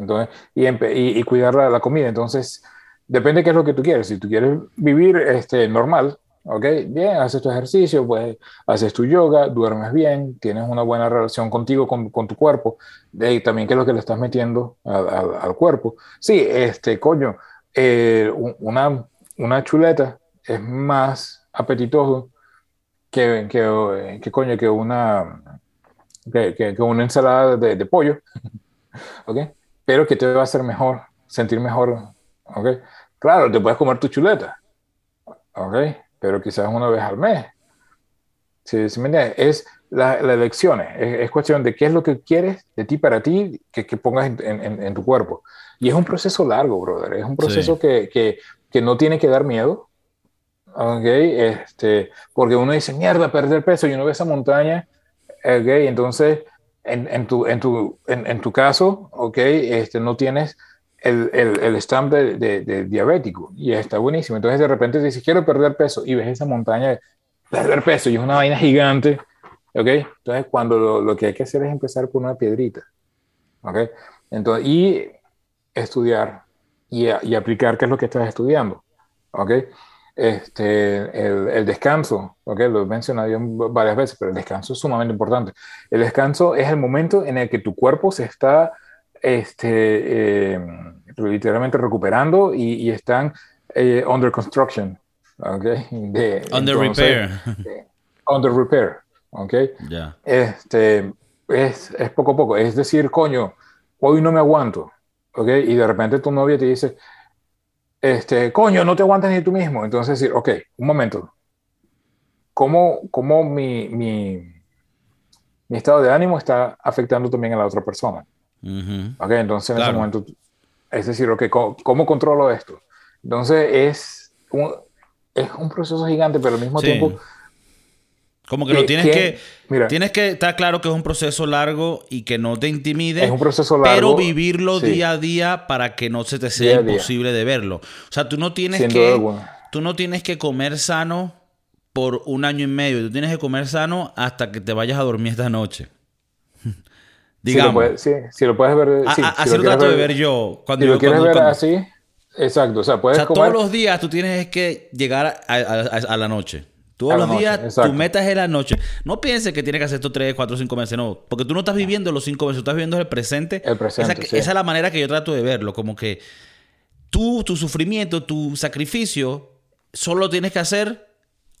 Entonces, y, y, cuidar la, la, comida. Entonces, depende de qué es lo que tú quieres. Si tú quieres vivir este, normal, ¿ok? Bien, haces tu ejercicio, pues haces tu yoga, duermes bien, tienes una buena relación contigo, con, con tu cuerpo, y también qué es lo que le estás metiendo al cuerpo. Sí, este, coño, eh, una, una chuleta es más apetitoso que, que, que coño, que una, que, que una ensalada de, de pollo, ¿ok? Pero que te va a hacer mejor, sentir mejor, ¿ok? Claro, te puedes comer tu chuleta, ¿ok? Pero quizás una vez al mes. ¿Sí, me entiendes? Es la, la elección, es, cuestión de qué es lo que quieres de ti para ti que, que pongas en, en, en, tu cuerpo. Y es un proceso largo, brother. Es un proceso sí. que, que, que, no tiene que dar miedo, ¿ok? Este, porque uno dice, mierda, perder peso, y uno ve esa montaña, ¿ok? Entonces, en, en tu, en, tu, en, en tu caso, ¿ok? Este, no tienes el, el, el stamp de, de, de, diabético y está buenísimo. Entonces de repente dices, quiero perder peso y ves esa montaña de perder peso y es una vaina gigante. ¿Ok? Entonces cuando lo, lo que hay que hacer es empezar por una piedrita. ¿Ok? Entonces, y estudiar y, y aplicar qué es lo que estás estudiando. ¿Ok? Este, el, el, descanso, ¿ok? Lo he mencionado varias veces, pero el descanso es sumamente importante. El descanso es el momento en el que tu cuerpo se está este, eh, literalmente recuperando y, y están eh, under construction. Okay? De, under entonces, repair. Eh, under repair. Okay? Yeah. Este, es, es, poco a poco. Es decir, coño, hoy no me aguanto. Okay? Y de repente tu novia te dice, este, coño, no te aguantas ni tú mismo. Entonces decir, ok, un momento. ¿Cómo, cómo mi, mi, mi estado de ánimo está afectando también a la otra persona? Uh -huh. Ok, entonces en claro. ese momento, es decir, ok, ¿cómo, ¿cómo, controlo esto? Entonces es un, es un proceso gigante, pero al mismo sí. tiempo... Como que lo tienes que... Mira, tienes que estar claro que es un proceso largo y que no te intimide. Es un proceso largo. Pero vivirlo sí. día a día para que no se te sea imposible de verlo. O sea, tú no tienes que... Tú no tienes que comer sano por un año y medio. Tú tienes que comer sano hasta que te vayas a dormir esta noche. Digamos. Si lo puedes, sí, si lo puedes ver. A, sí, a, si así lo, trato ver, de ver yo. Cuando si yo, lo quieres cuando, ver cuando, así, exacto. O sea, puedes o sea, comer... todos los días tú tienes que llegar a, a la noche. Todos los días, noche, tu meta es la noche. No pienses que tienes que hacer esto 3, 4, 5 meses, no. Porque tú no estás viviendo los 5 meses, tú estás viviendo el presente. El presente, esa, sí. esa, es la manera que yo trato de verlo. Como que tú, tu sufrimiento, tu sacrificio, solo tienes que hacer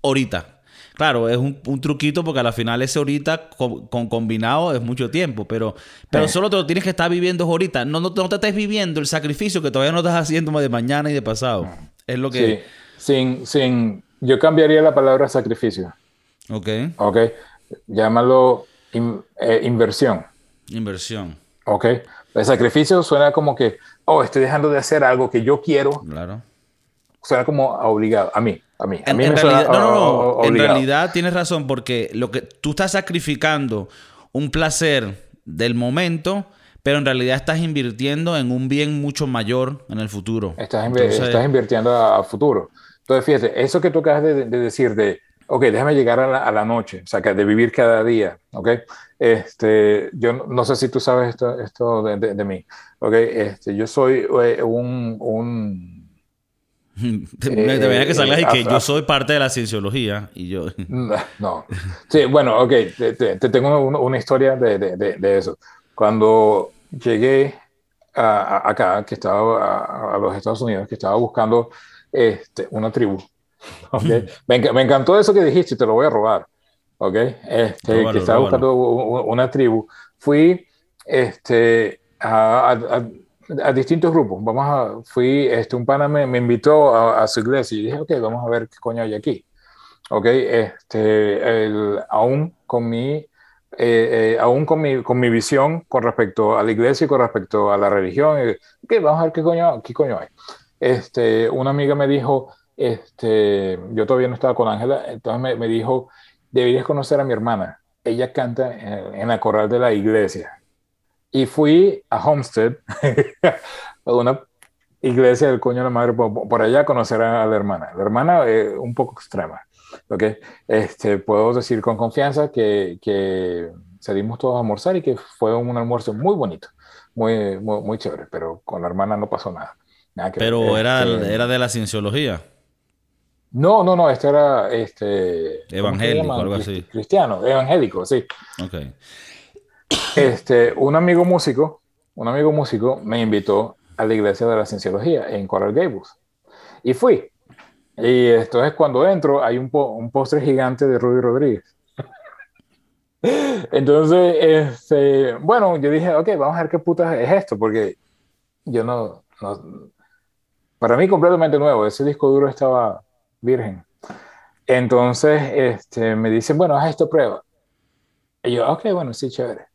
ahorita. Claro, es un, un, truquito porque al final ese ahorita con, con combinado es mucho tiempo, pero, pero sí. solo te lo tienes que estar viviendo ahorita. No, no, no, te estés viviendo el sacrificio que todavía no estás haciendo de mañana y de pasado. Es lo que... Sí. Sin, sin... Yo cambiaría la palabra sacrificio. Ok. Ok. Llámalo in, eh, inversión. Inversión. Ok. El sacrificio suena como que, oh, estoy dejando de hacer algo que yo quiero. Claro. Suena como obligado. A mí. A mí. A en, mí en me realidad, suena no, no, no. En realidad tienes razón porque lo que tú estás sacrificando un placer del momento, pero en realidad estás invirtiendo en un bien mucho mayor en el futuro. Estás, inv Entonces, estás invirtiendo a, a, futuro. Entonces, fíjate, eso que tú acabas de, de decir de, ok, déjame llegar a la, a la, noche, o sea, de vivir cada día, ok. Este, yo no, no sé si tú sabes esto, esto de, de, de mí, ok. Este, yo soy eh, un, un me debería que salgas eh, y que yo soy parte de la cienciología y yo... No. Sí, bueno, ok. Te, te, te tengo una, una historia de, de, de, eso. Cuando llegué a, a acá, que estaba a, a, los Estados Unidos, que estaba buscando este, una tribu. Okay. me, me, encantó eso que dijiste, te lo voy a robar. ¿ok? Este, que estaba buscando una tribu. Fui este, a, a, distintos grupos. Vamos a, fui, este, un pana me, me invitó a, su iglesia y dije, ok, vamos a ver qué coño hay aquí. ¿ok? Este, el, aún con mi, eh, eh, aún con mi, con mi visión con respecto a la iglesia y con respecto a la religión, eh, ok, vamos a ver qué coño, qué coño hay. Este, una amiga me dijo, este, yo todavía no estaba con Ángela, entonces me, me dijo, deberías conocer a mi hermana. Ella canta en, la coral de la iglesia. Y fui a Homestead, a una iglesia del coño de la madre, por, allá a conocer a, la hermana. La hermana es un poco extrema. ¿okay? Este, puedo decir con confianza que, que salimos todos a almorzar y que fue un almuerzo muy bonito, muy, muy, chévere, pero con la hermana no pasó nada. Pero era, este, era de la cienciología. No, no, no, este era este evangélico, algo así. Cristiano, evangélico, sí. Este, un amigo músico, un amigo músico me invitó a la iglesia de la cienciología en Coral Gables. Y fui. Y entonces cuando entro hay un, un postre gigante de Rudy Rodríguez. Entonces, este, bueno, yo dije, ok, vamos a ver qué puta es esto, porque yo no, no, para mí completamente nuevo, ese disco duro estaba virgen. Entonces, este, me dicen, bueno, haz esta prueba. Y yo, ok, bueno, sí, chévere.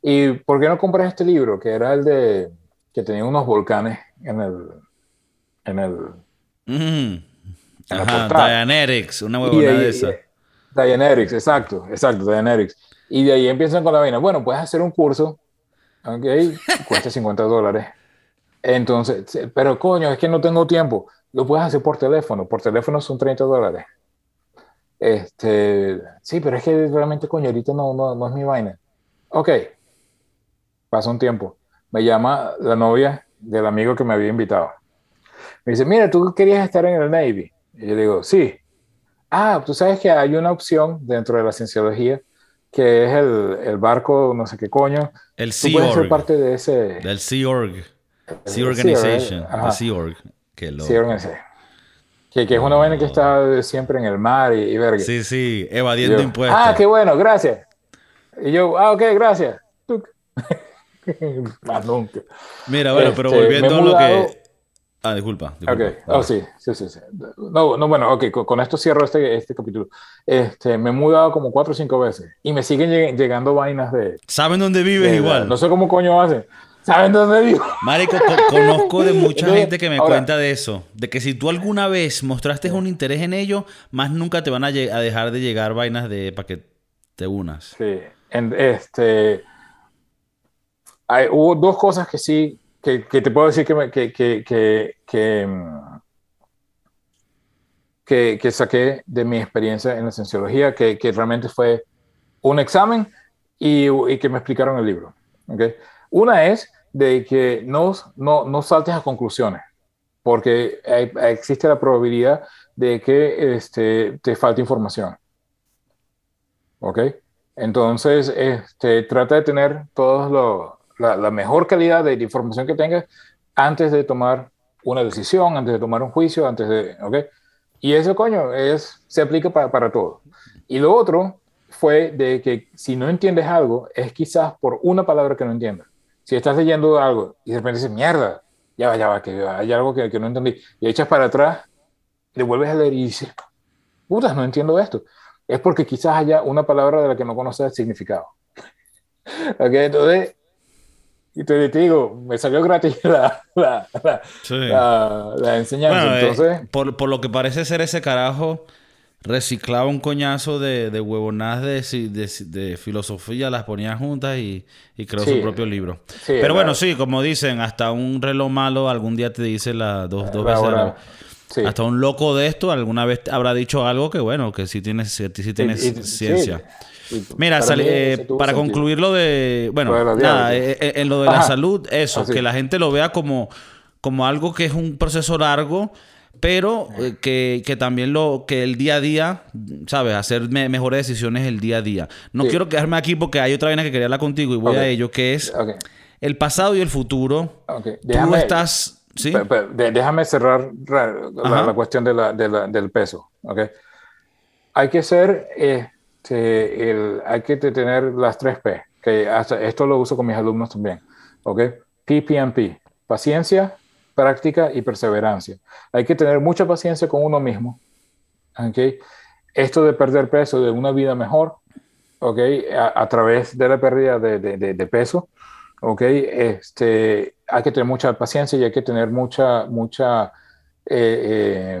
¿Y por qué no compras este libro? Que era el de, que tenía unos volcanes en el, en el... Mm. Ajá, Dianetics, una huevona de esa. Dianetics, exacto, exacto, Dianetics. Y de ahí empiezan con la vaina. Bueno, puedes hacer un curso, ok, cuesta 50 dólares. Entonces, pero coño, es que no tengo tiempo. Lo puedes hacer por teléfono. Por teléfono son 30 dólares. Este, sí, pero es que realmente, coño, ahorita no, no, no es mi vaina. Ok. Pasa un tiempo. Me llama la novia del amigo que me había invitado. Me dice, mira, tú querías estar en el Navy. Y yo digo, sí. Ah, tú sabes que hay una opción dentro de la cienciología que es el, el barco, no sé qué coño. El Sea Org. ser parte de ese. Del Sea Org. Sea Organization. Sea Org. Que, que, es una vaina que está siempre en el mar y, y Sí, sí, evadiendo impuestos. Ah, qué bueno, gracias. Y yo, ah, ok, gracias. Más nunca. Mira, bueno, pero este, volviendo a lo que. Ah, disculpa. disculpa. Ok, oh, sí, sí, sí, sí. No, no, bueno, ok, con, esto cierro este, este capítulo. Este, me he mudado como cuatro o cinco veces y me siguen llegando vainas de. ¿Saben dónde vives igual? No sé cómo coño hacen. ¿Saben dónde vivo? Marico, conozco de mucha gente que me cuenta de eso. De que si tú alguna vez mostraste un interés en ello, más nunca te van a, dejar de llegar vainas de para que te unas. Sí. este, hay, hubo dos cosas que sí, que, te puedo decir que, que, que, mm, que, que, saqué de mi experiencia en la cienciología, que, realmente fue un examen y, y que me explicaron el libro. ¿okay? Una es de que no, no, no saltes a conclusiones, porque existe la probabilidad de que este, te falte información. ¿Ok? Entonces, este, trata de tener toda la, mejor calidad de información que tengas antes de tomar una decisión, antes de tomar un juicio, antes de... ¿Ok? Y eso, coño, es, se aplica para, para todo. Y lo otro fue de que si no entiendes algo, es quizás por una palabra que no entiendas si estás leyendo algo y de repente dices, mierda, ya va, ya va, que hay algo que, que no entendí, y echas para atrás, le vuelves a leer y dices, putas, no entiendo esto. Es porque quizás haya una palabra de la que no conoces el significado. ok, entonces, y te, digo, me salió gratis la, la, la, enseñanza. Eh, entonces, por, por lo que parece ser ese carajo reciclaba un coñazo de, de huevonadas de, de, filosofía, las ponía juntas y, creó su propio libro. Pero bueno, sí, como dicen, hasta un reloj malo algún día te dice las dos, dos veces. Hasta un loco de esto alguna vez habrá dicho algo que bueno, que sí tiene, sí, tiene ciencia. Mira, para, eh, para concluir lo de, bueno, nada, eh, eh, en lo de la salud, eso, que la gente lo vea como, como algo que es un proceso largo pero eh, que, también lo que el día a día, ¿sabes? Hacer mejores decisiones el día a día. No quiero quedarme aquí porque hay otra vaina que quería hablar contigo y voy a ello, que es el pasado y el futuro. Tú estás Sí. Déjame cerrar ra- la, cuestión de la- de la- del peso. ¿ok? Hay que ser, este, el, hay que te- tener las tres P, que hasta esto lo uso con mis alumnos también. ¿ok? PPMP, paciencia, práctica y perseverancia. Hay que tener mucha paciencia con uno mismo. ¿ok? Esto de perder peso, de una vida mejor, ¿ok? a, través de la pérdida de, de- peso, ¿ok? Este, hay que tener mucha paciencia y hay que tener mucha, mucha, eh, eh,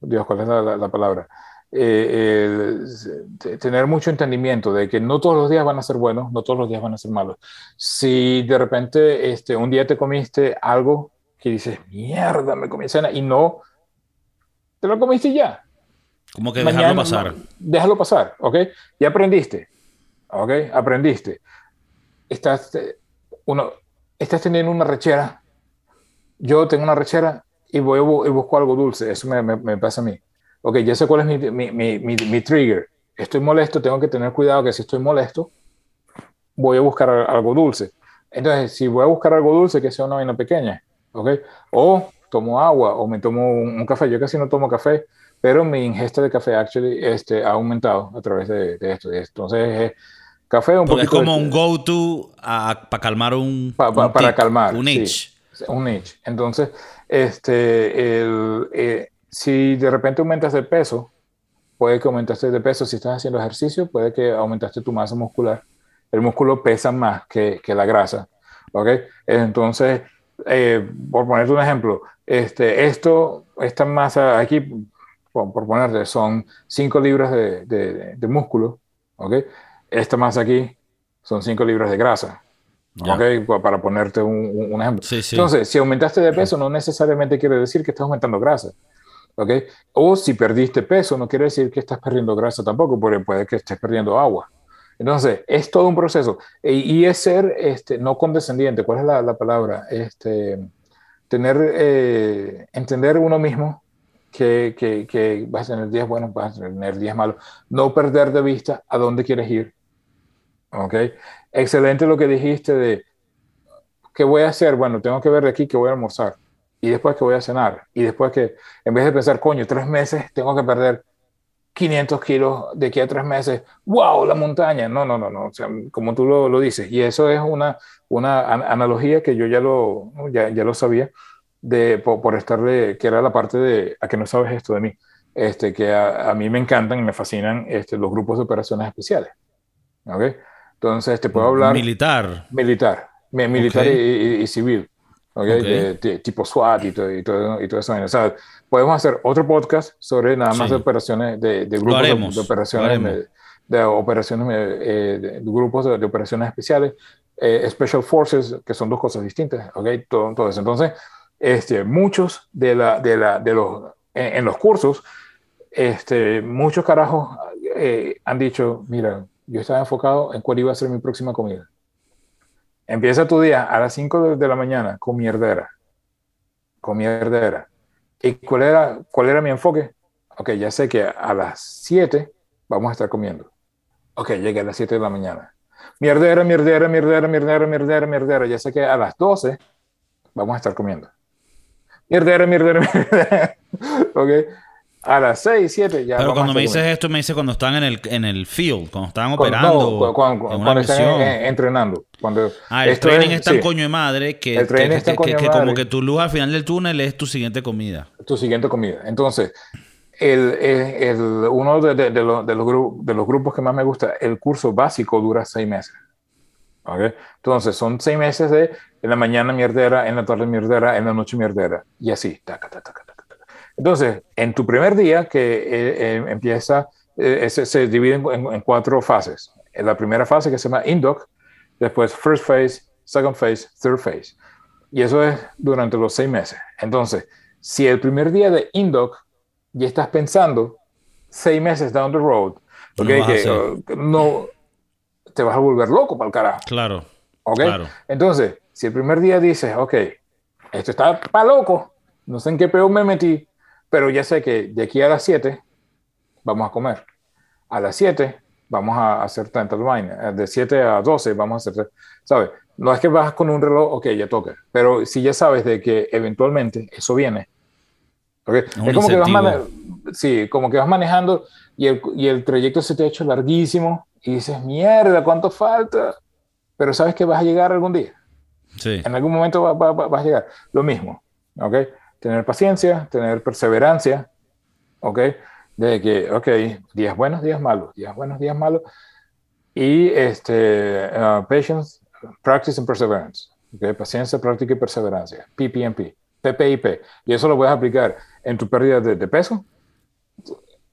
Dios, ¿cuál es la, la- la palabra? Eh, tener mucho entendimiento de que no todos los días van a ser buenos, no todos los días van a ser malos. Si de repente este, un día te comiste algo que dices, mierda, me comí cena y no, te lo comiste ya. Como que Mañana, dejarlo pasar. no, déjalo pasar, ¿ok? Ya aprendiste, ¿ok? Aprendiste. Estás, eh, uno, estás teniendo una rechera. Yo tengo una rechera y voy y busco algo dulce. Eso me, me- me pasa a mí. Ok, ya sé cuál es mi, mi, mi, mi, trigger. Estoy molesto, tengo que tener cuidado que si estoy molesto, voy a buscar algo dulce. Entonces, si voy a buscar algo dulce, que sea una vaina pequeña, ¿ok? O tomo agua o me tomo un, un café. Yo casi no tomo café, pero mi ingesta de café actually este, ha aumentado a través de, de esto. Entonces, eh, café un Porque es como de- un go-to para calmar un. Pa- pa- un para tic, calmar, Un sí. itch. un niche. Entonces, este, el, eh, si de repente aumentas de peso, puede que aumentaste de peso. Si estás haciendo ejercicio, puede que aumentaste tu masa muscular. El músculo pesa más que, que la grasa. ¿Ok? Entonces, eh, por ponerte un ejemplo, este, esto, esta masa aquí, por, por ponerte, son 5 libras de, de- de músculo. ¿Ok? Esta masa aquí son 5 libras de grasa. Ya. Para ponerte un, un- un ejemplo. Sí, sí. Entonces, si aumentaste de peso, no necesariamente quiere decir que estás aumentando grasa. ¿Ok? O si perdiste peso, no quiere decir que estás perdiendo grasa tampoco, porque puede que estés perdiendo agua. Entonces, es todo un proceso. E- Y, es ser este, no condescendiente. ¿Cuál es la, la palabra? Este, tener, eh, entender uno mismo que, que, que vas a tener días buenos, vas a tener días malos. No perder de vista a dónde quieres ir. ¿Ok? Excelente lo que dijiste de ¿qué voy a hacer? Bueno, tengo que ver de aquí que voy a almorzar y después que voy a cenar y después que, en vez de pensar, coño, tres meses, tengo que perder 500 kilos de aquí a tres meses, wow, la montaña. No, no, no, no, o sea, como tú lo, lo dices. Y eso es una, una an- analogía que yo ya lo, ya, ya lo sabía de, por, por estarle, que era la parte de, a que no sabes esto de mí, este, que a, a mí me encantan y me fascinan este, los grupos de operaciones especiales. ¿Ok? Entonces, te puedo hablar Militar. militar, mi- militar Ok. y, y- y civil, ¿ok? Ok. De- de- tipo SWAT y todo, y todo, y todo eso. O sea, podemos hacer otro podcast sobre nada más Sí. de operaciones, de, de grupos haremos, de, operaciones, de, de operaciones, eh, de, de grupos de, operaciones especiales, eh, Special Forces, que son dos cosas distintas, ¿ok? Todo, todo eso. Entonces, este, muchos de, la, de, la, de los, en, en los cursos, este, muchos carajos eh, han dicho, mira, yo estaba enfocado en cuál iba a ser mi próxima comida. Empieza tu día a las 5 de, de la mañana con mierdera. Con mierdera. ¿Y cuál era, cuál era mi enfoque? Ok, ya sé que a las 7 vamos a estar comiendo. Ok, llegué a las 7 de la mañana. Mierdera, mierdera, mierdera, mierdera, mierdera, mierdera. Ya sé que a las 12 vamos a estar comiendo. Mierdera, mierdera, mierdera. ok. A las 6, 7 ya Pero cuando me dices esto, me dice cuando están en el, en el field, cuando están operando. no, cuando, en una cuando están entrenando. Cuando Ah, el training es- es tan sí, coño de madre que, El como que tu luz al final del túnel es tu siguiente comida. tu siguiente comida. Entonces, el, el- uno de, de- de los, de, los de los grupos que más me gusta, el curso básico dura seis meses. ¿Ok? Entonces, son seis meses de en la mañana mierdera, en la tarde mierdera, en la noche mierdera. Y así. taca, taca, taca. Entonces, en tu primer día, que eh, eh, empieza, eh, se, se divide en, en- cuatro fases. En la primera fase que se llama Indoc, después First Phase, Second Phase, Third Phase. Y eso es durante los seis meses. Entonces, si el primer día de Indoc ya estás pensando seis meses down the road, No ¿ok? lo vas a que uh, no te vas a volver loco para el carajo. Claro. ¿ok? Claro. Entonces, si el primer día dices, ok, esto está para loco, no sé en qué peor me metí, pero ya sé que de aquí a las 7 vamos a comer. A las 7 vamos a hacer tanta vaina. De 7 a 12 vamos a hacer, ¿sabes? No es que vas con un reloj, ok, ya toca. Pero si ya sabes de que eventualmente eso viene. Okay. Es, como que, vas sí, como que vas manejando y el, y el trayecto se te ha hecho larguísimo y dices, mierda, ¿cuánto falta? Pero sabes que vas a llegar algún día. Sí. En algún momento vas a llegar. Lo mismo, ¿ok? Tener paciencia, tener perseverancia, ¿ok? De que, ok, días buenos, días malos, días buenos, días malos. Y este, uh, patience, practice and perseverance. ¿ok? Paciencia, práctica y perseverancia. PPMP, PPIP. Y eso lo puedes aplicar en tu pérdida de, de peso,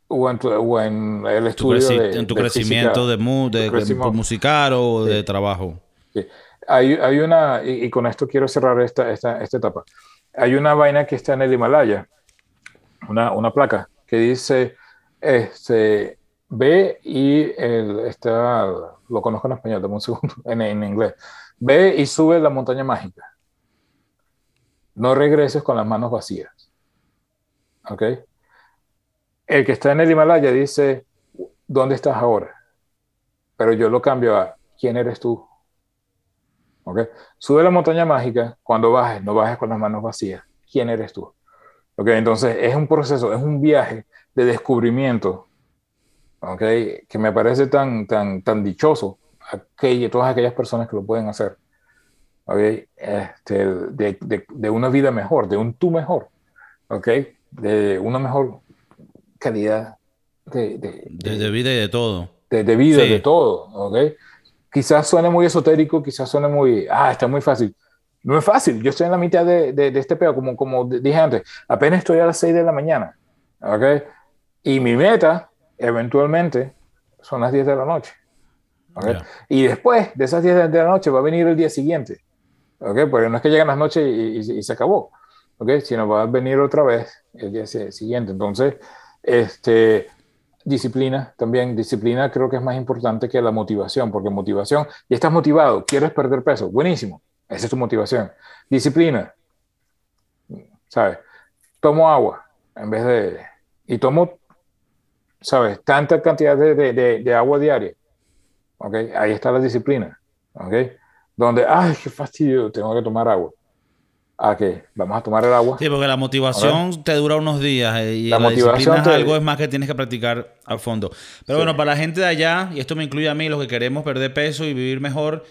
o en, tu, o en, el estudio tu de, en tu crecimiento de, mu de, de, musical o sí. de trabajo. Sí. Hay, hay, una, y, y, con esto quiero cerrar esta, esta, esta, etapa. Hay una vaina que está en el Himalaya, una, una placa que dice, este, ve y el, está, lo conozco en español, dame un segundo, en, en inglés. Ve y sube la montaña mágica. No regreses con las manos vacías. ¿Ok? El que está en el Himalaya dice, ¿dónde estás ahora? Pero yo lo cambio a, ¿quién eres tú? ¿Ok? Sube la montaña mágica, cuando bajes, no bajes con las manos vacías. ¿Quién eres tú? ¿Ok? Entonces, es un proceso, es un viaje de descubrimiento, ¿ok? Que me parece tan, tan, tan dichoso aquella, todas aquellas personas que lo pueden hacer, ¿ok? Este, de, de, de una vida mejor, de un tú mejor, ¿ok? De una mejor calidad de, de, de, de vida y de todo. De, vida y sí. de todo, ¿ok? Quizás suene muy esotérico, quizás suene muy, ah, está muy fácil. No es fácil, yo estoy en la mitad de, este pedo, como, como dije antes, apenas estoy a las 6 de la mañana, ¿ok? Y mi meta, eventualmente, son las 10 de la noche. ¿okay? Yeah. Y después de esas 10 de la noche va a venir el día siguiente. ¿okay? Porque no es que llegan las noches y, y, y, se acabó. ¿okay? Sino va a venir otra vez el día siguiente. Entonces, este, disciplina también. Disciplina creo que es más importante que la motivación. Porque motivación, y estás motivado, quieres perder peso. Buenísimo. Esa es tu motivación. Disciplina. ¿Sabes? Tomo agua en vez de... Y tomo ¿sabes? Tanta cantidad de, de, de, de, agua diaria. ¿Ok? Ahí está la disciplina. ¿Ok? Donde, ay, qué fastidio, tengo que tomar agua. ¿A qué? Vamos a tomar el agua. Sí, porque la motivación te dura unos días eh, y la, la motivación es te... algo es más que tienes que practicar a fondo. Pero sí. bueno, para la gente de allá, y esto me incluye a mí, los que queremos perder peso y vivir mejor,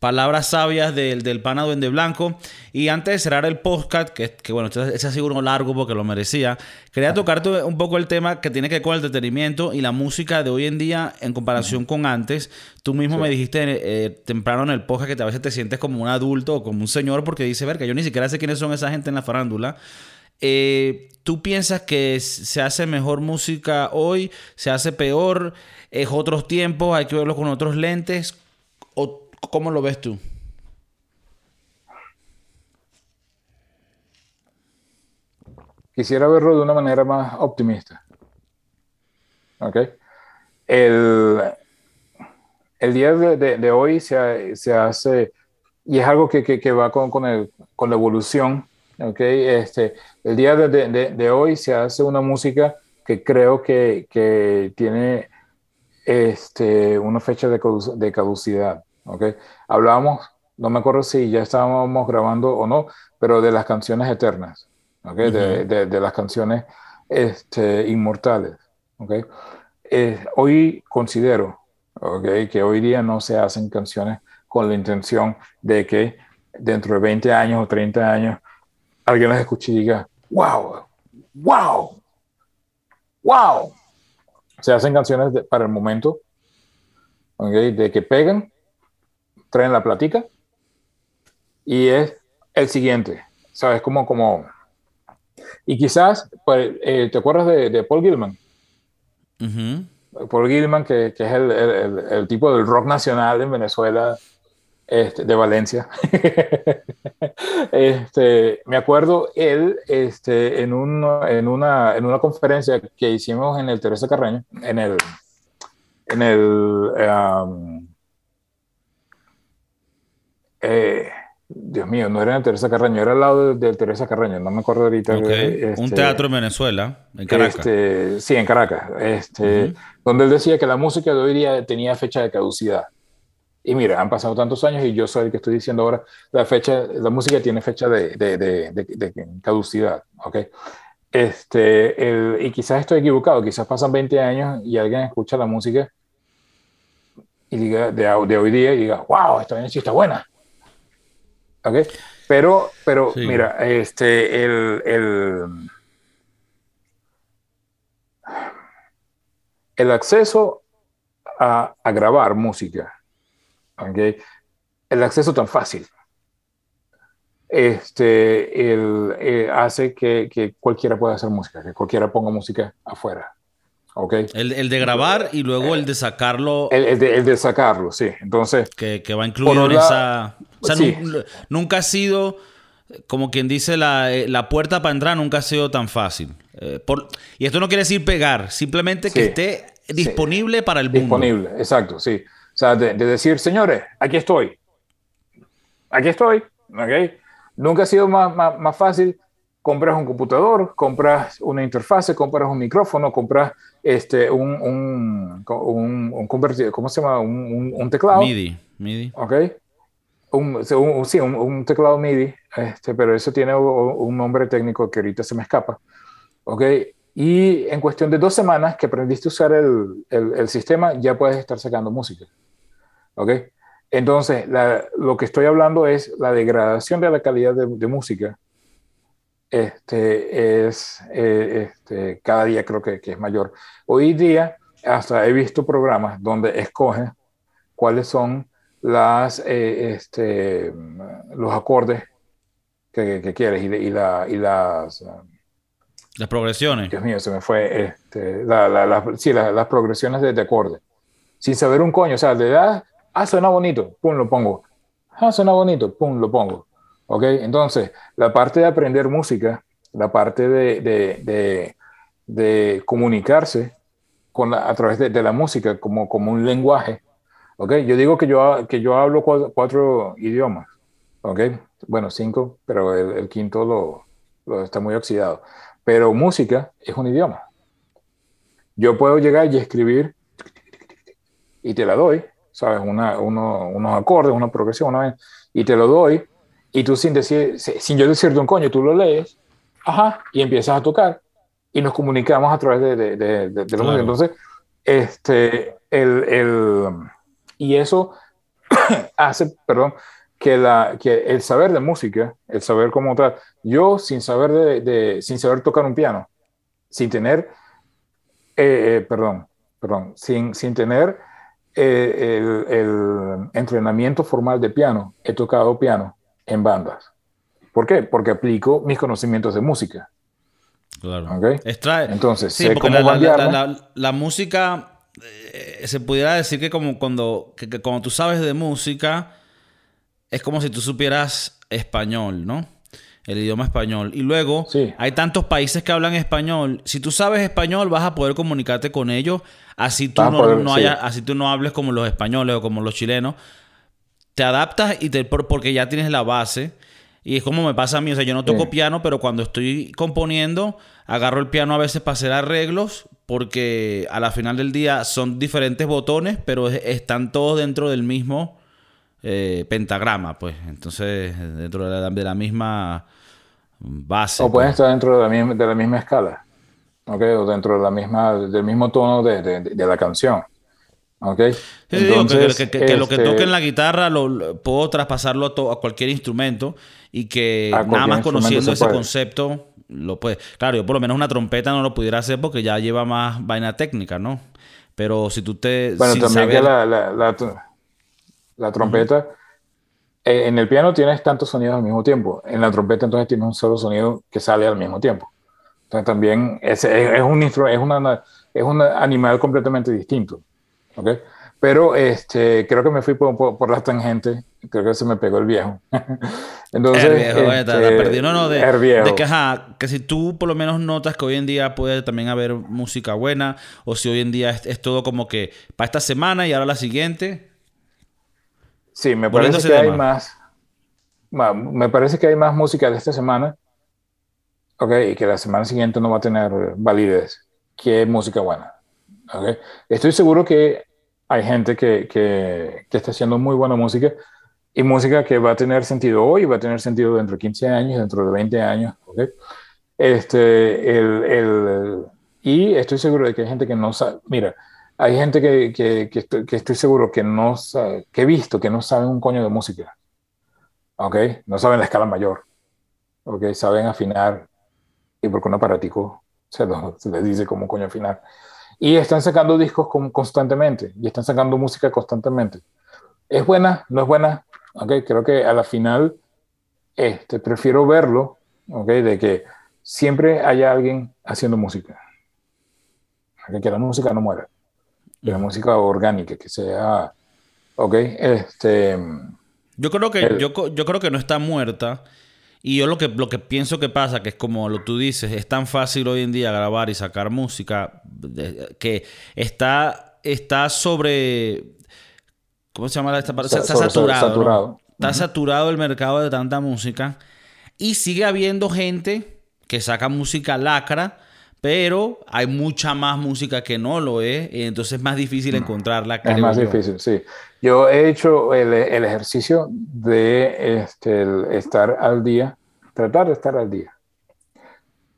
palabras sabias del, del pana Duende Blanco. Y antes de cerrar el podcast, que, que bueno, ese ha sido uno largo porque lo merecía, quería tocarte un poco el tema que tiene que ver con el entretenimiento y la música de hoy en día en comparación uh -huh. con antes. Tú mismo sí. me dijiste eh, temprano en el podcast que a veces te sientes como un adulto o como un señor porque dice, ver, que yo ni siquiera sé quiénes son esa gente en la farándula. Eh, ¿Tú piensas que se hace mejor música hoy? ¿Se hace peor? ¿Es otros tiempos? ¿Hay que verlo con otros lentes? ¿O ¿Cómo lo ves tú? Quisiera verlo de una manera más optimista. ¿Ok? El, el día de, de, de hoy se, se, hace, y es algo que, que, va con, con, el, con, la evolución, ¿ok? Este, el día de, de, hoy se hace una música que creo que, que tiene este, una fecha de caducidad. ¿Ok? Hablábamos, no me acuerdo si ya estábamos grabando o no, pero de las canciones eternas, ¿ok? Uh -huh. de, de, de, las canciones este, inmortales, ¿ok? Eh, hoy considero, ¿ok? Que hoy día no se hacen canciones con la intención de que dentro de 20 años o 30 años alguien las escuche y diga, wow, wow, wow. Se hacen canciones de, para el momento, ¿ok? De que pegan traen la platica y es el siguiente, ¿sabes? Como, como... Y quizás, pues, eh, ¿te acuerdas de, de Paul Gilman? Uh -huh. Paul Gilman, que, que es el, el, el, tipo del rock nacional en Venezuela, este, de Valencia. este, me acuerdo él este, en, un, en, una, en una conferencia que hicimos en el Teresa Carreño, en el, en el um, eh, Dios mío, no era en Teresa Carreño, era al lado de, de Teresa Carreño, no me acuerdo ahorita. Okay. Este, Un teatro en Venezuela, en Caracas. Este, sí, en Caracas, este, uh -huh. donde él decía que la música de hoy día tenía fecha de caducidad. Y mira, han pasado tantos años y yo soy el que estoy diciendo ahora, la fecha, la música tiene fecha de, de, de, caducidad, ¿ok? Este, el, y quizás estoy equivocado, quizás pasan 20 años y alguien escucha la música y diga, de, de hoy día y diga, wow, esta sí está buena. ¿Ok? Pero, pero mira, este, el, el, el acceso a, a grabar música ¿okay? El acceso tan fácil este, el, eh, hace que, que, cualquiera pueda hacer música, que cualquiera ponga música afuera. ¿Okay? El, el de grabar y luego el de sacarlo. El, el, de, el de, sacarlo, sí. Entonces. Que, que va incluido en esa. O sea, sí. nunca ha sido. Como quien dice, la, eh, la, puerta para entrar nunca ha sido tan fácil. Eh, por, y esto no quiere decir pegar, simplemente que esté disponible sí. para el mundo. Disponible, exacto, sí. O sea, de, de, decir, señores, aquí estoy. Aquí estoy, ¿ok? Nunca ha sido más, más, más, fácil. Compras un computador, compras una interfase, compras un micrófono, compras este, un, un, un, un convertido, ¿cómo se llama? Un, un, teclado. MIDI. MIDI. ¿Ok? Un, sí, un, teclado MIDI, este, pero eso tiene un nombre técnico que ahorita se me escapa. ¿Ok? Y en cuestión de dos semanas que aprendiste a usar el, el, el sistema, ya puedes estar sacando música. ¿Ok? Entonces, la, lo que estoy hablando es la degradación de la calidad de, de música. Este, es, eh, este, cada día creo que, que, es mayor. Hoy día, hasta he visto programas donde escogen cuáles son las, eh, este, los acordes que, que quieres y, y, la, y las... Las progresiones. Dios mío, se me fue. Este, la, la, la, sí, las progresiones de, de acorde. Sin saber un coño. O sea, le das ah, suena bonito, pum, lo pongo. Ah, suena bonito, pum, lo pongo. ¿Ok? Entonces, la parte de aprender música, la parte de, de, de, de comunicarse con la, a través de, la música como, como un lenguaje. ¿Ok? Yo digo que yo, que yo hablo cuatro, cuatro idiomas. ¿Ok? Bueno, cinco, pero el, el quinto lo, lo está muy oxidado. Pero música es un idioma. Yo puedo llegar y escribir y te la doy, ¿sabes? Una, uno, unos acordes, una progresión, una vez, y te lo doy, y tú sin, decir, sin yo decirte un coño, tú lo lees, ajá, y empiezas a tocar, y nos comunicamos a través de, de, de, de, la música. Entonces, este, el, el, y eso hace, perdón, que, la, que el saber de música, el saber cómo tal, yo sin saber, de, de, sin saber tocar un piano, sin tener, eh, eh, perdón, perdón, sin, sin tener eh, el, el, entrenamiento formal de piano, he tocado piano en bandas. ¿Por qué? Porque aplico mis conocimientos de música. Claro. ¿Okay? Extrae. Entonces, sí, sé cómo la, la, bandearme. la, la, música eh, se pudiera decir que como cuando, que, que cuando tú sabes de música es como si tú supieras español, ¿no? El idioma español. Y luego Sí. hay tantos países que hablan español. Si tú sabes español, vas a poder comunicarte con ellos. Así tú, no, poder, no sí. haya- así tú no hables como los españoles o como los chilenos. Te adaptas y te, por- porque ya tienes la base. Y es como me pasa a mí. O sea, yo no toco Sí. piano, pero cuando estoy componiendo, agarro el piano a veces para hacer arreglos. Porque a la final del día son diferentes botones, pero es- están todos dentro del mismo eh, pentagrama, pues. Entonces, dentro de la, de la misma base. O pueden pues. estar dentro de la misma, de la misma escala. ¿ok? O dentro de la misma, del mismo tono de, de la canción. ¿Ok? Sí, digo, que, Entonces, que- que- que lo que este, toque en la guitarra lo, lo- puedo traspasarlo a, to- a cualquier instrumento y que nada más conociendo se ese puede. concepto lo puede. Claro, yo por lo menos una trompeta no lo pudiera hacer porque ya lleva más vaina técnica, ¿no? Pero si tú te Bueno, también saber- que la, la, la, la trompeta, eh, en el piano tienes tantos sonidos al mismo tiempo. En la trompeta entonces tienes un solo sonido que sale al mismo tiempo. Entonces también es, es, es un, es, una, es un animal completamente distinto. ¿Ok? Pero este, creo que me fui por, por, por la tangente. Creo que se me pegó el viejo. Entonces, El viejo, este, perdí. No, no, de, de que, ajá, que si tú por lo menos notas que hoy en día puede también haber música buena, o si hoy en día es, es todo como que para esta semana y ahora la siguiente. Sí, me parece que hay más, me parece que hay más música de esta semana, ok, y que la semana siguiente no va a tener validez, que música buena, ok. Estoy seguro que hay gente que, que, que, está haciendo muy buena música y música que va a tener sentido hoy, va a tener sentido dentro de 15 años, dentro de 20 años. ¿okay? Este, el, el, y estoy seguro de que hay gente que no sabe, mira, hay gente que, que, que, estoy, que estoy, seguro que no sabe, que he visto que no saben un coño de música. ¿Ok? No saben la escala mayor. ¿Ok? Saben afinar y porque un aparatico se, lo, se les dice cómo coño afinar. Y están sacando discos constantemente y están sacando música constantemente. ¿Es buena? ¿No es buena? Okay, creo que a la final este, prefiero verlo, okay, de que siempre haya alguien haciendo música. Okay, que la música no muera. Que la música orgánica, que sea... Ok, este... Yo creo que, el, yo, yo creo que no está muerta. Y yo lo que, lo que pienso que pasa, que es como lo tú dices, es tan fácil hoy en día grabar y sacar música que está, está sobre... ¿Cómo se llama esta parte? Está, saturado. saturado. ¿no? Está uh -huh. saturado el mercado de tanta música. Y sigue habiendo gente que saca música lacra, pero hay mucha más música que no lo es. Y entonces es más difícil encontrarla. Es más yo. difícil, sí. Yo he hecho el, el ejercicio de este, el estar al día, tratar de estar al día,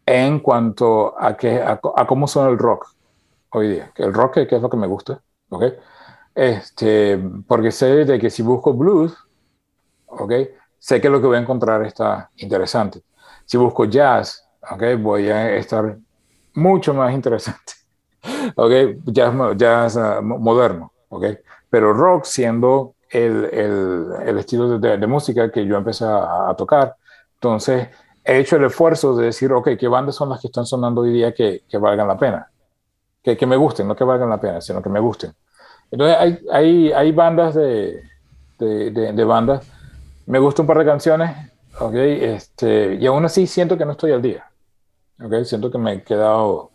en cuanto a, que, a, a cómo suena el rock hoy día. El rock, que es lo que me gusta, ¿ok? Este, porque sé de que si busco blues, ¿ok? Sé que lo que voy a encontrar está interesante. Si busco jazz, ¿ok? Voy a estar mucho más interesante, ¿ok? Jazz, jazz uh, moderno, ¿ok? Pero rock siendo el, el, estilo de, de, música que yo empecé a, tocar. Entonces, he hecho el esfuerzo de decir, ok, ¿qué bandas son las que están sonando hoy día que, que valgan la pena? Que, que, me gusten, no que valgan la pena, sino que me gusten. Entonces, hay, hay, hay bandas de, de, de, bandas. Me gustan un par de canciones, ok, este, y aún así siento que no estoy al día. Ok, siento que me he quedado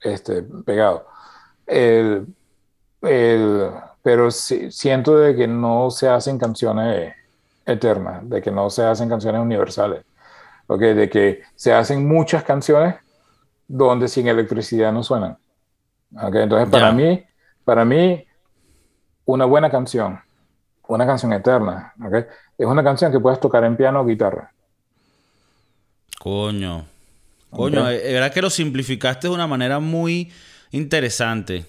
este, pegado. El, el, pero sí, siento de que no se hacen canciones eternas, de que no se hacen canciones universales, okay, de que se hacen muchas canciones donde sin electricidad no suenan. Okay, entonces, para yeah. mí, para mí, una buena canción, una canción eterna, okay, es una canción que puedes tocar en piano o guitarra. Coño. Coño, okay. es verdad que lo simplificaste de una manera muy interesante.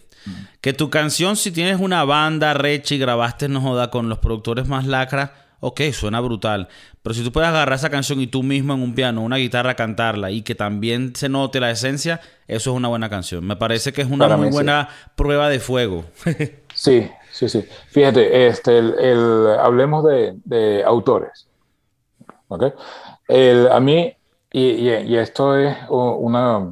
Que tu canción, si tienes una banda recha y grabaste, no joda, con los productores más lacra, ok, suena brutal. Pero si tú puedes agarrar esa canción y tú mismo en un piano, una guitarra, cantarla y que también se note la esencia, eso es una buena canción. Me parece que es una Para muy buena sí. prueba de fuego. sí, sí, sí. Fíjate, este, el, el hablemos de, de, autores. ¿Ok? El, a mí, y, y, y esto es una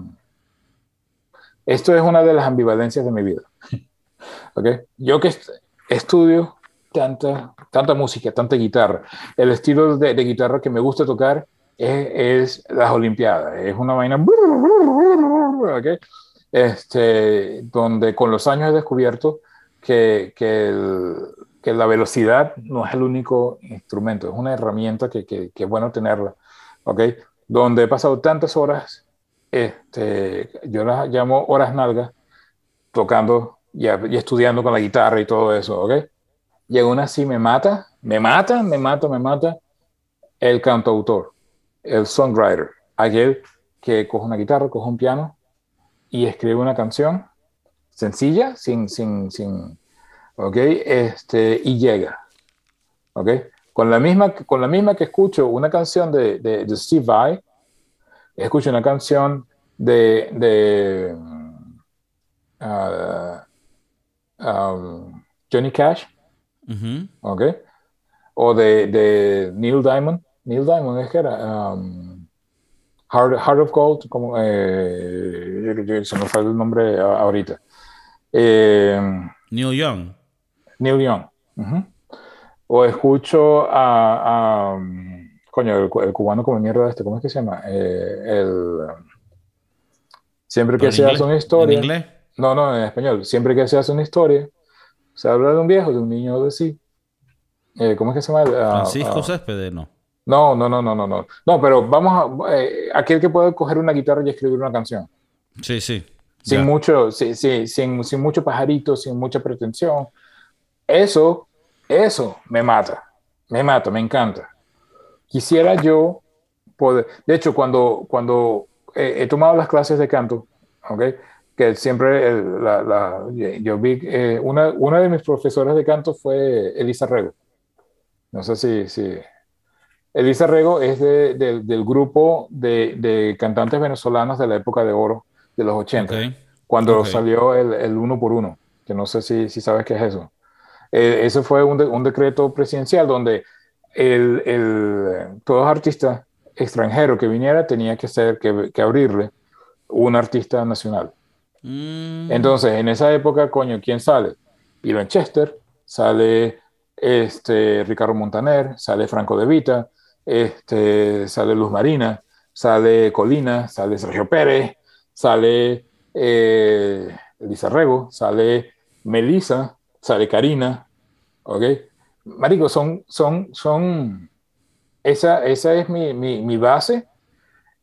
esto es una de las ambivalencias de mi vida. ¿Okay? Yo que est estudio tanta, tanta música, tanta guitarra, el estilo de, de guitarra que me gusta tocar es, es, las Olimpiadas, es una vaina este, donde con los años he descubierto que, que, el, que, la velocidad no es el único instrumento, es una herramienta que, que es bueno tenerla, ¿okay? Donde he pasado tantas horas este, yo las llamo horas nalgas, tocando y, estudiando con la guitarra y todo eso, ¿ok? Y aún así me mata, me mata, me mata, me mata el cantautor, el songwriter, aquel que coge una guitarra, coge un piano y escribe una canción sencilla, sin, sin, sin, ¿ok? Este, y llega, ¿ok? Con la misma, con la misma que escucho una canción de, de, de Steve Vai, escucho una canción de, de uh, um, Johnny Cash, uh -huh. ¿ok? O de, de, Neil Diamond, Neil Diamond es que era um, Heart, Heart, of Gold, como eh, se me fue el nombre ahorita. Eh, Neil Young. Neil Young. Uh -huh. O escucho a, a coño, el, el, cubano como mierda este, ¿cómo es que se llama? Eh, el siempre que se inglés? hace una historia. ¿En inglés? No, no, en español. Siempre que se hace una historia, se habla de un viejo, de un niño de sí. Eh, ¿Cómo es que se llama? Uh, Francisco uh, Céspedes, no. No, no, no, no, no, no. No, pero vamos a. Eh, aquel que puede coger una guitarra y escribir una canción. Sí, sí. Sin ya. mucho, sí, sí, sin, sin mucho pajarito, sin mucha pretensión. eso, eso me mata, me mata, me encanta. Quisiera yo poder, de hecho, cuando, cuando he tomado las clases de canto, ¿ok? que siempre la, yo vi, eh, una, una de mis profesoras de canto fue Elisa Rego. No sé si, si Elisa Rego es de, del grupo de, de, cantantes venezolanos de la época de oro, de los 80, cuando salió el, el, uno por uno, que no sé si, si sabes qué es eso. Eh, ese fue un, un, decreto presidencial donde el, el, todos artistas extranjeros que viniera tenía que, ser, que, que abrirle un artista nacional. Mm. Entonces, en esa época, coño, ¿quién sale? Ivan Chester, sale este, Ricardo Montaner, sale Franco De Vita, este, sale Luz Marina, sale Colina, sale Sergio Pérez, sale eh, Elisa Rego, sale Melissa, sale Karina, ¿ok? Marico, son, son, son, esa, esa es mi, mi, mi base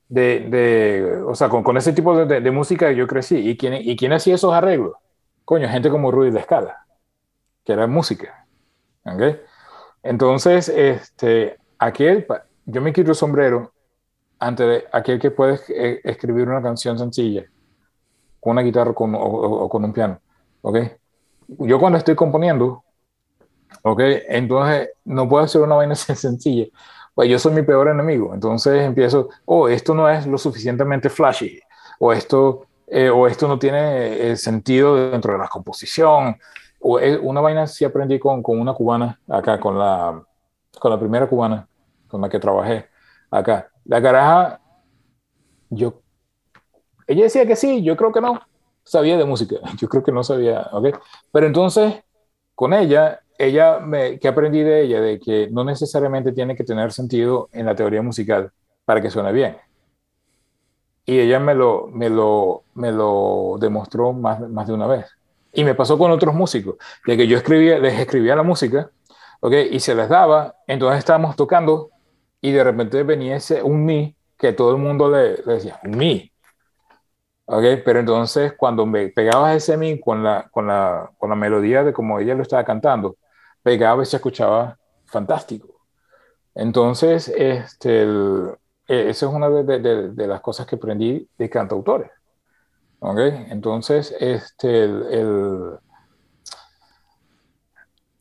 de, de, o sea, con, con ese tipo de, de, música yo crecí. ¿Y quién, ¿Y quién hacía esos arreglos? Coño, gente como Rudy La Escala, que era música. ¿okay? Entonces, este, aquel, yo me quito el sombrero ante de aquel que puede escribir una canción sencilla con una guitarra con, o, con un piano. ¿okay? Yo cuando estoy componiendo, ¿okay? entonces no puedo hacer una vaina sencilla pues yo soy mi peor enemigo. Entonces empiezo, oh, esto no es lo suficientemente flashy, o esto, eh, o esto no tiene eh, sentido dentro de la composición. O una vaina sí aprendí con, con, una cubana acá, con la, con la primera cubana con la que trabajé acá. La caraja, yo, ella decía que sí, yo creo que no, sabía de música, yo creo que no sabía, ¿ok? Pero entonces, con ella, ella, me, que aprendí de ella, de que no necesariamente tiene que tener sentido en la teoría musical para que suene bien. Y ella me lo, me lo, me lo demostró más, más de una vez. Y me pasó con otros músicos, de que yo escribía, les escribía la música, ¿ok? Y se les daba, entonces estábamos tocando y de repente venía ese un mi que todo el mundo le, le decía, un mi. ¿ok? Pero entonces cuando me pegabas ese mi con la, con la, con la melodía de como ella lo estaba cantando, pegaba y se escuchaba fantástico. Entonces, este, e, esa es una de, las cosas que aprendí de cantautores. ¿Ok? Entonces, este, el...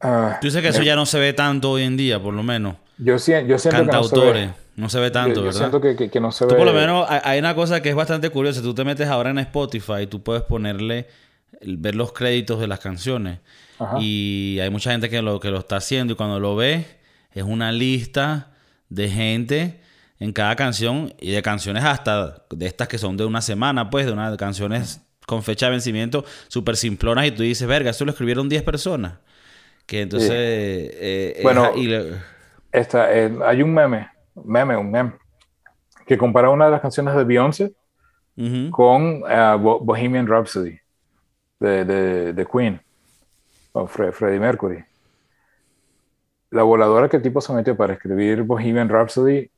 Ah, Tú dices que eso ya no se ve tanto hoy en día, por lo menos. Yo, yo siento Cantautores. no se ve tanto, yo, ¿verdad? siento que, que, no se tú ve. Por lo menos hay una cosa que es bastante curiosa. Tú te metes ahora en Spotify y tú puedes ponerle, ver los créditos de las canciones. Y hay mucha gente que lo, que lo está haciendo y cuando lo ves es una lista de gente en cada canción y de canciones hasta de estas que son de una semana, pues, de unas canciones con fecha de vencimiento súper simplonas y tú dices, verga, eso lo escribieron 10 personas. Que entonces... Eh, bueno, esta, eh, hay un meme, meme, un meme, que compara una de las canciones de Beyoncé con eh, Bohemian Rhapsody de, de, de Queen Freddie Mercury. La voladora que el tipo se metió para escribir Bohemian Rhapsody,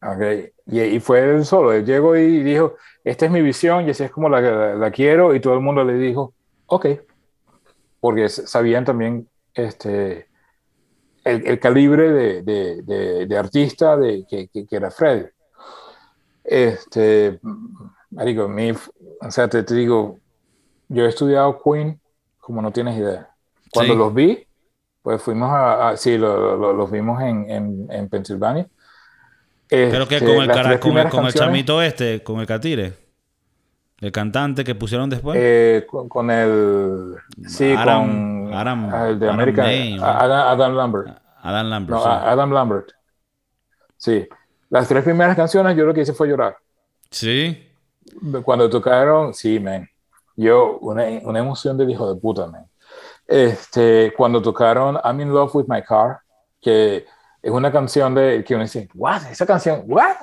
okay, y, fue él solo, él llegó y dijo, esta es mi visión y así es como la, la, quiero, y todo el mundo le dijo, ok, porque sabían también este, el, calibre de, de, de, artista de, que, que, era Freddie. Este, marico, mi, o sea, te, te digo, yo he estudiado Queen como no tienes idea. Cuando los vi, pues fuimos a, sí, los vimos en, en, en Pensilvania. Pero que este, con el, cara, con, el, con el, chamito este, con el Catire. El cantante que pusieron después. Eh, con, el. Sí, con. Adam, el de América. Adam, Lambert. Adam Lambert. No, Adam Lambert. Sí. Las tres primeras canciones, yo lo que hice fue llorar. Sí. Cuando tocaron, sí, man. Yo, una, una emoción de hijo de puta, man. Este, cuando tocaron I'm in Love with My Car, que es una canción de que uno dice, ¿what? Esa canción, ¿what?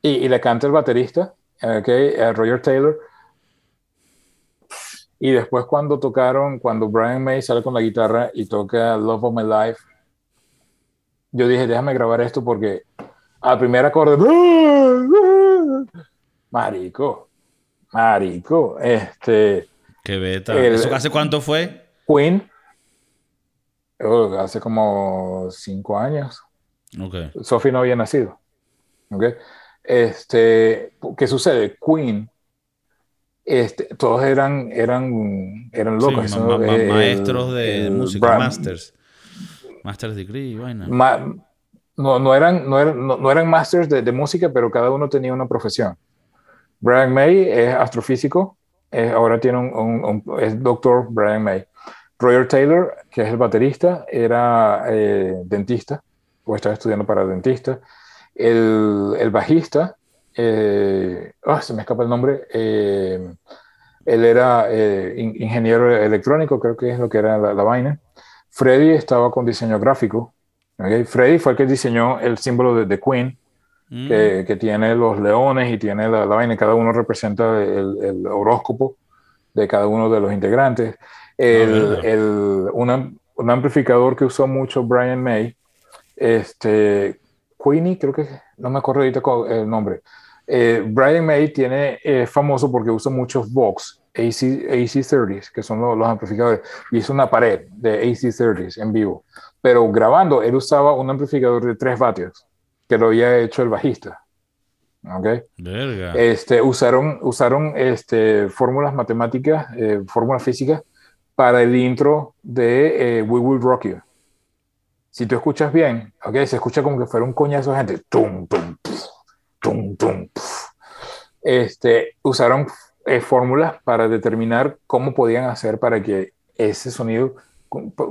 Y, y la canta el baterista, okay, uh, Roger Taylor. Y después cuando tocaron, cuando Brian May sale con la guitarra y toca Love of My Life, yo dije, déjame grabar esto porque al primer acorde, marico, Marico, este. Qué beta. ¿Eso hace cuánto fue? Queen. Oh, hace como cinco años. Ok. Sophie no había nacido. ¿ok? Este, ¿Qué sucede? Queen, este, todos eran, eran, eran locos. ma- eso, ma- ma- el- maestros de música, masters. Masters degree, vaina. ma- no, no, eran, no, eran, no, no eran masters de, de música, pero cada uno tenía una profesión. Brian May es astrofísico, eh, ahora tiene un, un- un- es doctor Brian May. Roger Taylor, que es el baterista, era eh, dentista, o estaba estudiando para dentista. El, el bajista, eh, ah, se me escapa el nombre, eh, él era eh, in- ingeniero electrónico, creo que es lo que era la, la vaina. Freddy estaba con diseño gráfico. ¿ok? Freddy fue el que diseñó el símbolo de, de Queen, Mm. que, que tiene los leones y tiene la, la vaina, cada uno representa el, el horóscopo de cada uno de los integrantes. El, verdad. el- un, am- un amplificador que usó mucho Brian May, este, Queenie, creo que, no me acuerdo ahorita el nombre. Eh, Brian May tiene eh, famoso porque usa muchos Vox AC, AC30s, que son los, los amplificadores, y hizo una pared de AC30s en vivo. Pero grabando, él usaba un amplificador de 3 vatios que lo había hecho el bajista. ¿ok? Verga. Este, usaron usaron este, fórmulas matemáticas, eh, fórmulas físicas para el intro de eh, We Will Rock You. Si tú escuchas bien, ¿ok? se escucha como que fuera un coñazo de gente. Tum, tum, pf, tum, tum, pf. Este, usaron eh, fórmulas para determinar cómo podían hacer para que ese sonido,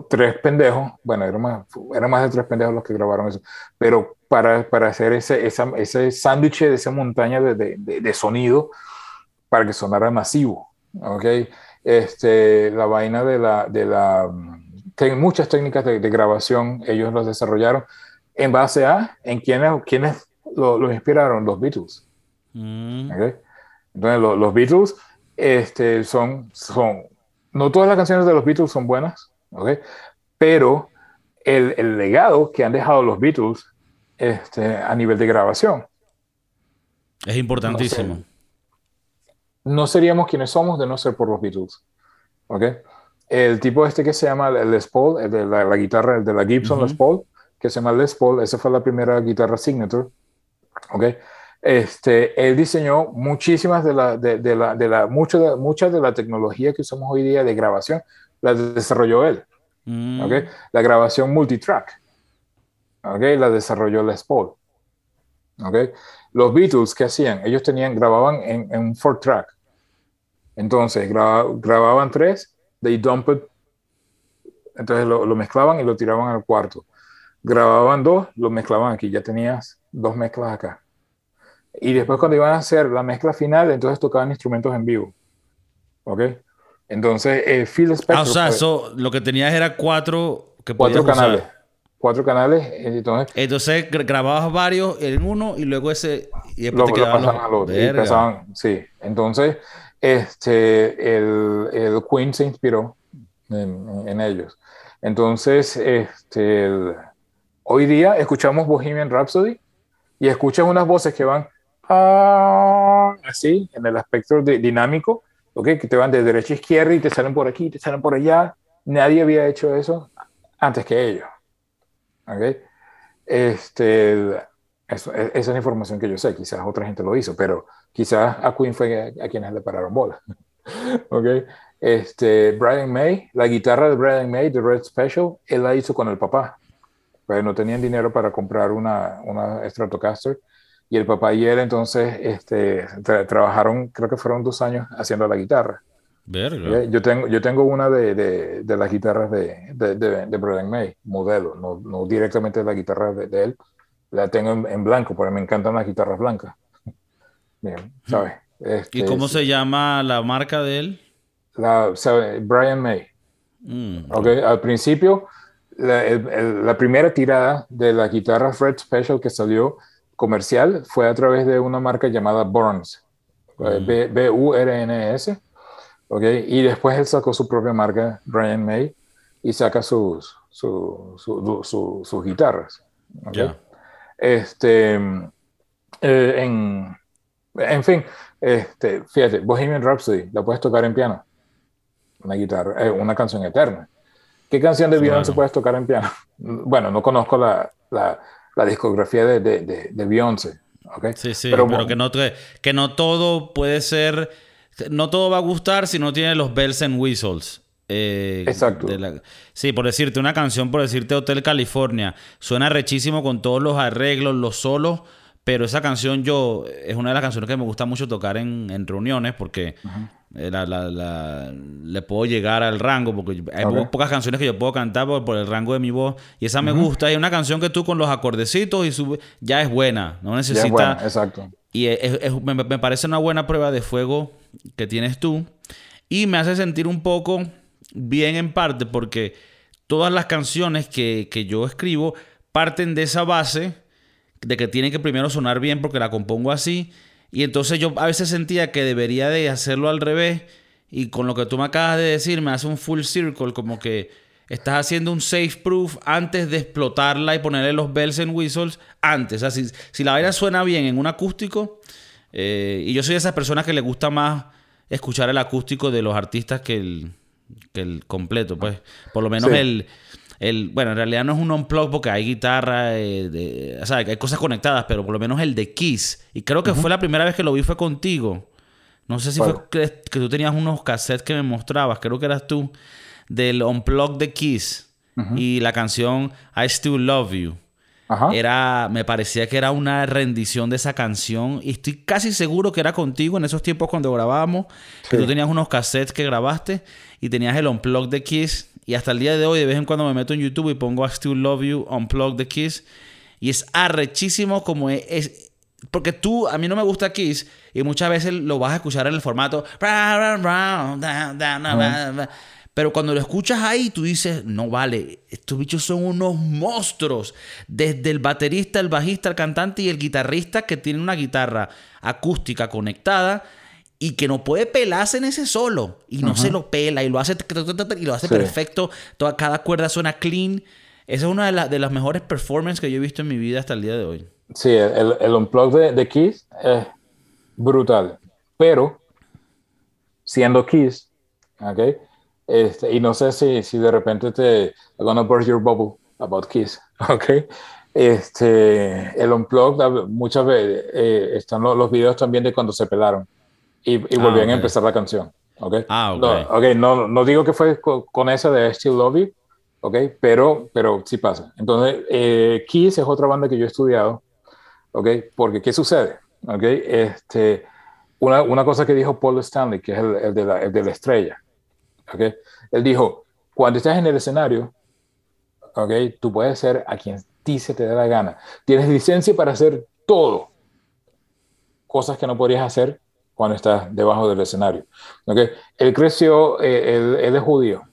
tres pendejos, bueno, eran más, eran más de tres pendejos los que grabaron eso, pero para, para hacer ese, esa- ese sándwich de esa montaña de, de- de- de sonido para que sonara masivo, ¿ok? Este, la vaina de la, de la, mm, te- muchas técnicas de, grabación, ellos los desarrollaron en base a, en quienes, quienes lo- los inspiraron, los Beatles. Mm. ¿ok? Entonces, lo- los Beatles este, son, son, no todas las canciones de los Beatles son buenas, ¿ok? Pero el, el legado que han dejado los Beatles este, a nivel de grabación, Es importantísimo. no seríamos quienes somos de no ser por los Beatles, ¿ok? El tipo este que se llama Les Paul, el de la, la guitarra, el de la Gibson Ujú. Les Paul, que se llama Les Paul, esa fue la primera guitarra signature, ¿ok? Este, él diseñó muchísimas de la, de, de la, de la, mucho de, mucha de la tecnología que usamos hoy día de grabación, la desarrolló él, Mm. La grabación multitrack, ¿ok? La desarrolló Les Paul, ¿ok? Los Beatles, ¿qué hacían? Ellos tenían, grababan en, en un four track. Entonces, graba- grababan tres, they dump it, entonces lo, lo mezclaban y lo tiraban al cuarto. Grababan dos, lo mezclaban aquí, ya tenías dos mezclas acá. Y después cuando iban a hacer la mezcla final, entonces tocaban instrumentos en vivo. ¿Ok? Entonces, eh, Phil Spector Ah, o sea, fue- eso, lo que tenías era cuatro que cuatro usar. canales. Cuatro canales, entonces Entonces gra- grababas varios en uno y luego ese y después lo, te los- pasaban al otro. y pasaban- sí. Entonces, este, el, el Queen se inspiró en, en ellos. Entonces, este, el- hoy día escuchamos Bohemian Rhapsody y escuchas unas voces que van ah, así, en el aspecto de- dinámico, ¿ok? que te van de derecha a izquierda y te salen por aquí, te salen por allá. Nadie había hecho eso antes que ellos. ¿ok? Este, e- esa es la información que yo sé, quizás otra gente lo hizo, pero quizás a Queen fue a, a quienes le pararon bola. ¿ok? Este, Brian May, la guitarra de Brian May, de Red Special, él la hizo con el papá. Pues no tenían dinero para comprar una, una Stratocaster. Y el papá y él entonces este, tra- trabajaron, creo que fueron dos años haciendo la guitarra. Verga. Yo, tengo, yo tengo una de, de, de las guitarras de, de, de, Brian May, modelo, no, no directamente la guitarra de, él. La tengo en, en blanco, porque me encantan las guitarras blancas. Bien, ¿sabes? ¿Y Este, cómo se llama la marca de él? la, sabe, Brian May. Mm. ¿ok? Al principio, la, el- el- la primera tirada de la guitarra Fred Special que salió comercial fue a través de una marca llamada Burns, eh, Mm. B- B-U-R-N-S. ¿ok? Y después él sacó su propia marca, Brian May, y saca sus, su- su- su- sus guitarras. ¿ok? Ya. Este, eh, en, en fin, este, fíjate, Bohemian Rhapsody, la puedes tocar en piano, una guitarra, eh, una canción eterna. ¿Qué ¿Qué canción de Beyoncé puedes tocar en piano? Bueno, no conozco la, la, la discografía de, de, de, Beyoncé. ¿okay? Sí, sí, pero, que, no, que no todo puede ser, no todo va a gustar si no tiene los bells and whistles. Eh, Exacto. sí, por decirte una canción, por decirte Hotel California, suena rechísimo con todos los arreglos, los solos, pero esa canción yo es una de las canciones que me gusta mucho tocar en, en reuniones porque eh, le puedo llegar al rango, porque hay pocas canciones que yo puedo cantar por, el rango de mi voz y esa me gusta. Hay una canción que tú con los acordecitos y sube, ya es buena, no necesita. exacto. Y me, me parece una buena prueba de fuego que tienes tú y me hace sentir un poco bien en parte porque todas las canciones que, yo escribo parten de esa base de que tienen que primero sonar bien porque la compongo así. Y entonces yo a veces sentía que debería de hacerlo al revés. Y con lo que tú me acabas de decir, me hace un full circle, como que estás haciendo un safe proof antes de explotarla y ponerle los bells and whistles antes. O sea, si, la vaina suena bien en un acústico, eh, y yo soy de esas personas que le gusta más escuchar el acústico de los artistas que el, que el completo, pues. Por lo menos el, el. Bueno, en realidad no es un unplug porque hay guitarra, eh, o sea, hay cosas conectadas, pero por lo menos el de Kiss. Y creo que fue la primera vez que lo vi fue contigo. No sé si fue que, tú tenías unos cassettes que me mostrabas, creo que eras tú, del unplug de Kiss y la canción I Still Love You. Era, me parecía que era una rendición de esa canción y estoy casi seguro que era contigo en esos tiempos cuando grabábamos, que tú tenías unos cassettes que grabaste y tenías el Unplug de Kiss y hasta el día de hoy de vez en cuando me meto en YouTube y pongo I Still Love You Unplug de Kiss. Y es arrechísimo como es, porque tú, a mí no me gusta Kiss y muchas veces lo vas a escuchar en el formato pero cuando lo escuchas ahí, tú dices, no vale, estos bichos son unos monstruos. Desde el baterista, el bajista, el cantante y el guitarrista que tiene una guitarra acústica conectada y que no puede pelarse en ese solo. Y no se lo pela y lo hace, y lo hace perfecto. Toda, cada cuerda suena clean. Esa es una de, las mejores performances que yo he visto en mi vida hasta el día de hoy. Sí, el, el unplug de, de Kiss es brutal. Pero, siendo Kiss, ¿ok? Este, y no sé si, si de repente te I'm gonna burst your bubble about Kiss, ¿ok? Este, el Unplugged, muchas veces eh, están los, videos también de cuando se pelaron y, y volvían a ah, empezar la canción, ¿ok? Ah, ok. No, okay, no, no digo que fue con, esa de Still Love You, ¿ok? Pero, pero sí pasa. Entonces, eh, Kiss es otra banda que yo he estudiado, ¿ok? Porque, ¿qué sucede? ¿Ok? Este, una, una cosa que dijo Paul Stanley, que es el, el, de, la, el de la estrella, ¿okay? Él dijo, cuando estás en el escenario, ¿okay? tú puedes ser a quien ti se te dé la gana. Tienes licencia para hacer todo. Cosas que no podrías hacer cuando estás debajo del escenario. ¿okay? Él creció, eh, él, es judío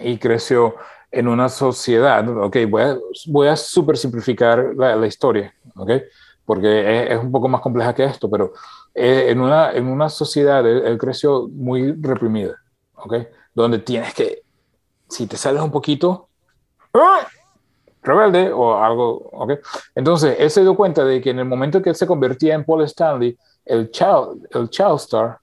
y creció en una sociedad, ok, voy a, voy a super simplificar la, historia, ok, porque es, un poco más compleja que esto, pero eh, en, una, en una sociedad él, él, creció muy reprimida, ok, donde tienes que, si te sales un poquito, ¡ah! rebelde o algo, ¿ok? Entonces, él se dio cuenta de que en el momento que él se convertía en Paul Stanley, el Child, el Child Star,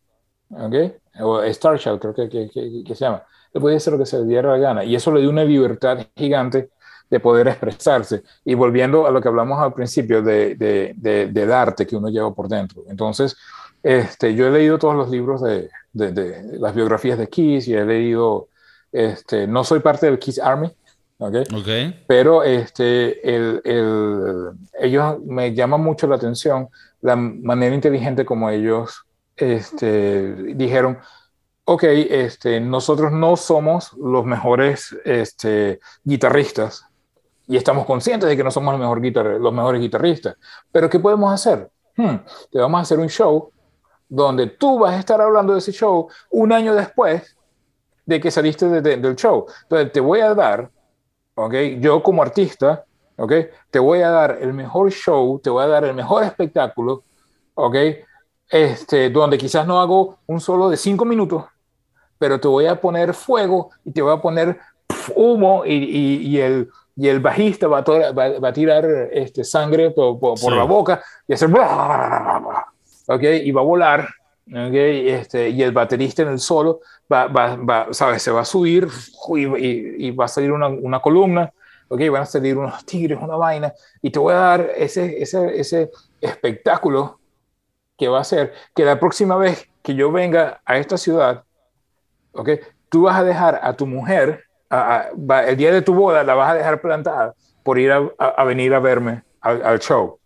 ¿ok? O Star Child, creo que, que, que, se llama, le podía hacer lo que se le diera la gana. Y eso le dio una libertad gigante de poder expresarse. Y volviendo a lo que hablamos al principio de, de, de, del arte que uno lleva por dentro. Entonces, este, yo he leído todos los libros de, de, las biografías de Kiss y he leído, este, no soy parte del Kiss Army, ¿okay? Okay. pero este, el, el, ellos me llaman mucho la atención la manera inteligente como ellos este, dijeron, ok, este, nosotros no somos los mejores este, guitarristas y estamos conscientes de que no somos los, mejor los mejores guitarristas, pero ¿qué podemos hacer? Hmm, te vamos a hacer un show donde tú vas a estar hablando de ese show un año después de que saliste del show. Entonces, te voy a dar, ¿ok? Yo como artista, ¿ok? Te voy a dar el mejor show, te voy a dar el mejor espectáculo, ¿ok? Este, donde quizás no hago un solo de cinco minutos, pero te voy a poner fuego y te voy a poner humo y, y, el, y el bajista va a, va, a tirar este, sangre por, por, la boca y hacer... ¿ok? Y va a volar, Okay, este, y el baterista en el solo va, va, va ¿sabes? se va a subir y, y, va a salir una, una, columna, okay, van a salir unos tigres, una vaina, y te voy a dar ese, ese, ese espectáculo que va a ser que la próxima vez que yo venga a esta ciudad, okay, tú vas a dejar a tu mujer, a, a, el día de tu boda la vas a dejar plantada por ir a, a venir a verme al, al, show.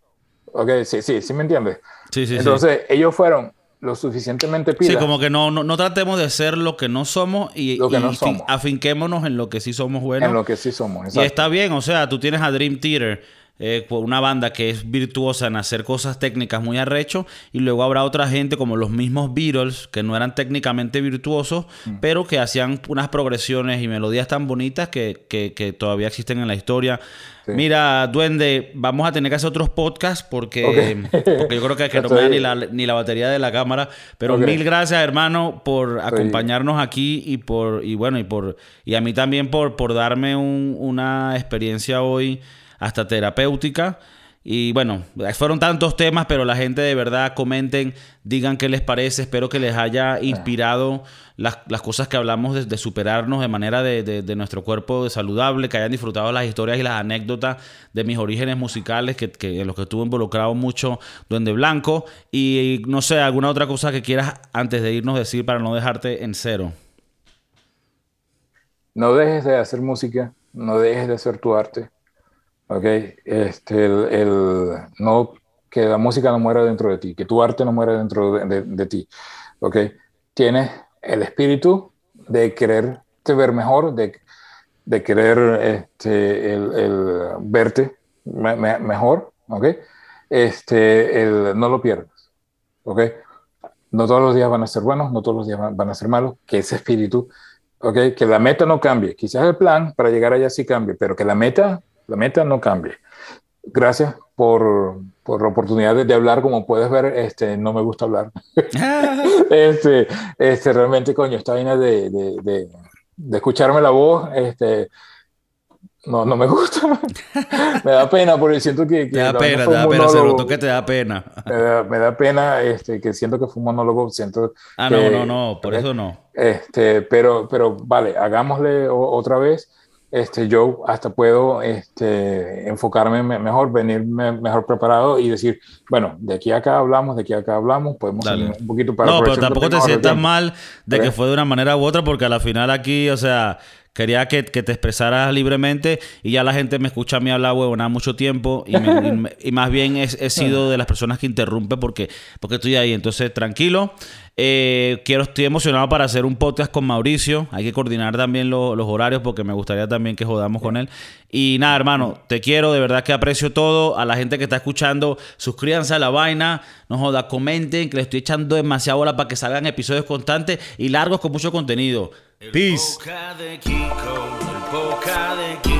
Ok, sí, sí, sí me entiendes. Sí, sí, Entonces, ellos fueron lo suficientemente pilas. Sí, como que no, no, no, tratemos de ser lo que no somos y, lo que no y somos. afinquémonos en lo que sí somos buenos. En lo que sí somos, Y exacto. está bien, o sea, tú tienes a Dream Theater, eh, una banda que es virtuosa en hacer cosas técnicas muy arrecho, y luego habrá otra gente como los mismos Beatles, que no eran técnicamente virtuosos, Mm. pero que hacían unas progresiones y melodías tan bonitas que, que, que todavía existen en la historia. Sí. Mira, Duende, vamos a tener que hacer otros podcasts porque, porque yo creo que, que no me da ni la, ni la batería de la cámara. Pero mil gracias, hermano, por Estoy- acompañarnos aquí y por y bueno y por y a mí también por por darme un- una experiencia hoy hasta terapéutica. Y bueno, fueron tantos temas, pero la gente de verdad comenten, digan qué les parece. Espero que les haya inspirado las, las cosas que hablamos de, de superarnos de manera de, de- de nuestro cuerpo saludable, que hayan disfrutado las historias y las anécdotas de mis orígenes musicales, que, que en los que estuvo involucrado mucho Duende Blanco. Y no sé, alguna otra cosa que quieras antes de irnos decir para no dejarte en cero. No dejes de hacer música, no dejes de hacer tu arte. ¿Ok? Este, el, el- no, que la música no muera dentro de ti, que tu arte no muera dentro de, de- de ti. ¿Ok? Tienes el espíritu de quererte ver mejor, de, de querer este, el, el verte me- me- mejor. ¿Ok? Este, el, no lo pierdas. ¿Ok? No todos los días van a ser buenos, no todos los días van van a ser malos, que ese espíritu ¿ok? Que la meta no cambie. Quizás el plan para llegar allá sí cambie, pero que la meta, la meta no cambie. Gracias por, por la oportunidad de, de hablar. Como puedes ver, este, no me gusta hablar. este, este, realmente, coño, esta vaina de, de, de, de escucharme la voz, este, no, no me gusta. me da pena porque siento que... que Te da pena, te da pena, se notó que te da pena. me, da, me da pena este, que siento que fue un monólogo, siento Ah, que- no, no, no, por ¿ok? eso no. Este, pero, pero vale, hagámosle o- otra vez. Este, yo hasta puedo este, enfocarme me- mejor, venirme mejor preparado y decir, bueno, de aquí a acá hablamos, de aquí a acá hablamos, podemos salir un poquito para No, pero tampoco te sientas mal de que fue de una manera u otra, porque a la final aquí, o sea, quería que, que te expresaras libremente y ya la gente me escucha a mí hablar huevona mucho tiempo y, me- y y más bien he, he sido de las personas que interrumpe porque, porque estoy ahí. Entonces, tranquilo. Eh, quiero, estoy emocionado para hacer un podcast con Mauricio. Hay que coordinar también lo- los horarios porque me gustaría también que jodamos con él. Y nada, hermano, te quiero, de verdad que aprecio todo. A la gente que está escuchando, suscríbanse a la vaina, no joda, comenten, que le estoy echando demasiada bola para que salgan episodios constantes y largos con mucho contenido. Peace. Boca de Kiko, el boca de Kiko.